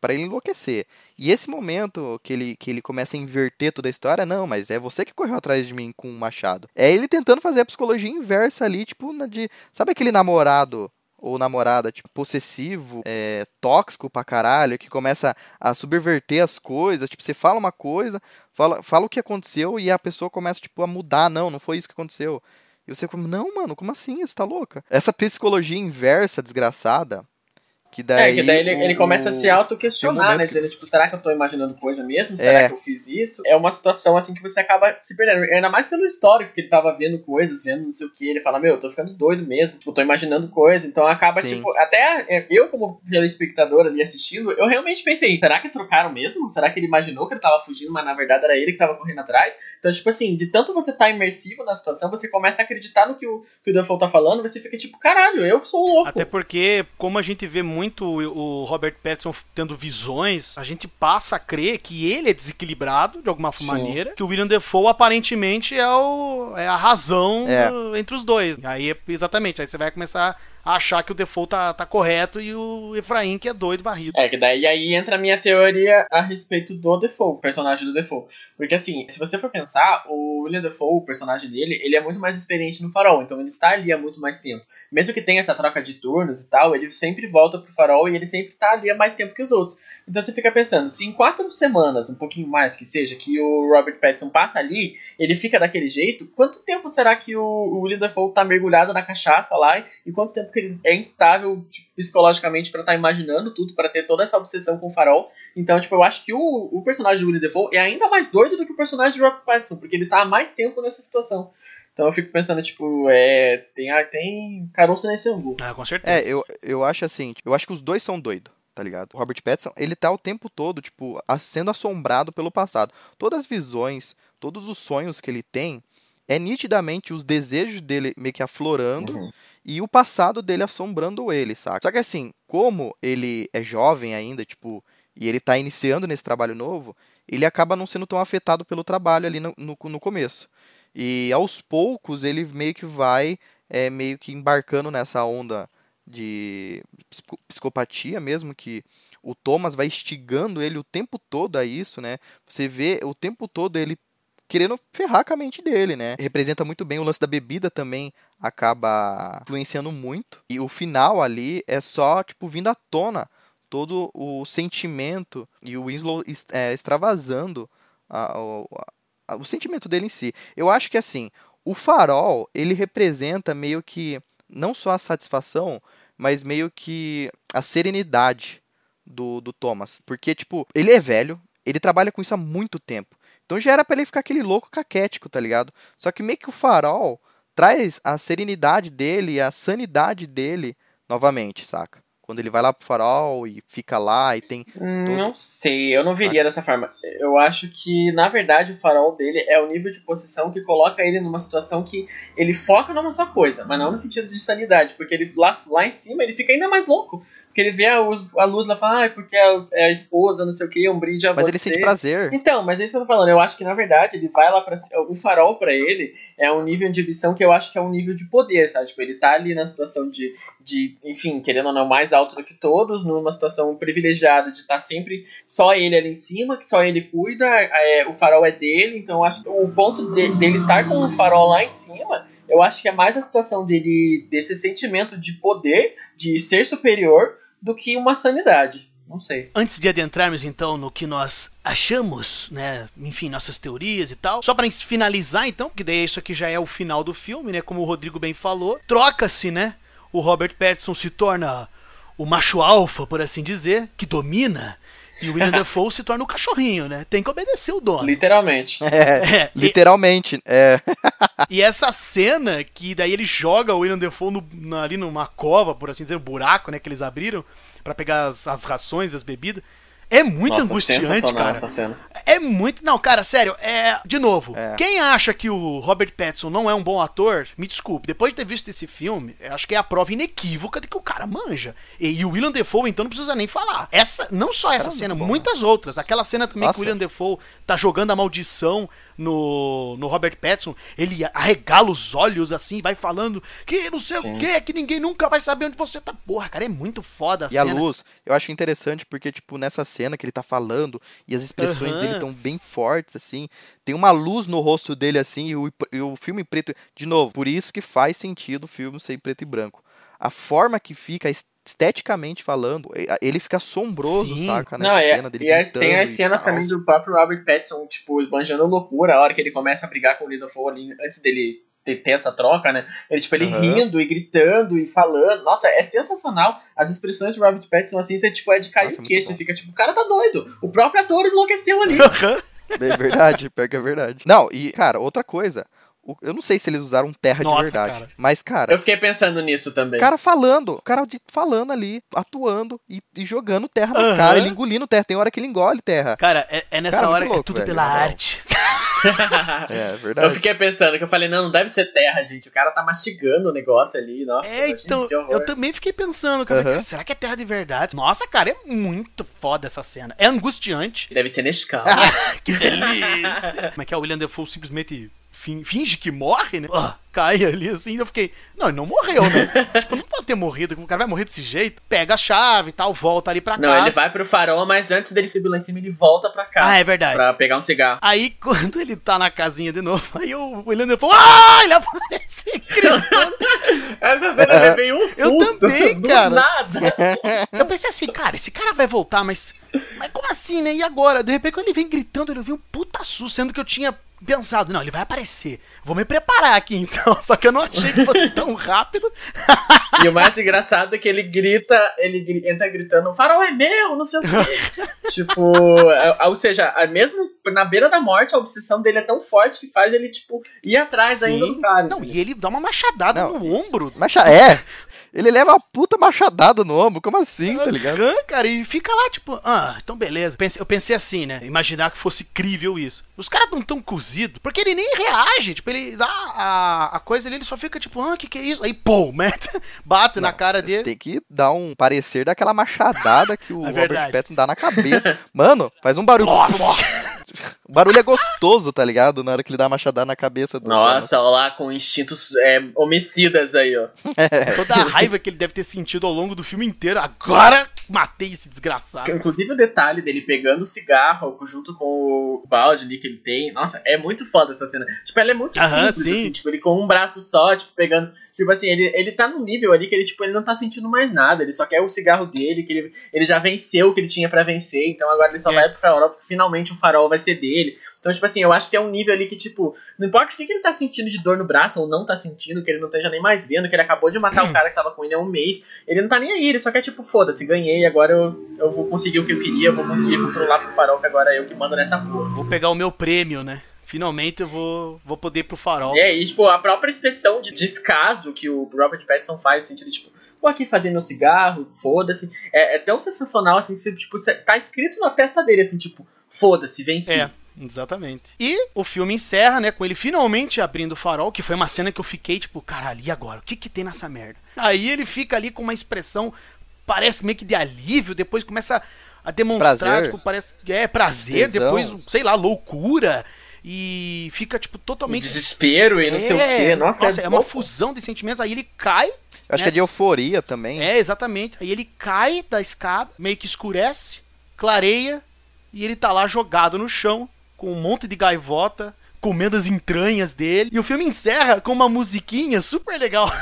para ele enlouquecer. E esse momento que ele, que ele começa a inverter toda a história, não, mas é você que correu atrás de mim com o machado. É ele tentando fazer a psicologia inversa ali, tipo, de. Sabe aquele namorado ou namorada, tipo, possessivo, é, tóxico pra caralho, que começa a subverter as coisas, tipo, você fala uma coisa, fala, fala o que aconteceu e a pessoa começa, tipo, a mudar, não, não foi isso que aconteceu. E você como, não, mano, como assim? Você tá louca? Essa psicologia inversa, desgraçada, que daí... é, que daí ele, o- ele começa a se um auto-questionar, né? que- Dizendo, tipo, será que eu tô imaginando coisa mesmo? Será É. que eu fiz isso? É uma situação, assim, que você acaba se perdendo. Ainda mais pelo histórico, que ele tava vendo coisas, vendo não sei o que. Ele fala, meu, eu tô ficando doido mesmo. Tipo, tô imaginando coisa. Então acaba, Sim. tipo, até é, eu, como telespectador ali assistindo, eu realmente pensei, será que trocaram mesmo? Será que ele imaginou que ele tava fugindo, mas na verdade era ele que tava correndo atrás? Então, tipo assim, de tanto você tá imersivo na situação, você começa a acreditar no que o, que o Duffel tá falando, você fica tipo, caralho, eu sou louco. Até porque, como a gente vê muito o o Robert Pattinson tendo visões, a gente passa a crer que ele é desequilibrado de alguma Sim. maneira, que o William Defoe aparentemente é, o, é a razão É. do- entre os dois. Aí, exatamente, aí você vai começar achar que o Defoe tá, tá correto e o Efraim que é doido varrido. É, que daí aí entra a minha teoria a respeito do o personagem do Defoe. Porque assim, se você for pensar, o William Defoe, o personagem dele, ele é muito mais experiente no farol, então ele está ali há muito mais tempo. Mesmo que tenha essa troca de turnos e tal, ele sempre volta pro farol e ele sempre está ali há mais tempo que os outros. Então você fica pensando, se em quatro semanas, um pouquinho mais que seja, que o Robert Pattinson passa ali, ele fica daquele jeito, quanto tempo será que o, o William Defoe tá mergulhado na cachaça lá e quanto tempo que ele é instável tipo, psicologicamente pra estar imaginando tudo, pra ter toda essa obsessão com o farol. Então, tipo, eu acho que o, o personagem do William Defoe é ainda mais doido do que o personagem de Robert Pattinson, porque ele tá há mais tempo nessa situação. Então eu fico pensando, tipo, é, tem, tem caroço nesse angu. Ah, com certeza. É, eu, eu acho assim, eu acho que os dois são doidos, tá ligado? O Robert Pattinson, ele tá o tempo todo, tipo, sendo assombrado pelo passado. Todas as visões, todos os sonhos que ele tem, é nitidamente os desejos dele meio que aflorando Uhum. E o passado dele assombrando ele, saca? Só que assim, como ele é jovem ainda, tipo, e ele tá iniciando nesse trabalho novo, ele acaba não sendo tão afetado pelo trabalho ali no, no, no começo. E aos poucos ele meio que vai é, meio que embarcando nessa onda de psico- psicopatia mesmo, que o Thomas vai instigando ele o tempo todo a isso, né? Você vê o tempo todo ele querendo ferrar com a mente dele, né? Representa muito bem o lance da bebida também acaba influenciando muito. E o final ali é só, tipo, vindo à tona todo o sentimento e o Winslow é, extravasando a- o- a- o sentimento dele em si. Eu acho que assim, o farol, ele representa meio que não só a satisfação, mas meio que a serenidade do, do Thomas. Porque, tipo, ele é velho, ele trabalha com isso há muito tempo. Então já era pra ele ficar aquele louco caquético, tá ligado? Só que meio que o farol traz a serenidade dele, a sanidade dele novamente, saca? Quando ele vai lá pro farol e fica lá e tem. Não sei, eu não viria dessa forma. Eu acho que, na verdade, o farol dele é o nível de possessão que coloca ele numa situação que ele foca numa só coisa, mas não no sentido de sanidade, porque ele lá, lá em cima ele fica ainda mais louco. Que ele vê a luz, a luz lá e fala, ah, porque é, é a esposa, não sei o que, é um brinde a Mas você. ele sente prazer. Então, mas é isso que eu tô falando. Eu acho que, na verdade, ele vai lá pra. O farol pra ele é um nível de ambição que eu acho que é um nível de poder, sabe? Tipo, ele tá ali na situação de, de enfim, querendo ou não, mais alto do que todos, numa situação privilegiada de estar sempre só ele ali em cima, que só ele cuida, é, o farol é dele, então eu acho que o ponto de- dele estar com o farol lá em cima, eu acho que é mais a situação dele, desse sentimento de poder, de ser superior, do que uma sanidade. Não sei. Antes de adentrarmos então no que nós achamos, né, enfim, nossas teorias e tal, só pra finalizar então, que daí isso aqui já é o final do filme, né, como o Rodrigo bem falou, troca-se, né, o Robert Pattinson se torna o macho alfa, por assim dizer, que domina, e o William Dafoe se torna o cachorrinho, né, tem que obedecer o dono. Literalmente. É, É, e- literalmente. É. E essa cena que daí ele joga o William Defoe no- na- ali numa cova, por assim dizer, um buraco, né, que eles abriram pra pegar as, as rações, as bebidas. É muito Nossa, angustiante, cara. essa cena. É muito. Não, cara, sério, é. De novo, É. quem acha que o Robert Pattinson não é um bom ator, me desculpe. Depois de ter visto esse filme, eu acho que é a prova inequívoca de que o cara manja. E, e o William Defoe, então, não precisa nem falar. Essa, não só essa Cara, cena, muitas outras. Aquela cena também que Nossa. o William Defoe tá jogando a maldição no, no Robert Pattinson. Ele arregala os olhos assim, vai falando que não sei Sim. o que, que ninguém nunca vai saber onde você tá. Porra, cara, é muito foda a E a cena. luz, eu acho interessante porque, tipo, nessa cena que ele tá falando e as expressões Aham. dele estão bem fortes, assim. Tem uma luz no rosto dele, assim, e o, e o filme preto. De novo, por isso que faz sentido o filme ser em preto e branco. A forma que fica, es- esteticamente falando, ele fica assombroso, Sim. saca? Nessa Não, é, cena dele e tem as cenas também do próprio Robert Pattinson, tipo, esbanjando loucura, a hora que ele começa a brigar com o Four ali, antes dele ter, ter essa troca, né? Ele, tipo, ele Aham. rindo e gritando e falando. Nossa, é sensacional. As expressões do Robert Pattinson, assim, você, tipo, é de cair Nossa, é o queixo. Você fica, tipo, o cara tá doido. O próprio ator enlouqueceu ali. É verdade, pior que é verdade. Não, e, cara, outra coisa. Eu não sei se eles usaram terra Nossa, de verdade. cara. Mas, cara, Eu fiquei pensando nisso também. o cara falando, o cara de- falando ali, atuando e, e jogando terra Aham. cara, ele engolindo terra. Tem hora que ele engole terra. Cara, é, é nessa Cara, muito hora, é louco, tudo velho, pela arte. É verdade. Eu fiquei pensando, que eu falei, não, não deve ser terra, gente. O cara tá mastigando o negócio ali. Nossa, É, então, que horror. eu também fiquei pensando, cara, Aham. cara, será que é terra de verdade? Nossa, cara, é muito foda essa cena. É angustiante. Deve ser Nescau. que delícia! Como é que é? O William Defoe simplesmente finge que morre, né? Ah, cai ali assim, eu fiquei, não, ele não morreu, né? tipo, não pode ter morrido, o cara vai morrer desse jeito. Pega a chave e tal, volta ali pra Não, casa. ele vai pro farol, mas antes dele subir lá em cima, ele volta pra casa. Ah, é verdade. Pra pegar um cigarro. Aí, quando ele tá na casinha de novo, aí o William Defoe, ah, ele aparece gritando. Essa cena eu levei um susto. também, do cara. nada. Eu pensei assim, cara, esse cara vai voltar, mas. Mas como assim, né? E agora? De repente, quando ele vem gritando, ele viu um puta susto, sendo que eu tinha pensado, não, ele vai aparecer. Vou me preparar aqui então. Só que eu não achei que fosse tão rápido. E o mais engraçado é que ele grita, ele entra gritando, o farol é meu, não sei o quê. tipo, é- ou seja, a- mesmo na beira da morte, a obsessão dele é tão forte que faz ele, tipo, ir atrás Sim. ainda do cara. Não, e ele dá uma machadada Não, no ombro. Macha... É! Ele leva uma puta machadada no ombro, como assim, tá ligado? Cara, e fica lá, tipo, ah, então beleza. Eu pensei assim, né? Imaginar que fosse crível isso. Os caras não tão cozidos, porque ele nem reage, tipo, ele dá a, a coisa ali, ele só fica tipo, ah, que que é isso? Aí, pô, mete, bate na Não, cara dele. Tem que dar um parecer daquela machadada que o É Robert. Pattinson dá na cabeça. Mano, faz um barulho. O barulho é gostoso, tá ligado? Na hora que ele dá a machadada na cabeça do. Nossa, olha lá, com instintos é, homicidas aí, ó. Toda a raiva que ele deve ter sentido ao longo do filme inteiro. Agora matei esse desgraçado. Inclusive o detalhe dele pegando o cigarro junto com o balde ali que ele tem. Nossa, é muito foda essa cena. Tipo, ela é muito Aham, simples, sim. assim, tipo, ele com um braço só, tipo, pegando. Tipo assim, ele, ele tá num nível ali que ele, tipo, ele não tá sentindo mais nada. Ele só quer o cigarro dele, que ele, ele já venceu o que ele tinha pra vencer, então agora ele só É. vai pro farol, porque finalmente o farol vai ser dele. Então, tipo assim, eu acho que é um nível ali que, tipo, não importa o que, que ele tá sentindo de dor no braço ou não tá sentindo, que ele não esteja nem mais vendo, que ele acabou de matar o cara que tava com ele há um mês, ele não tá nem aí, ele só quer, tipo, foda-se, ganhei, agora eu, eu vou conseguir o que eu queria, eu vou, eu vou pro lá pro farol, que agora é eu que mando nessa porra. Vou pegar o meu prêmio, né? Finalmente eu vou, vou poder ir pro farol. E aí, tipo, a própria expressão de descaso que o Robert Pattinson faz, sentido, tipo, vou aqui fazer meu cigarro, foda-se, é, é tão sensacional, assim, que você, tipo, tá escrito na testa dele, assim, tipo, foda-se, venci. É, exatamente. E o filme encerra, né, com ele finalmente abrindo o farol, que foi uma cena que eu fiquei tipo, caralho, e agora? O que que tem nessa merda? Aí ele fica ali com uma expressão parece meio que de alívio, depois começa a demonstrar, Prazer. tipo, parece que é prazer, Tesão. depois, sei lá, loucura. E fica, tipo, totalmente. desespero e não sei o quê. Nossa, é, uma louco. fusão de sentimentos. Aí ele cai. Acho que é de euforia também. É, exatamente. Aí ele cai da escada, meio que escurece, clareia, e ele tá lá jogado no chão, com um monte de gaivota, comendo as entranhas dele. E o filme encerra com uma musiquinha super legal.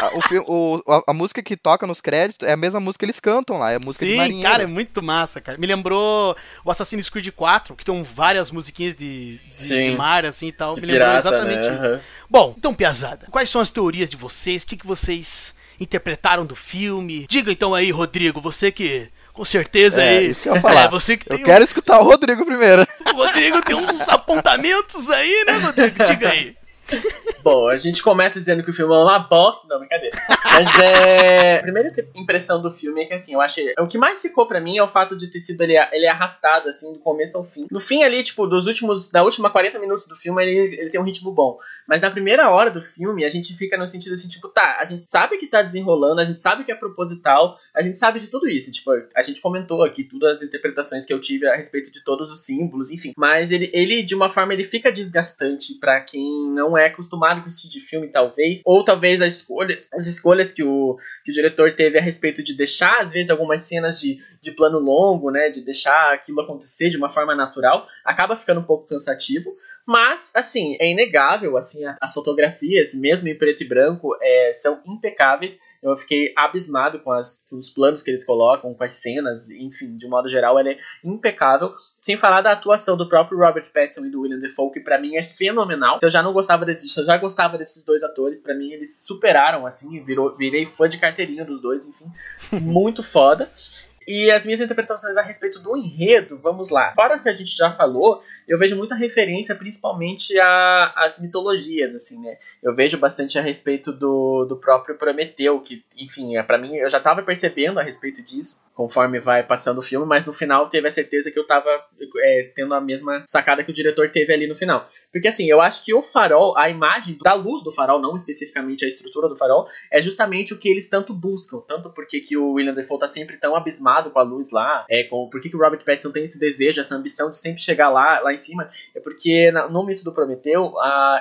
A, o filme- o- a- a música que toca nos créditos é a mesma música que eles cantam lá, é a música de Sim, marinheiro. cara, é muito massa, cara. Me lembrou o Assassin's Creed 4, que tem várias musiquinhas de, de, Sim. de mar, assim e tal. De Me lembrou pirata, exatamente né? isso. Aham. Bom, então, Piazada, quais são as teorias de vocês? O que, que vocês interpretaram do filme? Diga então aí, Rodrigo, você que com certeza É, aí. isso que eu ia falar. É, você que Eu quero escutar o Rodrigo primeiro. o Rodrigo tem uns apontamentos aí, né, Rodrigo? Diga aí. Bom, a gente começa dizendo que o filme é uma bosta. Não, brincadeira. Mas é. A primeira impressão do filme é que, assim, eu achei. O que mais ficou pra mim é o fato de ter sido ele, ele arrastado, assim, do começo ao fim. No fim, ali, tipo, dos últimos. Da última 40 minutos do filme, ele, ele tem um ritmo bom. Mas na primeira hora do filme, a gente fica no sentido assim, tipo, tá, a gente sabe que tá desenrolando, a gente sabe que é proposital, a gente sabe de tudo isso. Tipo, a gente comentou aqui todas as interpretações que eu tive a respeito de todos os símbolos, enfim. Mas ele, ele de uma forma, ele fica desgastante pra quem não é acostumado com esse tipo de filme, talvez. Ou talvez as escolhas, as escolhas que o, que o diretor teve a respeito de deixar, às vezes, algumas cenas de, de plano longo, né? De deixar aquilo acontecer de uma forma natural, acaba ficando um pouco cansativo. Mas, assim, é inegável, assim, as fotografias, mesmo em preto e branco, é, são impecáveis. Eu fiquei abismado com, as- com os planos que eles colocam, com as cenas, enfim, de modo geral, ela é impecável. Sem falar da atuação do próprio Robert Pattinson e do William Defoe, que pra mim é fenomenal. Se eu já não gostava desses, se eu já gostava desses dois atores, pra mim eles superaram, assim, virou, virei fã de carteirinha dos dois, enfim, muito foda. E as minhas interpretações a respeito do enredo, vamos lá. Fora o que a gente já falou, eu vejo muita referência principalmente às mitologias, assim, né? Eu vejo bastante a respeito do, do próprio Prometeu, que, enfim, é, para mim, eu já tava percebendo a respeito disso, conforme vai passando o filme, mas no final teve a certeza que eu tava é, tendo a mesma sacada que o diretor teve ali no final. Porque, assim, eu acho que o farol, a imagem da luz do farol, não especificamente a estrutura do farol, é justamente o que eles tanto buscam. Tanto porque que o William Defoe tá sempre tão abismado com a luz lá, é, com, por que que o Robert Pattinson tem esse desejo, essa ambição de sempre chegar lá, lá em cima, é porque no mito do Prometeu,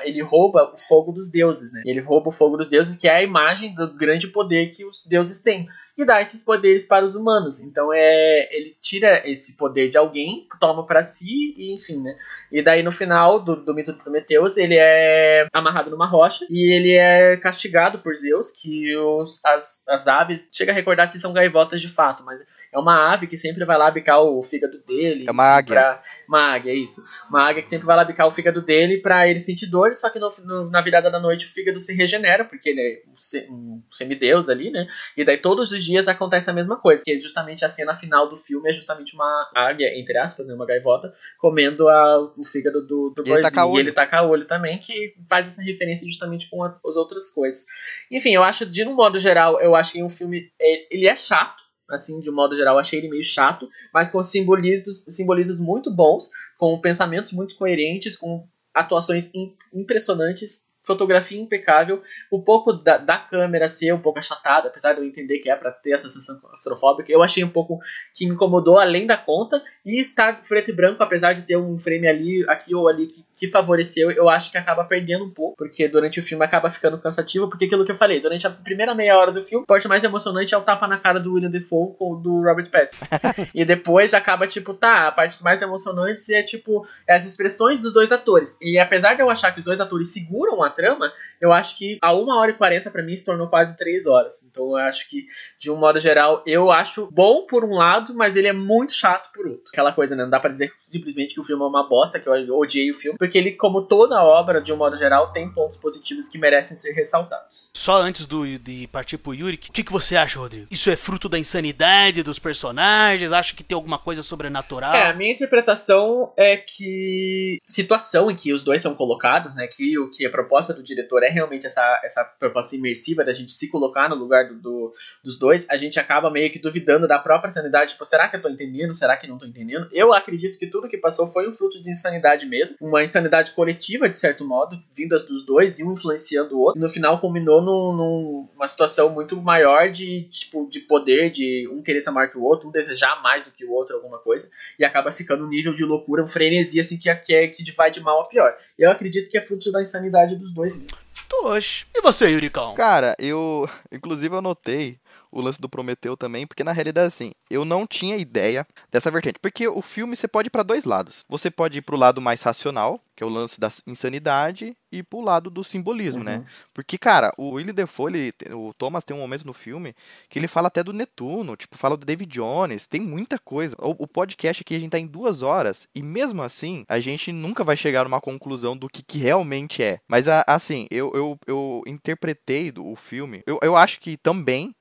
ele rouba o fogo dos deuses, né? Ele rouba o fogo dos deuses, que é a imagem do grande poder que os deuses têm, e dá esses poderes para os humanos. Então é, ele tira esse poder de alguém, toma para si, e enfim, né? E daí no final do, do mito do Prometeus, ele é amarrado numa rocha e ele é castigado por Zeus, que os, as, as aves, chega a recordar se são gaivotas de fato, mas é uma ave que sempre vai lá bicar o fígado dele. É uma águia. Pra, uma águia, é isso. Uma águia que sempre vai lá bicar o fígado dele pra ele sentir dor, só que no- no- na virada da noite o fígado se regenera, porque ele é um, se- semideus ali, né? E daí todos os dias acontece a mesma coisa, que é justamente a cena final do filme é justamente uma águia, entre aspas, né, uma gaivota, comendo a- o fígado do, do E ele boizinho. taca olho. E ele taca olho também, que faz essa referência justamente com a- as outras coisas. Enfim, eu acho, de um modo geral, eu achei um filme, é, ele é chato, assim, de um modo geral, achei ele meio chato, mas com simbolismos, simbolismos muito bons, com pensamentos muito coerentes, com atuações im- impressionantes, fotografia impecável, um pouco da, da câmera ser um pouco achatada, apesar de eu entender que é pra ter essa sensação claustrofóbica, eu achei um pouco que me incomodou além da conta, e estar preto e branco, apesar de ter um frame ali, aqui ou ali, que, que favoreceu, eu acho que acaba perdendo um pouco, porque durante o filme acaba ficando cansativo, porque aquilo que eu falei, durante a primeira meia hora do filme, a parte mais emocionante é o tapa na cara do William Defoe com do Robert Pattinson. e depois acaba, tipo, tá, a parte mais emocionante é, tipo, as expressões dos dois atores. E apesar de eu achar que os dois atores seguram a trama, eu acho que a 1 hora e 40 pra mim se tornou quase 3 horas. Então eu acho que, de um modo geral, eu acho bom por um lado, mas ele é muito chato por outro. Aquela coisa, né? Não dá pra dizer simplesmente que o filme é uma bosta, que eu odiei o filme, porque ele, como toda obra, de um modo geral, tem pontos positivos que merecem ser ressaltados. Só antes do, de partir pro Yuri, o que, que você acha, Rodrigo? Isso é fruto da insanidade dos personagens? Acha que tem alguma coisa sobrenatural? É, a minha interpretação é que situação em que os dois são colocados, né, que o que é proposta proposta do diretor é realmente essa, essa proposta imersiva da gente se colocar no lugar do, do, dos dois, a gente acaba meio que duvidando da própria sanidade. Tipo, será que eu tô entendendo? Será que não tô entendendo? Eu acredito que tudo que passou foi um fruto de insanidade mesmo, uma insanidade coletiva, de certo modo, vindas dos dois e um influenciando o outro. no final culminou num, numa situação muito maior de, tipo, de poder, de um querer ser maior que o outro, um desejar mais do que o outro alguma coisa, e acaba ficando um nível de loucura, um frenesi, assim, que, que, é, que vai de mal a pior. Eu acredito que é fruto da insanidade dos dois. Tosh. E você, Yuricão? Cara, eu. Inclusive, eu notei o lance do Prometeu também, porque na realidade, assim, eu não tinha ideia dessa vertente. Porque o filme você pode ir para dois lados. Você pode ir pro lado mais racional, que é o lance da insanidade, e pro lado do simbolismo, né? Uhum. Porque, cara, o William Defoe, ele, o Thomas tem um momento no filme que ele fala até do Netuno, tipo, fala do David Jones, tem muita coisa. O, o podcast aqui a gente tá em duas horas, e mesmo assim, a gente nunca vai chegar numa conclusão do que, que realmente é. Mas, assim, eu, eu, eu interpretei do, o filme, eu, eu acho que também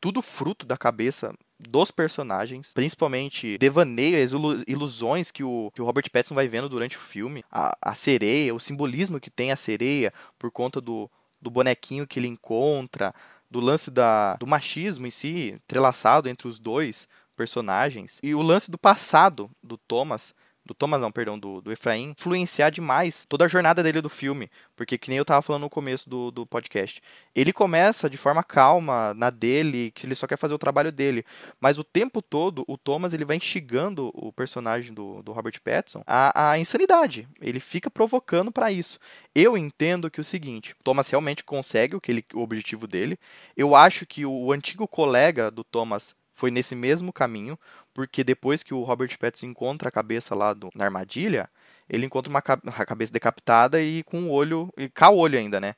tudo fruto da cabeça dos personagens, principalmente devaneio, as ilu- ilusões que o, que o Robert Pattinson vai vendo durante o filme, a, a sereia, o simbolismo que tem a sereia por conta do, do bonequinho que ele encontra, do lance da, do machismo em si, entrelaçado entre os dois personagens, e o lance do passado do Thomas, do Thomas não, perdão, do, do Efraim, influenciar demais toda a jornada dele do filme, porque que nem eu tava falando no começo do, do podcast, ele começa de forma calma, na dele, que ele só quer fazer o trabalho dele, mas o tempo todo o Thomas ele vai instigando o personagem do, do Robert Pattinson a, a insanidade, ele fica provocando para isso. Eu entendo que é o seguinte, Thomas realmente consegue o, que ele, o objetivo dele, eu acho que o, o antigo colega do Thomas foi nesse mesmo caminho, porque depois que o Robert Pattinson encontra a cabeça lá do, na armadilha, ele encontra uma a cabeça decapitada e com o olho, e cá o olho ainda, né?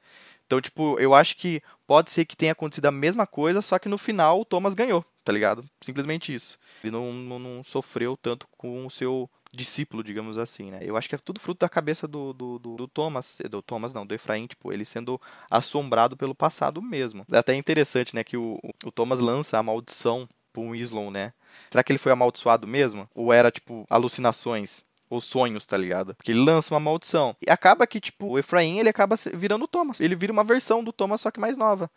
Então, tipo, eu acho que pode ser que tenha acontecido a mesma coisa, só que no final o Thomas ganhou, tá ligado? Simplesmente isso. Ele não, não, não sofreu tanto com o seu discípulo, digamos assim, né? Eu acho que é tudo fruto da cabeça do, do, do, do Thomas, do Thomas não, do Efraim, tipo, ele sendo assombrado pelo passado mesmo. É até interessante, né, que o, o Thomas lança a maldição pro Winslow, né? Será que ele foi amaldiçoado mesmo? Ou era, tipo, alucinações? Ou sonhos, tá ligado? Porque ele lança uma maldição. E acaba que, tipo, o Efraim, ele acaba virando o Thomas. Ele vira uma versão do Thomas, só que mais nova.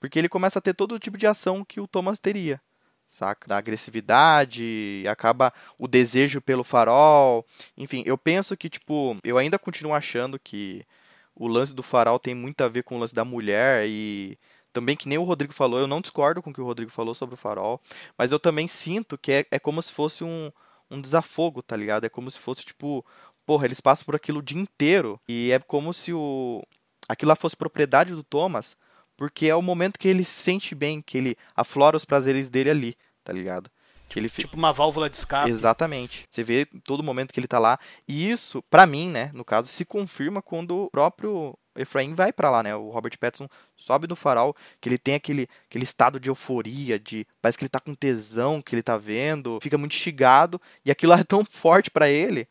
Porque ele começa a ter todo o tipo de ação que o Thomas teria. Saca? Da agressividade, acaba o desejo pelo farol. Enfim, eu penso que, tipo, eu ainda continuo achando que o lance do farol tem muito a ver com o lance da mulher e também que nem o Rodrigo falou, eu não discordo com o que o Rodrigo falou sobre o farol, mas eu também sinto que é, é como se fosse um, um desafogo, tá ligado? É como se fosse, tipo, porra, eles passam por aquilo o dia inteiro e é como se o aquilo lá fosse propriedade do Thomas, porque é o momento que ele se sente bem, que ele aflora os prazeres dele ali, tá ligado? Que ele Tipo uma válvula de escape. Exatamente. Você vê todo momento que ele tá lá. E isso, pra mim, né, no caso, se confirma quando o próprio Efraim vai pra lá, né? O Robert Pattinson sobe do farol, que ele tem aquele, aquele estado de euforia, de parece que ele tá com tesão que ele tá vendo, fica muito instigado, e aquilo lá é tão forte pra ele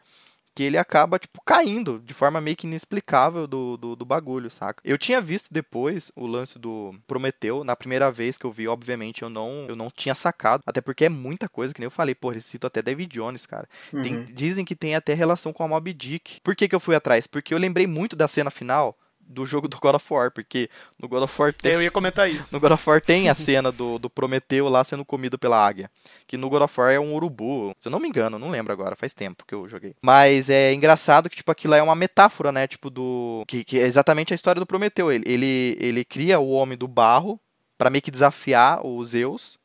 que ele acaba, tipo, caindo de forma meio que inexplicável do, do, do bagulho, saca? Eu tinha visto depois o lance do Prometeu, na primeira vez que eu vi, obviamente, eu não, eu não tinha sacado, até porque é muita coisa, que nem eu falei, pô, citam até David Jones, cara. Tem- Uhum. dizem que tem até relação com a Mob Dick. Por que, que eu fui atrás? Porque eu lembrei muito da cena final do jogo do God of War, porque no God of War tem, Eu ia comentar isso. no God of War tem a cena do, do Prometeu lá sendo comido pela águia. Que no God of War é um urubu. Se eu não me engano, não lembro agora, faz tempo que eu joguei. Mas é engraçado que, tipo, aquilo é uma metáfora, né? Tipo, do. Que, que é exatamente a história do Prometeu. Ele, ele, ele cria o homem do barro pra meio que desafiar os Zeus.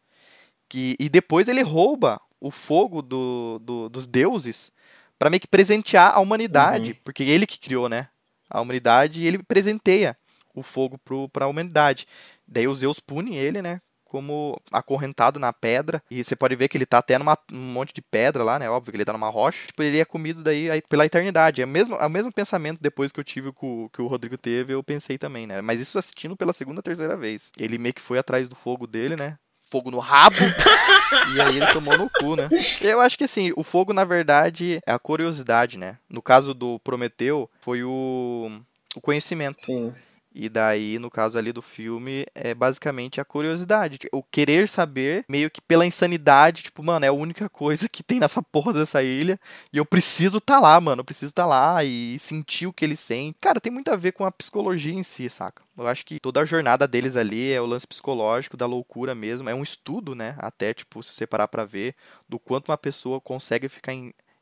Que, e depois ele rouba o fogo do, do- dos deuses pra meio que presentear a humanidade. Porque ele que criou, né? A humanidade e ele presenteia o fogo pro, pra humanidade. Daí os Zeus pune ele, né? Como acorrentado na pedra. E você pode ver que ele tá até numa um monte de pedra lá, né? Óbvio que ele tá numa rocha. Tipo, ele é comido daí aí pela eternidade. É o mesmo, é o mesmo pensamento depois que eu tive com, que o Rodrigo teve, eu pensei também, né? Mas isso assistindo pela segunda, terceira vez. Ele meio que foi atrás do fogo dele, né? Fogo no rabo. e aí ele tomou no cu, né? Eu acho que assim, o fogo, na verdade, é a curiosidade, né? No caso do Prometeu, foi o, o conhecimento. Sim. E daí, no caso ali do filme, é basicamente a curiosidade. tipo, O querer saber, meio que pela insanidade, tipo, mano, é a única coisa que tem nessa porra dessa ilha. E eu preciso tá lá, mano. Eu preciso tá lá e sentir o que eles sentem. Cara, tem muito a ver com a psicologia em si, saca? Eu acho que toda a jornada deles ali é o lance psicológico da loucura mesmo. É um estudo, né? Até, tipo, se você parar pra ver, do quanto uma pessoa consegue ficar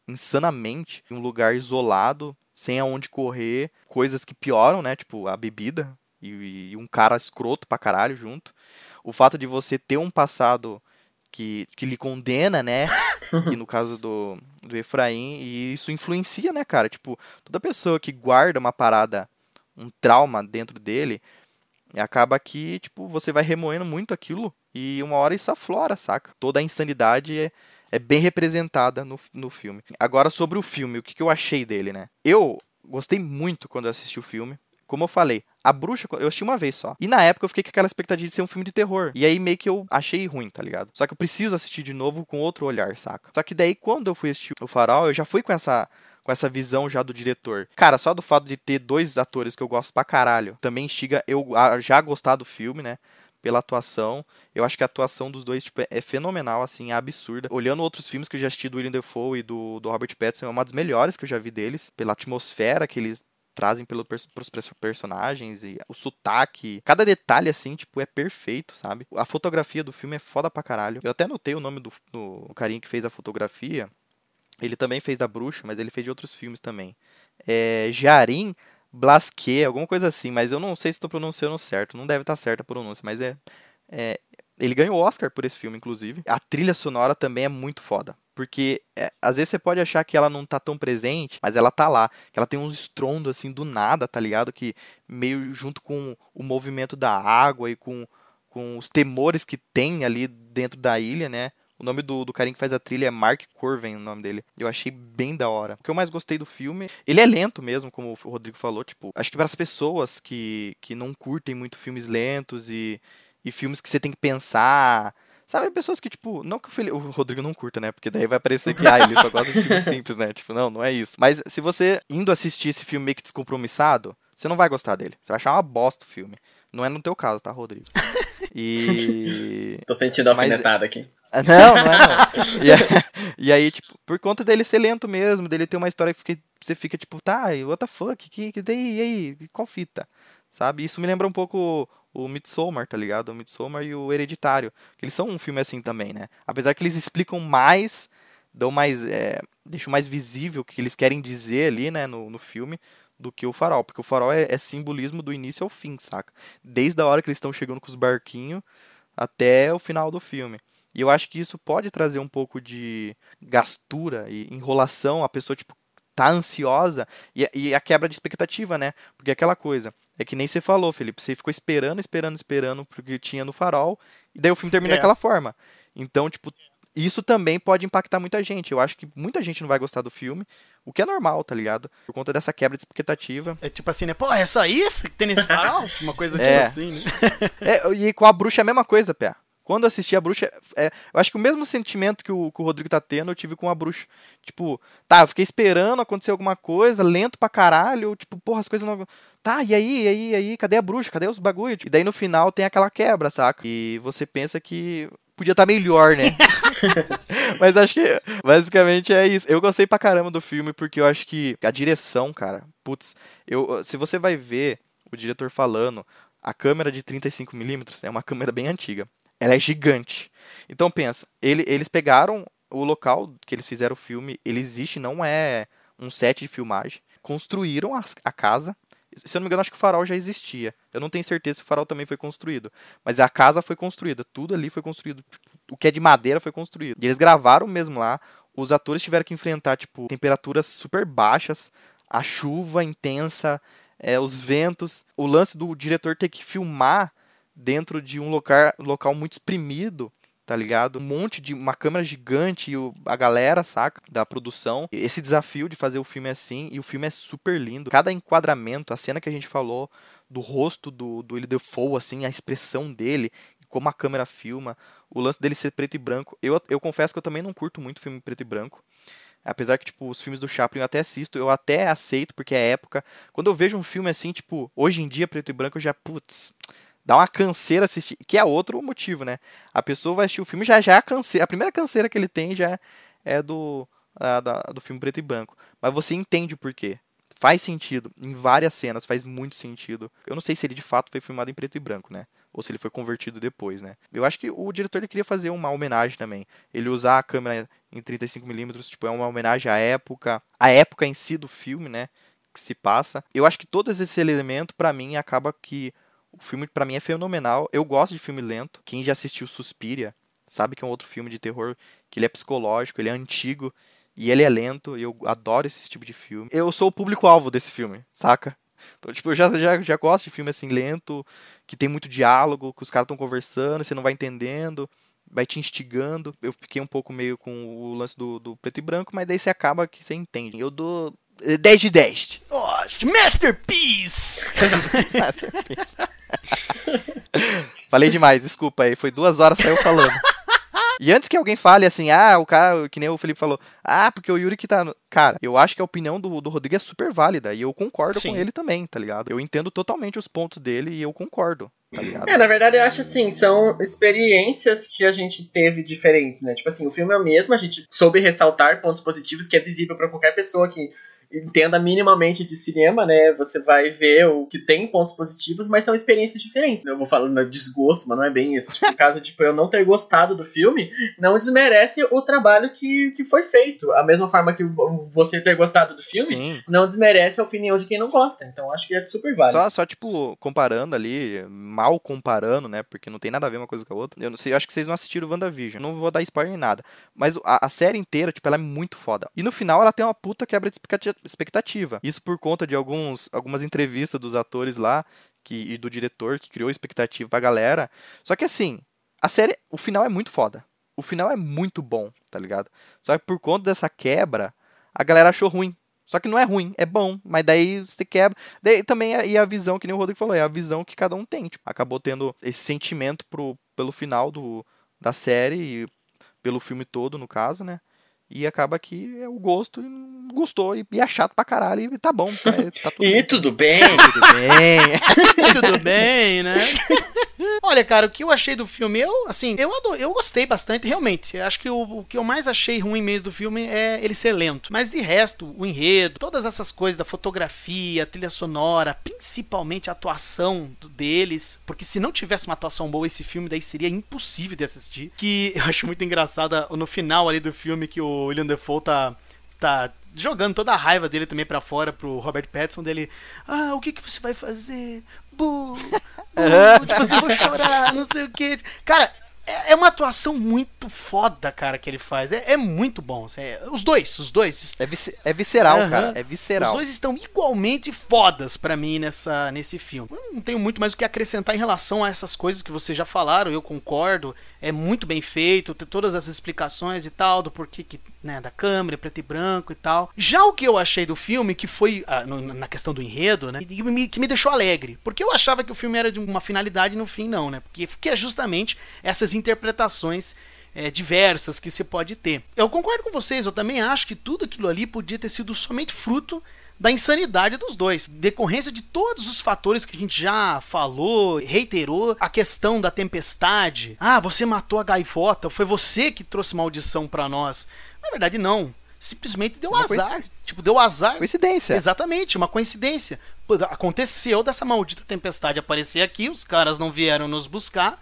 insanamente em um lugar isolado, sem aonde correr, coisas que pioram, né? Tipo, a bebida e, e um cara escroto pra caralho junto. O fato de você ter um passado que, que lhe condena, né? que no caso do, do Efraim, e isso influencia, né, cara? Tipo, toda pessoa que guarda uma parada, um trauma dentro dele, acaba que, tipo, você vai remoendo muito aquilo e uma hora isso aflora, saca? Toda a insanidade é, bem representada no, no filme. Agora, sobre o filme, o que, que eu achei dele, né? Eu gostei muito quando eu assisti o filme. Como eu falei, a bruxa, eu assisti uma vez só. E na época eu fiquei com aquela expectativa de ser um filme de terror. E aí meio que eu achei ruim, tá ligado? Só que eu preciso assistir de novo com outro olhar, saca? Só que daí quando eu fui assistir o Farol, eu já fui com essa com essa visão já do diretor. Cara, só do fato de ter dois atores que eu gosto pra caralho, também instiga eu a já gostar do filme, né? Pela atuação. Eu acho que a atuação dos dois tipo, é fenomenal, assim, é absurda. Olhando outros filmes que eu já assisti do William Defoe e do, do Robert Pattinson, é uma das melhores que eu já vi deles. Pela atmosfera que eles trazem pelo, pros personagens e o sotaque. Cada detalhe, assim, tipo, é perfeito, sabe? A fotografia do filme é foda pra caralho. Eu até notei o nome do, do carinha que fez a fotografia. Ele também fez da Bruxa, mas ele fez de outros filmes também. É Jarim Blasquet, alguma coisa assim, mas eu não sei se estou pronunciando certo. Não deve estar certa a pronúncia, mas é, é. Ele ganhou o Oscar por esse filme, inclusive. A trilha sonora também é muito foda. Porque é, às vezes você pode achar que ela não tá tão presente, mas ela tá lá. Que ela tem uns estrondos assim do nada, tá ligado? Que meio junto com o movimento da água e com, com os temores que tem ali dentro da ilha, né? O nome do, do carinha que faz a trilha é Mark Corven, o nome dele. Eu achei bem da hora. O que eu mais gostei do filme, ele é lento mesmo, como o Rodrigo falou, tipo, acho que para as pessoas que, que não curtem muito filmes lentos e, e filmes que você tem que pensar, Sabe, pessoas que, tipo, não que o, Felipe, o Rodrigo não curta, né? Porque daí vai parecer que, ah, ele só gosta de filmes simples, né? Tipo, não, não é isso. Mas se você indo assistir esse filme meio que descompromissado, você não vai gostar dele. Você vai achar uma bosta o filme. Não é no teu caso, tá, Rodrigo? E. Tô sentindo alfinetada aqui. Não, não é não. E, aí- e aí, tipo, por conta dele ser lento mesmo, dele ter uma história que fica- você fica tipo, tá, what the fuck, que, que daí, e aí, qual fita? Sabe? Isso me lembra um pouco o Midsommar, tá ligado? O Midsommar e o Hereditário. Que eles são um filme assim também, né? Apesar que eles explicam mais, dão mais, é, deixam mais visível o que eles querem dizer ali, né, no, no filme, do que o Farol. Porque o Farol é, é simbolismo do início ao fim, saca? Desde a hora que eles estão chegando com os barquinhos até o final do filme. E eu acho que isso pode trazer um pouco de gastura e enrolação, a pessoa, tipo, tá ansiosa e, e a quebra de expectativa, né? Porque aquela coisa, é que nem você falou, Felipe, você ficou esperando, esperando, esperando porque tinha no farol, e daí o filme termina É. daquela forma. Então, tipo, isso também pode impactar muita gente. Eu acho que muita gente não vai gostar do filme, o que é normal, tá ligado? Por conta dessa quebra de expectativa. É tipo assim, né? Pô, é só isso que tem nesse farol? Uma coisa tipo É. assim, né? É, e com a bruxa é a mesma coisa, Pé. Quando eu assisti a bruxa, é, eu acho que o mesmo sentimento que o, que o Rodrigo tá tendo, eu tive com a bruxa. Tipo, tá, eu fiquei esperando acontecer alguma coisa, lento pra caralho, tipo, porra, as coisas não. Tá, e aí, e aí, e aí, cadê a bruxa? Cadê os bagulho? E daí no final tem aquela quebra, saca? E você pensa que podia estar melhor, né? Mas acho que basicamente é isso. Eu gostei pra caramba do filme porque eu acho que a direção, cara, putz, eu, se você vai ver o diretor falando, a câmera de 35mm é uma câmera bem antiga. Ela é gigante. Então pensa, ele- eles pegaram o local que eles fizeram o filme, ele existe, não é um set de filmagem. Construíram as- a casa. Se eu não me engano, acho que o farol já existia. Eu não tenho certeza se o farol também foi construído. Mas a casa foi construída. Tudo ali foi construído. Tipo, o que é de madeira foi construído. E eles gravaram mesmo lá. Os atores tiveram que enfrentar, tipo, temperaturas super baixas. A chuva intensa. é, os ventos. O lance do diretor ter que filmar dentro de um local, local muito exprimido, tá ligado? Um monte de uma câmera gigante e o- a galera, saca, da produção. Esse desafio de fazer o filme assim, e o filme é super lindo. Cada enquadramento, a cena que a gente falou do rosto do, do Willie Defoe, assim, a expressão dele, como a câmera filma, o lance dele ser preto e branco. Eu, eu confesso que eu também não curto muito filme preto e branco. Apesar que, tipo, os filmes do Chaplin eu até assisto, eu até aceito, porque é época. Quando eu vejo um filme assim, tipo, hoje em dia, preto e branco, eu já, putz, dá uma canseira assistir. Que é outro motivo, né? A pessoa vai assistir o filme já já é a canseira. A primeira canseira que ele tem já é do, a, da, do filme preto e branco. Mas você entende o porquê. Faz sentido. Em várias cenas faz muito sentido. Eu não sei se ele de fato foi filmado em preto e branco, né? Ou se ele foi convertido depois, né? Eu acho que o diretor ele queria fazer uma homenagem também. Ele usar a câmera em 35mm, tipo, é uma homenagem à época. A época em si do filme, né? Que se passa. Eu acho que todos esse elemento, para mim, acaba que o filme, para mim, é fenomenal. Eu gosto de filme lento. Quem já assistiu Suspiria sabe que é um outro filme de terror que ele é psicológico, ele é antigo e ele é lento, e eu adoro esse tipo de filme. Eu sou o público-alvo desse filme, saca? Então, tipo, eu já, já, já gosto de filme assim, lento, que tem muito diálogo, que os caras estão conversando, você não vai entendendo, vai te instigando. Eu fiquei um pouco meio com o lance do, do preto e branco, mas daí você acaba que você entende. Eu dou 10 de 10. Oh, masterpiece! Masterpiece. Falei demais, desculpa aí. Foi duas horas saiu falando. E antes que alguém fale assim, ah, o cara, que nem o Felipe falou, ah, porque o Yuri que tá. No... Cara, eu acho que a opinião do, do Rodrigo é super válida e eu concordo Sim. com ele também, tá ligado? Eu entendo totalmente os pontos dele e eu concordo, tá ligado? É, na verdade eu acho assim, são experiências que a gente teve diferentes, né? Tipo assim, o filme é o mesmo, a gente soube ressaltar pontos positivos que é visível pra qualquer pessoa que entenda minimamente de cinema, né? Você vai ver o que tem pontos positivos, mas são experiências diferentes. Eu vou falando de desgosto, mas não é bem esse tipo de caso, tipo, eu não ter gostado do filme, não desmerece o trabalho que, que foi feito. A mesma forma que você ter gostado do filme, Sim. não desmerece a opinião de quem não gosta. Então acho que é super válido. Só, só, tipo, comparando ali, mal comparando, né? Porque não tem nada a ver uma coisa com a outra. Eu não sei, acho que vocês não assistiram o WandaVision. Não vou dar spoiler nem nada. Mas a, a série inteira, tipo, ela é muito foda. E no final ela tem uma puta quebra de expectativa- expectativa. Isso por conta de alguns, algumas entrevistas dos atores lá que, e do diretor que criou expectativa pra galera. Só que assim, a série, o final é muito foda. O final é muito bom, tá ligado? Só que por conta dessa quebra, a galera achou ruim. Só que não é ruim, é bom, mas daí você quebra. Daí também é- e a visão, que nem o Rodrigo falou, é a visão que cada um tem. Tipo, acabou tendo esse sentimento pro, pelo final do, da série e pelo filme todo, no caso, né? E acaba que é o gosto e não gostou e, e é chato pra caralho e tá bom, tá, tá tudo E bem. tudo bem. Tudo bem. Tudo bem, né? Olha, cara, o que eu achei do filme, eu, assim, eu, ado- eu gostei bastante, realmente. Eu acho que o, o que eu mais achei ruim mesmo do filme é ele ser lento. Mas de resto, o enredo, todas essas coisas da fotografia, a trilha sonora, principalmente a atuação do- deles, porque se não tivesse uma atuação boa esse filme, daí seria impossível de assistir. Que eu acho muito engraçada no final ali do filme que o William Defoe tá tá jogando toda a raiva dele também pra fora pro Robert Pattinson dele. Ah, o que que você vai fazer? Bu, bu, tipo assim, vou chorar, não sei o que. Cara, é é uma atuação muito foda, cara, que ele faz. É, é muito bom. É, os dois, os dois. É, é visceral, Aham. cara. É Os visceral. dois estão igualmente fodas pra mim nessa, nesse filme. Eu não tenho muito mais o que acrescentar em relação a essas coisas que vocês já falaram, eu concordo. É muito bem feito, tem todas as explicações e tal, do porquê que, né, da câmera, preto e branco e tal. Já o que eu achei do filme, que foi ah, no- na questão do enredo, né, que me, que me deixou alegre. Porque eu achava que o filme era de uma finalidade e no fim não, né? Porque, porque é justamente essas interpretações é, diversas que você pode ter. Eu concordo com vocês, eu também acho que tudo aquilo ali podia ter sido somente fruto da insanidade dos dois. Decorrência de todos os fatores que a gente já falou, reiterou, a questão da tempestade. Ah, você matou a gaivota, foi você que trouxe maldição pra nós. Na verdade, não. Simplesmente deu Uma azar. coinci- Tipo, deu azar. Coincidência. Exatamente, uma coincidência. Aconteceu dessa maldita tempestade aparecer aqui, os caras não vieram nos buscar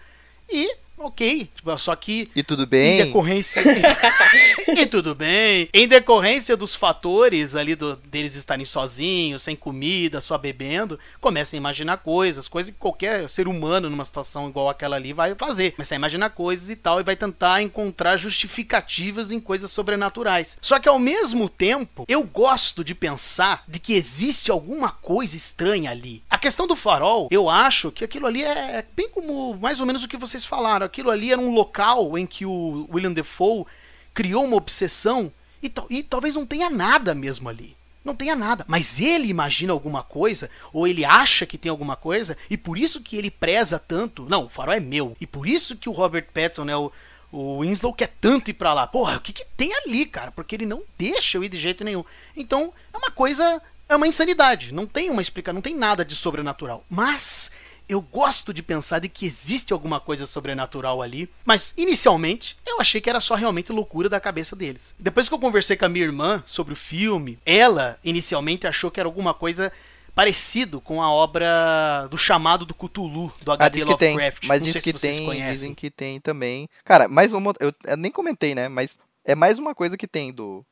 e, ok. Tipo, só que E tudo em bem. decorrência. e tudo bem. Em decorrência dos fatores ali do- deles estarem sozinhos, sem comida, só bebendo, começa a imaginar coisas, coisas que qualquer ser humano numa situação igual aquela ali vai fazer. Começa a imaginar coisas e tal, e vai tentar encontrar justificativas em coisas sobrenaturais. Só que ao mesmo tempo, eu gosto de pensar de que existe alguma coisa estranha ali. A questão do farol, eu acho que aquilo ali é bem como mais ou menos o que vocês falaram. Aquilo ali era um local em que o William Defoe criou uma obsessão e, e talvez não tenha nada mesmo ali. Não tenha nada. Mas ele imagina alguma coisa, ou ele acha que tem alguma coisa, e por isso que ele preza tanto. Não, o farol é meu. E por isso que o Robert Pattinson, né, o, o Winslow quer tanto ir pra lá. Porra, o que, que tem ali, cara? Porque ele não deixa eu ir de jeito nenhum. Então, é uma coisa. É uma insanidade. Não tem uma explicação, não tem nada de sobrenatural. Mas eu gosto de pensar de que existe alguma coisa sobrenatural ali, mas inicialmente eu achei que era só realmente loucura da cabeça deles. Depois que eu conversei com a minha irmã sobre o filme, ela inicialmente achou que era alguma coisa parecido com a obra do chamado do Cthulhu, do Ah, H.P. diz que tem, Lovecraft. mas Não diz sei que tem, conhecem. dizem que tem também. Cara, mais uma, eu, eu nem comentei, né, mas é mais uma coisa que tem do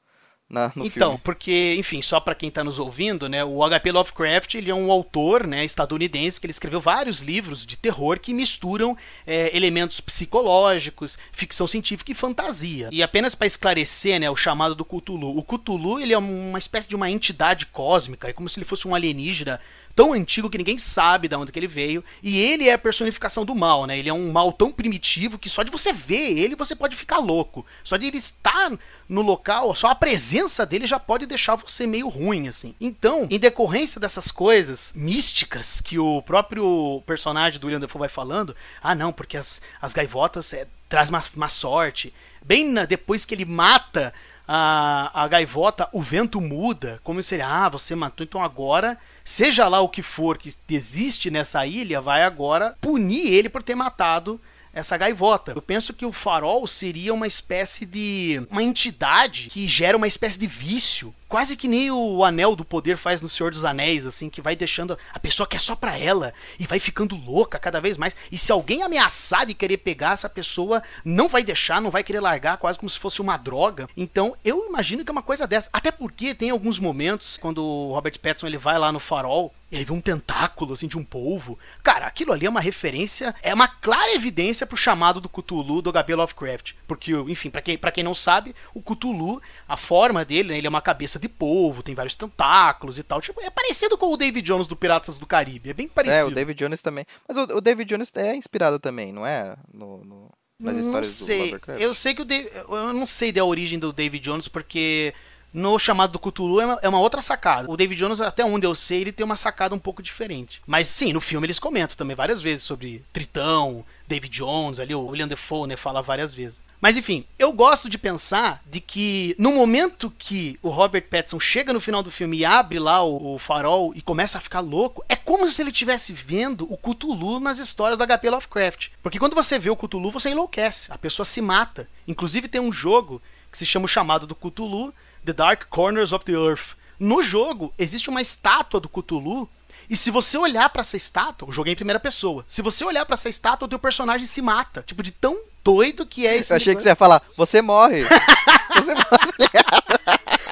na, então, filme. porque, enfim, só pra quem tá nos ouvindo, né, o H.P. Lovecraft, ele é um autor, né, estadunidense, que ele escreveu vários livros de terror que misturam é, elementos psicológicos, ficção científica e fantasia. E apenas pra esclarecer, né, o chamado do Cthulhu. O Cthulhu, ele é uma espécie de uma entidade cósmica, é como se ele fosse um alienígena tão antigo que ninguém sabe de onde que ele veio. E ele é a personificação do mal, né? Ele é um mal tão primitivo que só de você ver ele você pode ficar louco. Só de ele estar no local, só a presença dele já pode deixar você meio ruim, assim. Então, em decorrência dessas coisas místicas que o próprio personagem do William Dafoe vai falando, ah não, porque as, as gaivotas é, traz uma, uma sorte. Bem na- depois que ele mata a, a gaivota, o vento muda, como se ele, ah, você matou, então agora seja lá o que for que existe nessa ilha, vai agora punir ele por ter matado essa gaivota. Eu penso que o farol seria uma espécie de. uma entidade que gera uma espécie de vício. Quase que nem o anel do poder faz no Senhor dos Anéis, assim, que vai deixando a pessoa que é só pra ela e vai ficando louca cada vez mais. E se alguém ameaçar de querer pegar essa pessoa, não vai deixar, não vai querer largar, quase como se fosse uma droga. Então, eu imagino que é uma coisa dessa. Até porque tem alguns momentos quando o Robert Pattinson ele vai lá no farol, ele vê um tentáculo assim de um polvo. Cara, aquilo ali é uma referência, é uma clara evidência pro chamado do Cthulhu do H.P. Lovecraft. Porque, enfim, pra quem, pra quem não sabe, o Cthulhu, a forma dele, né, ele é uma cabeça de polvo, tem vários tentáculos e tal. Tipo, é parecido com o David Jones do Piratas do Caribe. É bem parecido. É, o David Jones também. Mas o, o David Jones é inspirado também, não é? No, no- nas histórias não sei. do Lovecraft. Eu sei que o eu não sei da origem do David Jones porque no chamado do Cthulhu é uma, é uma outra sacada. O David Jones, até onde eu sei, ele tem uma sacada um pouco diferente. Mas sim, no filme eles comentam também várias vezes sobre Tritão, David Jones, ali o William Defoe, né, fala várias vezes. Mas enfim, eu gosto de pensar de que no momento que o Robert Pattinson chega no final do filme e abre lá o, o farol e começa a ficar louco, é como se ele estivesse vendo o Cthulhu nas histórias do HP Lovecraft. Porque quando você vê o Cthulhu, você enlouquece, a pessoa se mata. Inclusive tem um jogo que se chama o chamado do Cthulhu, The Dark Corners of the Earth. No jogo existe uma estátua do Cthulhu e se você olhar pra essa estátua, jogo é em primeira pessoa. Se você olhar pra essa estátua, o teu personagem se mata. Tipo, de tão doido que é esse Eu achei que você ia falar, você morre. você morre.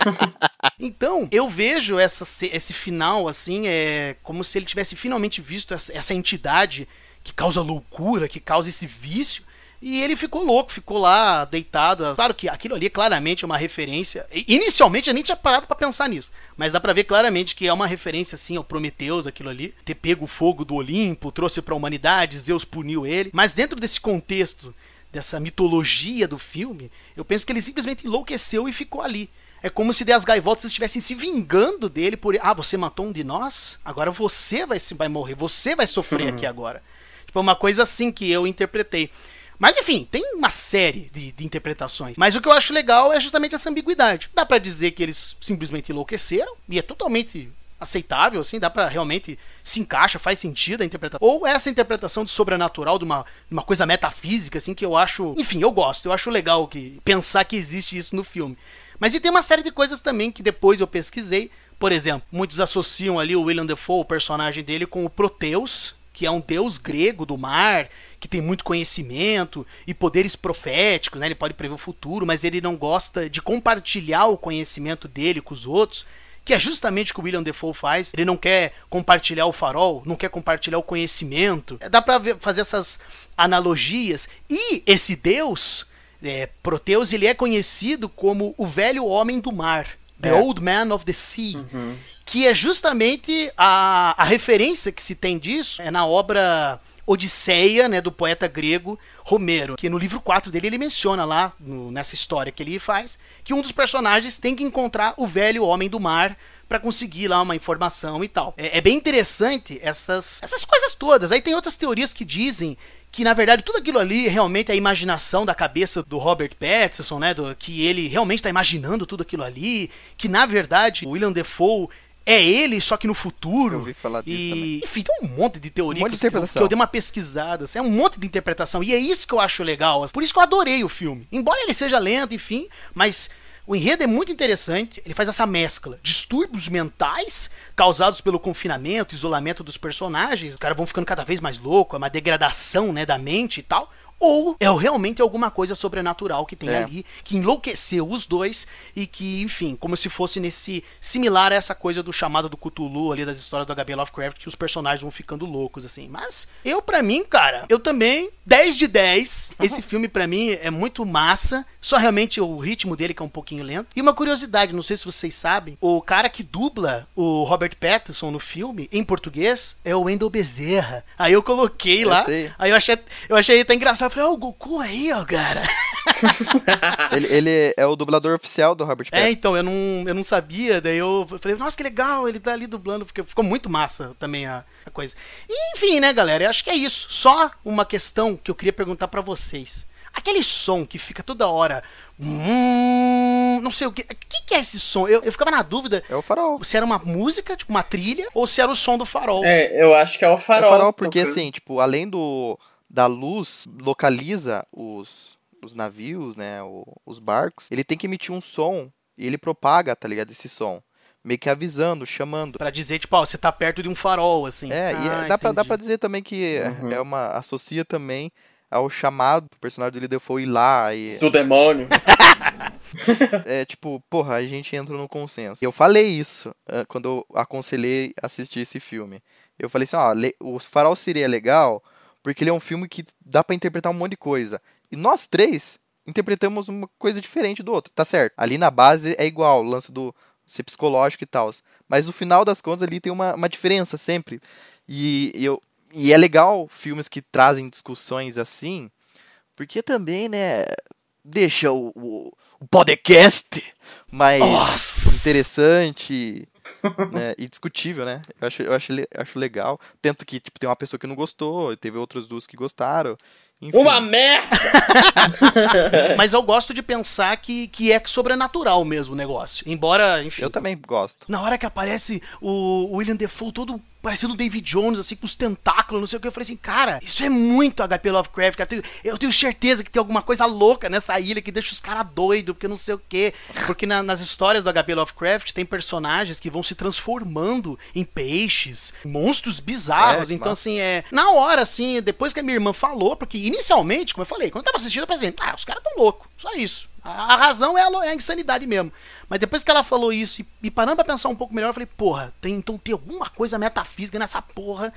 Então, eu vejo essa, esse final, assim, é como se ele tivesse finalmente visto essa, essa entidade que causa loucura, que causa esse vício. E ele ficou louco, ficou lá deitado. Claro que aquilo ali é claramente uma referência. Inicialmente eu nem tinha parado pra pensar nisso. Mas dá pra ver claramente que é uma referência, assim, ao Prometeus, aquilo ali. Ter pego o fogo do Olimpo, trouxe pra humanidade, Zeus puniu ele. Mas dentro desse contexto, dessa mitologia do filme, eu penso que ele simplesmente enlouqueceu e ficou ali. É como se as gaivotas estivessem se vingando dele por. Ah, você matou um de nós? Agora você vai, se- vai morrer, você vai sofrer aqui agora. Tipo, uma coisa assim que eu interpretei. Mas enfim, tem uma série de, de interpretações. Mas o que eu acho legal é justamente essa ambiguidade. Dá pra dizer que eles simplesmente enlouqueceram, e é totalmente aceitável, assim, dá pra realmente se encaixa, faz sentido a interpretação. Ou essa interpretação do sobrenatural, de uma, de uma coisa metafísica, assim, que eu acho. Enfim, eu gosto, eu acho legal que pensar que existe isso no filme. Mas e tem uma série de coisas também que depois eu pesquisei. Por exemplo, muitos associam ali o William Defoe, o personagem dele, com o Proteus, que é um deus grego do mar, que tem muito conhecimento e poderes proféticos, né? Ele pode prever o futuro, mas ele não gosta de compartilhar o conhecimento dele com os outros, que é justamente o que o William Defoe faz. Ele não quer compartilhar o farol, não quer compartilhar o conhecimento. Dá pra ver- fazer essas analogias. E esse deus, é, Proteus, ele é conhecido como o velho homem do mar. The É. Old Man of the Sea. Que é justamente a, a referência que se tem disso é na obra Odisseia, né, do poeta grego Romero, que no livro 4 dele ele menciona lá, no- nessa história que ele faz, que um dos personagens tem que encontrar o velho homem do mar para conseguir lá uma informação e tal. É, é bem interessante essas, essas coisas todas. Aí tem outras teorias que dizem que na verdade tudo aquilo ali realmente é a imaginação da cabeça do Robert Pattinson, né? Do, que ele realmente está imaginando tudo aquilo ali, que na verdade o William Defoe é ele, só que no futuro. Eu ouvi falar disso e, também. Enfim, tem um monte de teoria Um monte de que, eu, que interpretação. eu dei uma pesquisada. assim, É um monte de interpretação. E é isso que eu acho legal. Por isso que eu adorei o filme. Embora ele seja lento, enfim, mas o enredo é muito interessante. Ele faz essa mescla. Distúrbios mentais causados pelo confinamento, isolamento dos personagens. Os caras vão ficando cada vez mais loucos, é uma degradação né, da mente e tal. Ou é realmente alguma coisa sobrenatural que tem É. ali, que enlouqueceu os dois e que, enfim, como se fosse nesse. similar a essa coisa do chamado do Cthulhu ali das histórias do H.P. Lovecraft, que os personagens vão ficando loucos, assim. Mas eu, pra mim, cara, eu também, 10 de 10. Esse filme, pra mim, é muito massa. Só realmente o ritmo dele que é um pouquinho lento. E uma curiosidade, não sei se vocês sabem, o cara que dubla o Robert Pattinson no filme, em português, é o Wendell Bezerra. Aí eu coloquei lá. Aí eu achei, eu achei até engraçado. Eu falei, ó, o Goku aí, ó, cara. Ele, ele é o dublador oficial do Robert É, Pattinson. então, eu não, eu não sabia, daí eu falei, nossa, que legal, ele tá ali dublando, porque ficou muito massa também a, a coisa. E, enfim, né, galera, eu acho que é isso. Só uma questão que eu queria perguntar pra vocês. Aquele som que fica toda hora. Hum, não sei o que. O que, que é esse som? Eu, eu ficava na dúvida É o farol. se era uma música, tipo uma trilha, ou se era o som do farol. É, eu acho que é o É farol. o farol porque, assim, tipo, além do da luz, localiza os, os navios, né, o- os barcos, ele tem que emitir um som e ele propaga, tá ligado, esse som. Meio que avisando, chamando. Pra dizer, tipo, ó, você tá perto de um farol, assim. É, e Ah, é- dá, pra, dá pra dizer também que é- Uhum. é uma. associa também ao chamado pro personagem do Lidefoe ir lá e. Do demônio. É tipo, porra, a gente entra no consenso. Eu falei isso ah, quando eu aconselhei assistir esse filme. Eu falei assim, ó, o Farol seria legal porque ele é um filme que dá pra interpretar um monte de coisa. E nós três interpretamos uma coisa diferente do outro, tá certo? Ali na base é igual, o lance do ser psicológico e tal. Mas no final das contas ali tem uma, uma diferença sempre. E, e eu, e é legal filmes que trazem discussões assim, porque também, né, deixa o, o, o podcast mais interessante né, e discutível, né? Eu acho, eu acho, acho legal. Tanto que tipo, tem uma pessoa que não gostou, teve outras duas que gostaram. Enfim, Uma merda! Mas eu gosto de pensar que, que é sobrenatural mesmo o negócio. Embora, enfim. eu também gosto. Na hora que aparece o William Defoe todo parecendo o David Jones, assim, com os tentáculos, não sei o que, eu falei assim, cara, isso é muito HP Lovecraft, cara. Eu tenho certeza que tem alguma coisa louca nessa ilha que deixa os caras doidos, porque não sei o que. Porque na- nas histórias do HP Lovecraft tem personagens que vão se transformando em peixes, monstros bizarros. É, então, massa. assim, é. Na hora, assim, depois que a minha irmã falou, porque inicialmente, como eu falei, quando eu tava assistindo, eu pensei, ah, os caras tão loucos, só isso. A, razão é a, é a insanidade mesmo. Mas depois que ela falou isso e, e parando pra pensar um pouco melhor, eu falei, porra, tem, então tem alguma coisa metafísica nessa porra.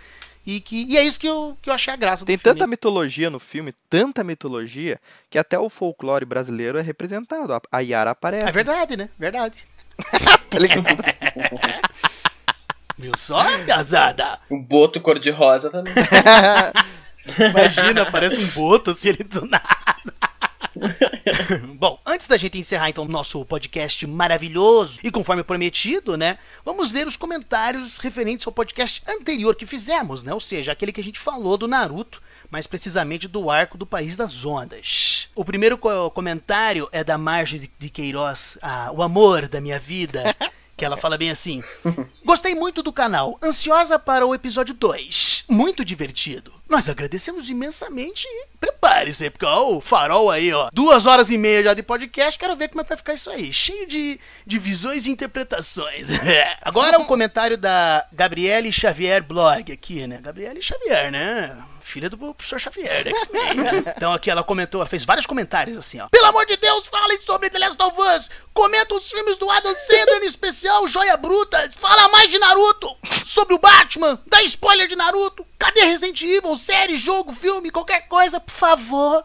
E, que, e é isso que eu, que eu achei a graça Tem do filme. tanta mitologia no filme, tanta mitologia, que até o folclore brasileiro é representado. A- A Yara aparece. É verdade, né? Verdade. tá ligado? Viu só, piazada? O boto cor-de-rosa também. Imagina, parece um boto assim ali do nada. Bom, antes da gente encerrar então o nosso podcast maravilhoso e conforme prometido, né? Vamos ler os comentários referentes ao podcast anterior que fizemos, né? Ou seja, aquele que a gente falou do Naruto, mais precisamente do arco do País das Ondas. O primeiro co- comentário é da Marge de- Queiroz, a- o amor da minha vida. Que ela fala bem assim: Gostei muito do canal, ansiosa para o episódio 2. Muito divertido. Nós agradecemos imensamente e prepare-se, porque ó, o farol aí, ó. Duas horas e meia já de podcast, quero ver como é que vai ficar isso aí. Cheio de, de visões e interpretações. Agora um comentário da Gabriele Xavier Blog aqui, né? Gabriele Xavier, né? Filha do professor Xavier, né? Então aqui ela comentou, ela fez vários comentários assim, ó. Pelo amor de Deus, falem sobre The Last of Us! Comenta os filmes do Adam Sandler, em especial Joia Bruta! Fala mais de Naruto! Sobre o Batman! Dá spoiler de Naruto! Cadê Resident Evil? Série, jogo, filme, qualquer coisa, por favor!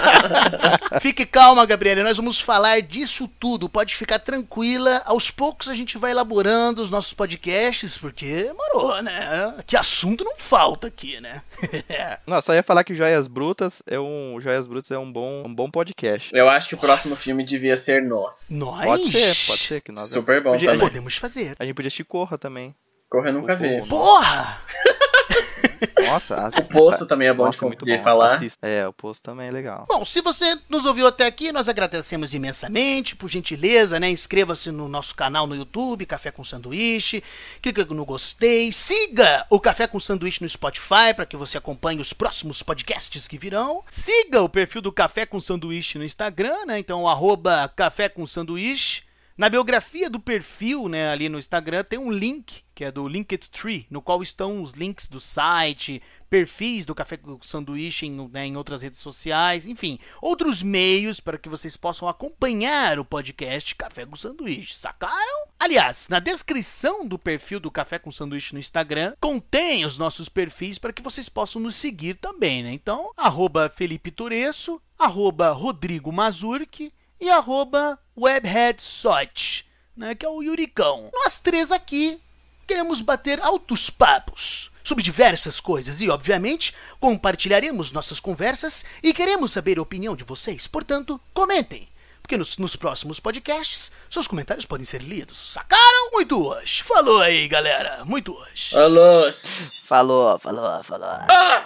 Fique calma, Gabriela, nós vamos falar disso tudo. Pode ficar tranquila. Aos poucos a gente vai elaborando os nossos podcasts, porque demorou, né? Que assunto não falta aqui, né? Não, só ia falar que Joias Brutas é um. Joias Brutas é um bom, um bom podcast. Eu acho que o próximo filme devia ser nós. Nós Pode ser, pode ser que nós. Super bom Podia- também. podemos fazer. A gente podia assistir Corra também. Corra eu nunca O- vi. o- Porra! Nossa, a- O Poço também é bom Nossa, de, muito de bom. falar. Assista. É, o poço também é legal. Bom, se você nos ouviu até aqui, nós agradecemos imensamente, por gentileza, né? Inscreva-se no nosso canal no YouTube, Café com Sanduíche, clica no gostei, siga o Café com Sanduíche no Spotify para que você acompanhe os próximos podcasts que virão. Siga o perfil do Café com Sanduíche no Instagram, né? Então, arroba Café com Sanduíche. Na biografia do perfil, né, ali no Instagram, tem um link, que é do Linktree, no qual estão os links do site, perfis do Café com Sanduíche em, né, em outras redes sociais, enfim, outros meios para que vocês possam acompanhar o podcast Café com Sanduíche, sacaram? Aliás, na descrição do perfil do Café com Sanduíche no Instagram, contém os nossos perfis para que vocês possam nos seguir também, né? Então, arroba Felipe Turesso, arroba Rodrigo Mazurki, e arroba webheadsot, né, que é o Yuricão. Nós três aqui queremos bater altos papos sobre diversas coisas e, obviamente, compartilharemos nossas conversas e queremos saber a opinião de vocês. Portanto, comentem, porque nos, nos próximos podcasts seus comentários podem ser lidos. Sacaram? Muito hoje. Falou aí, galera. Muito hoje. Alô. Falou, falou, falou. Ah!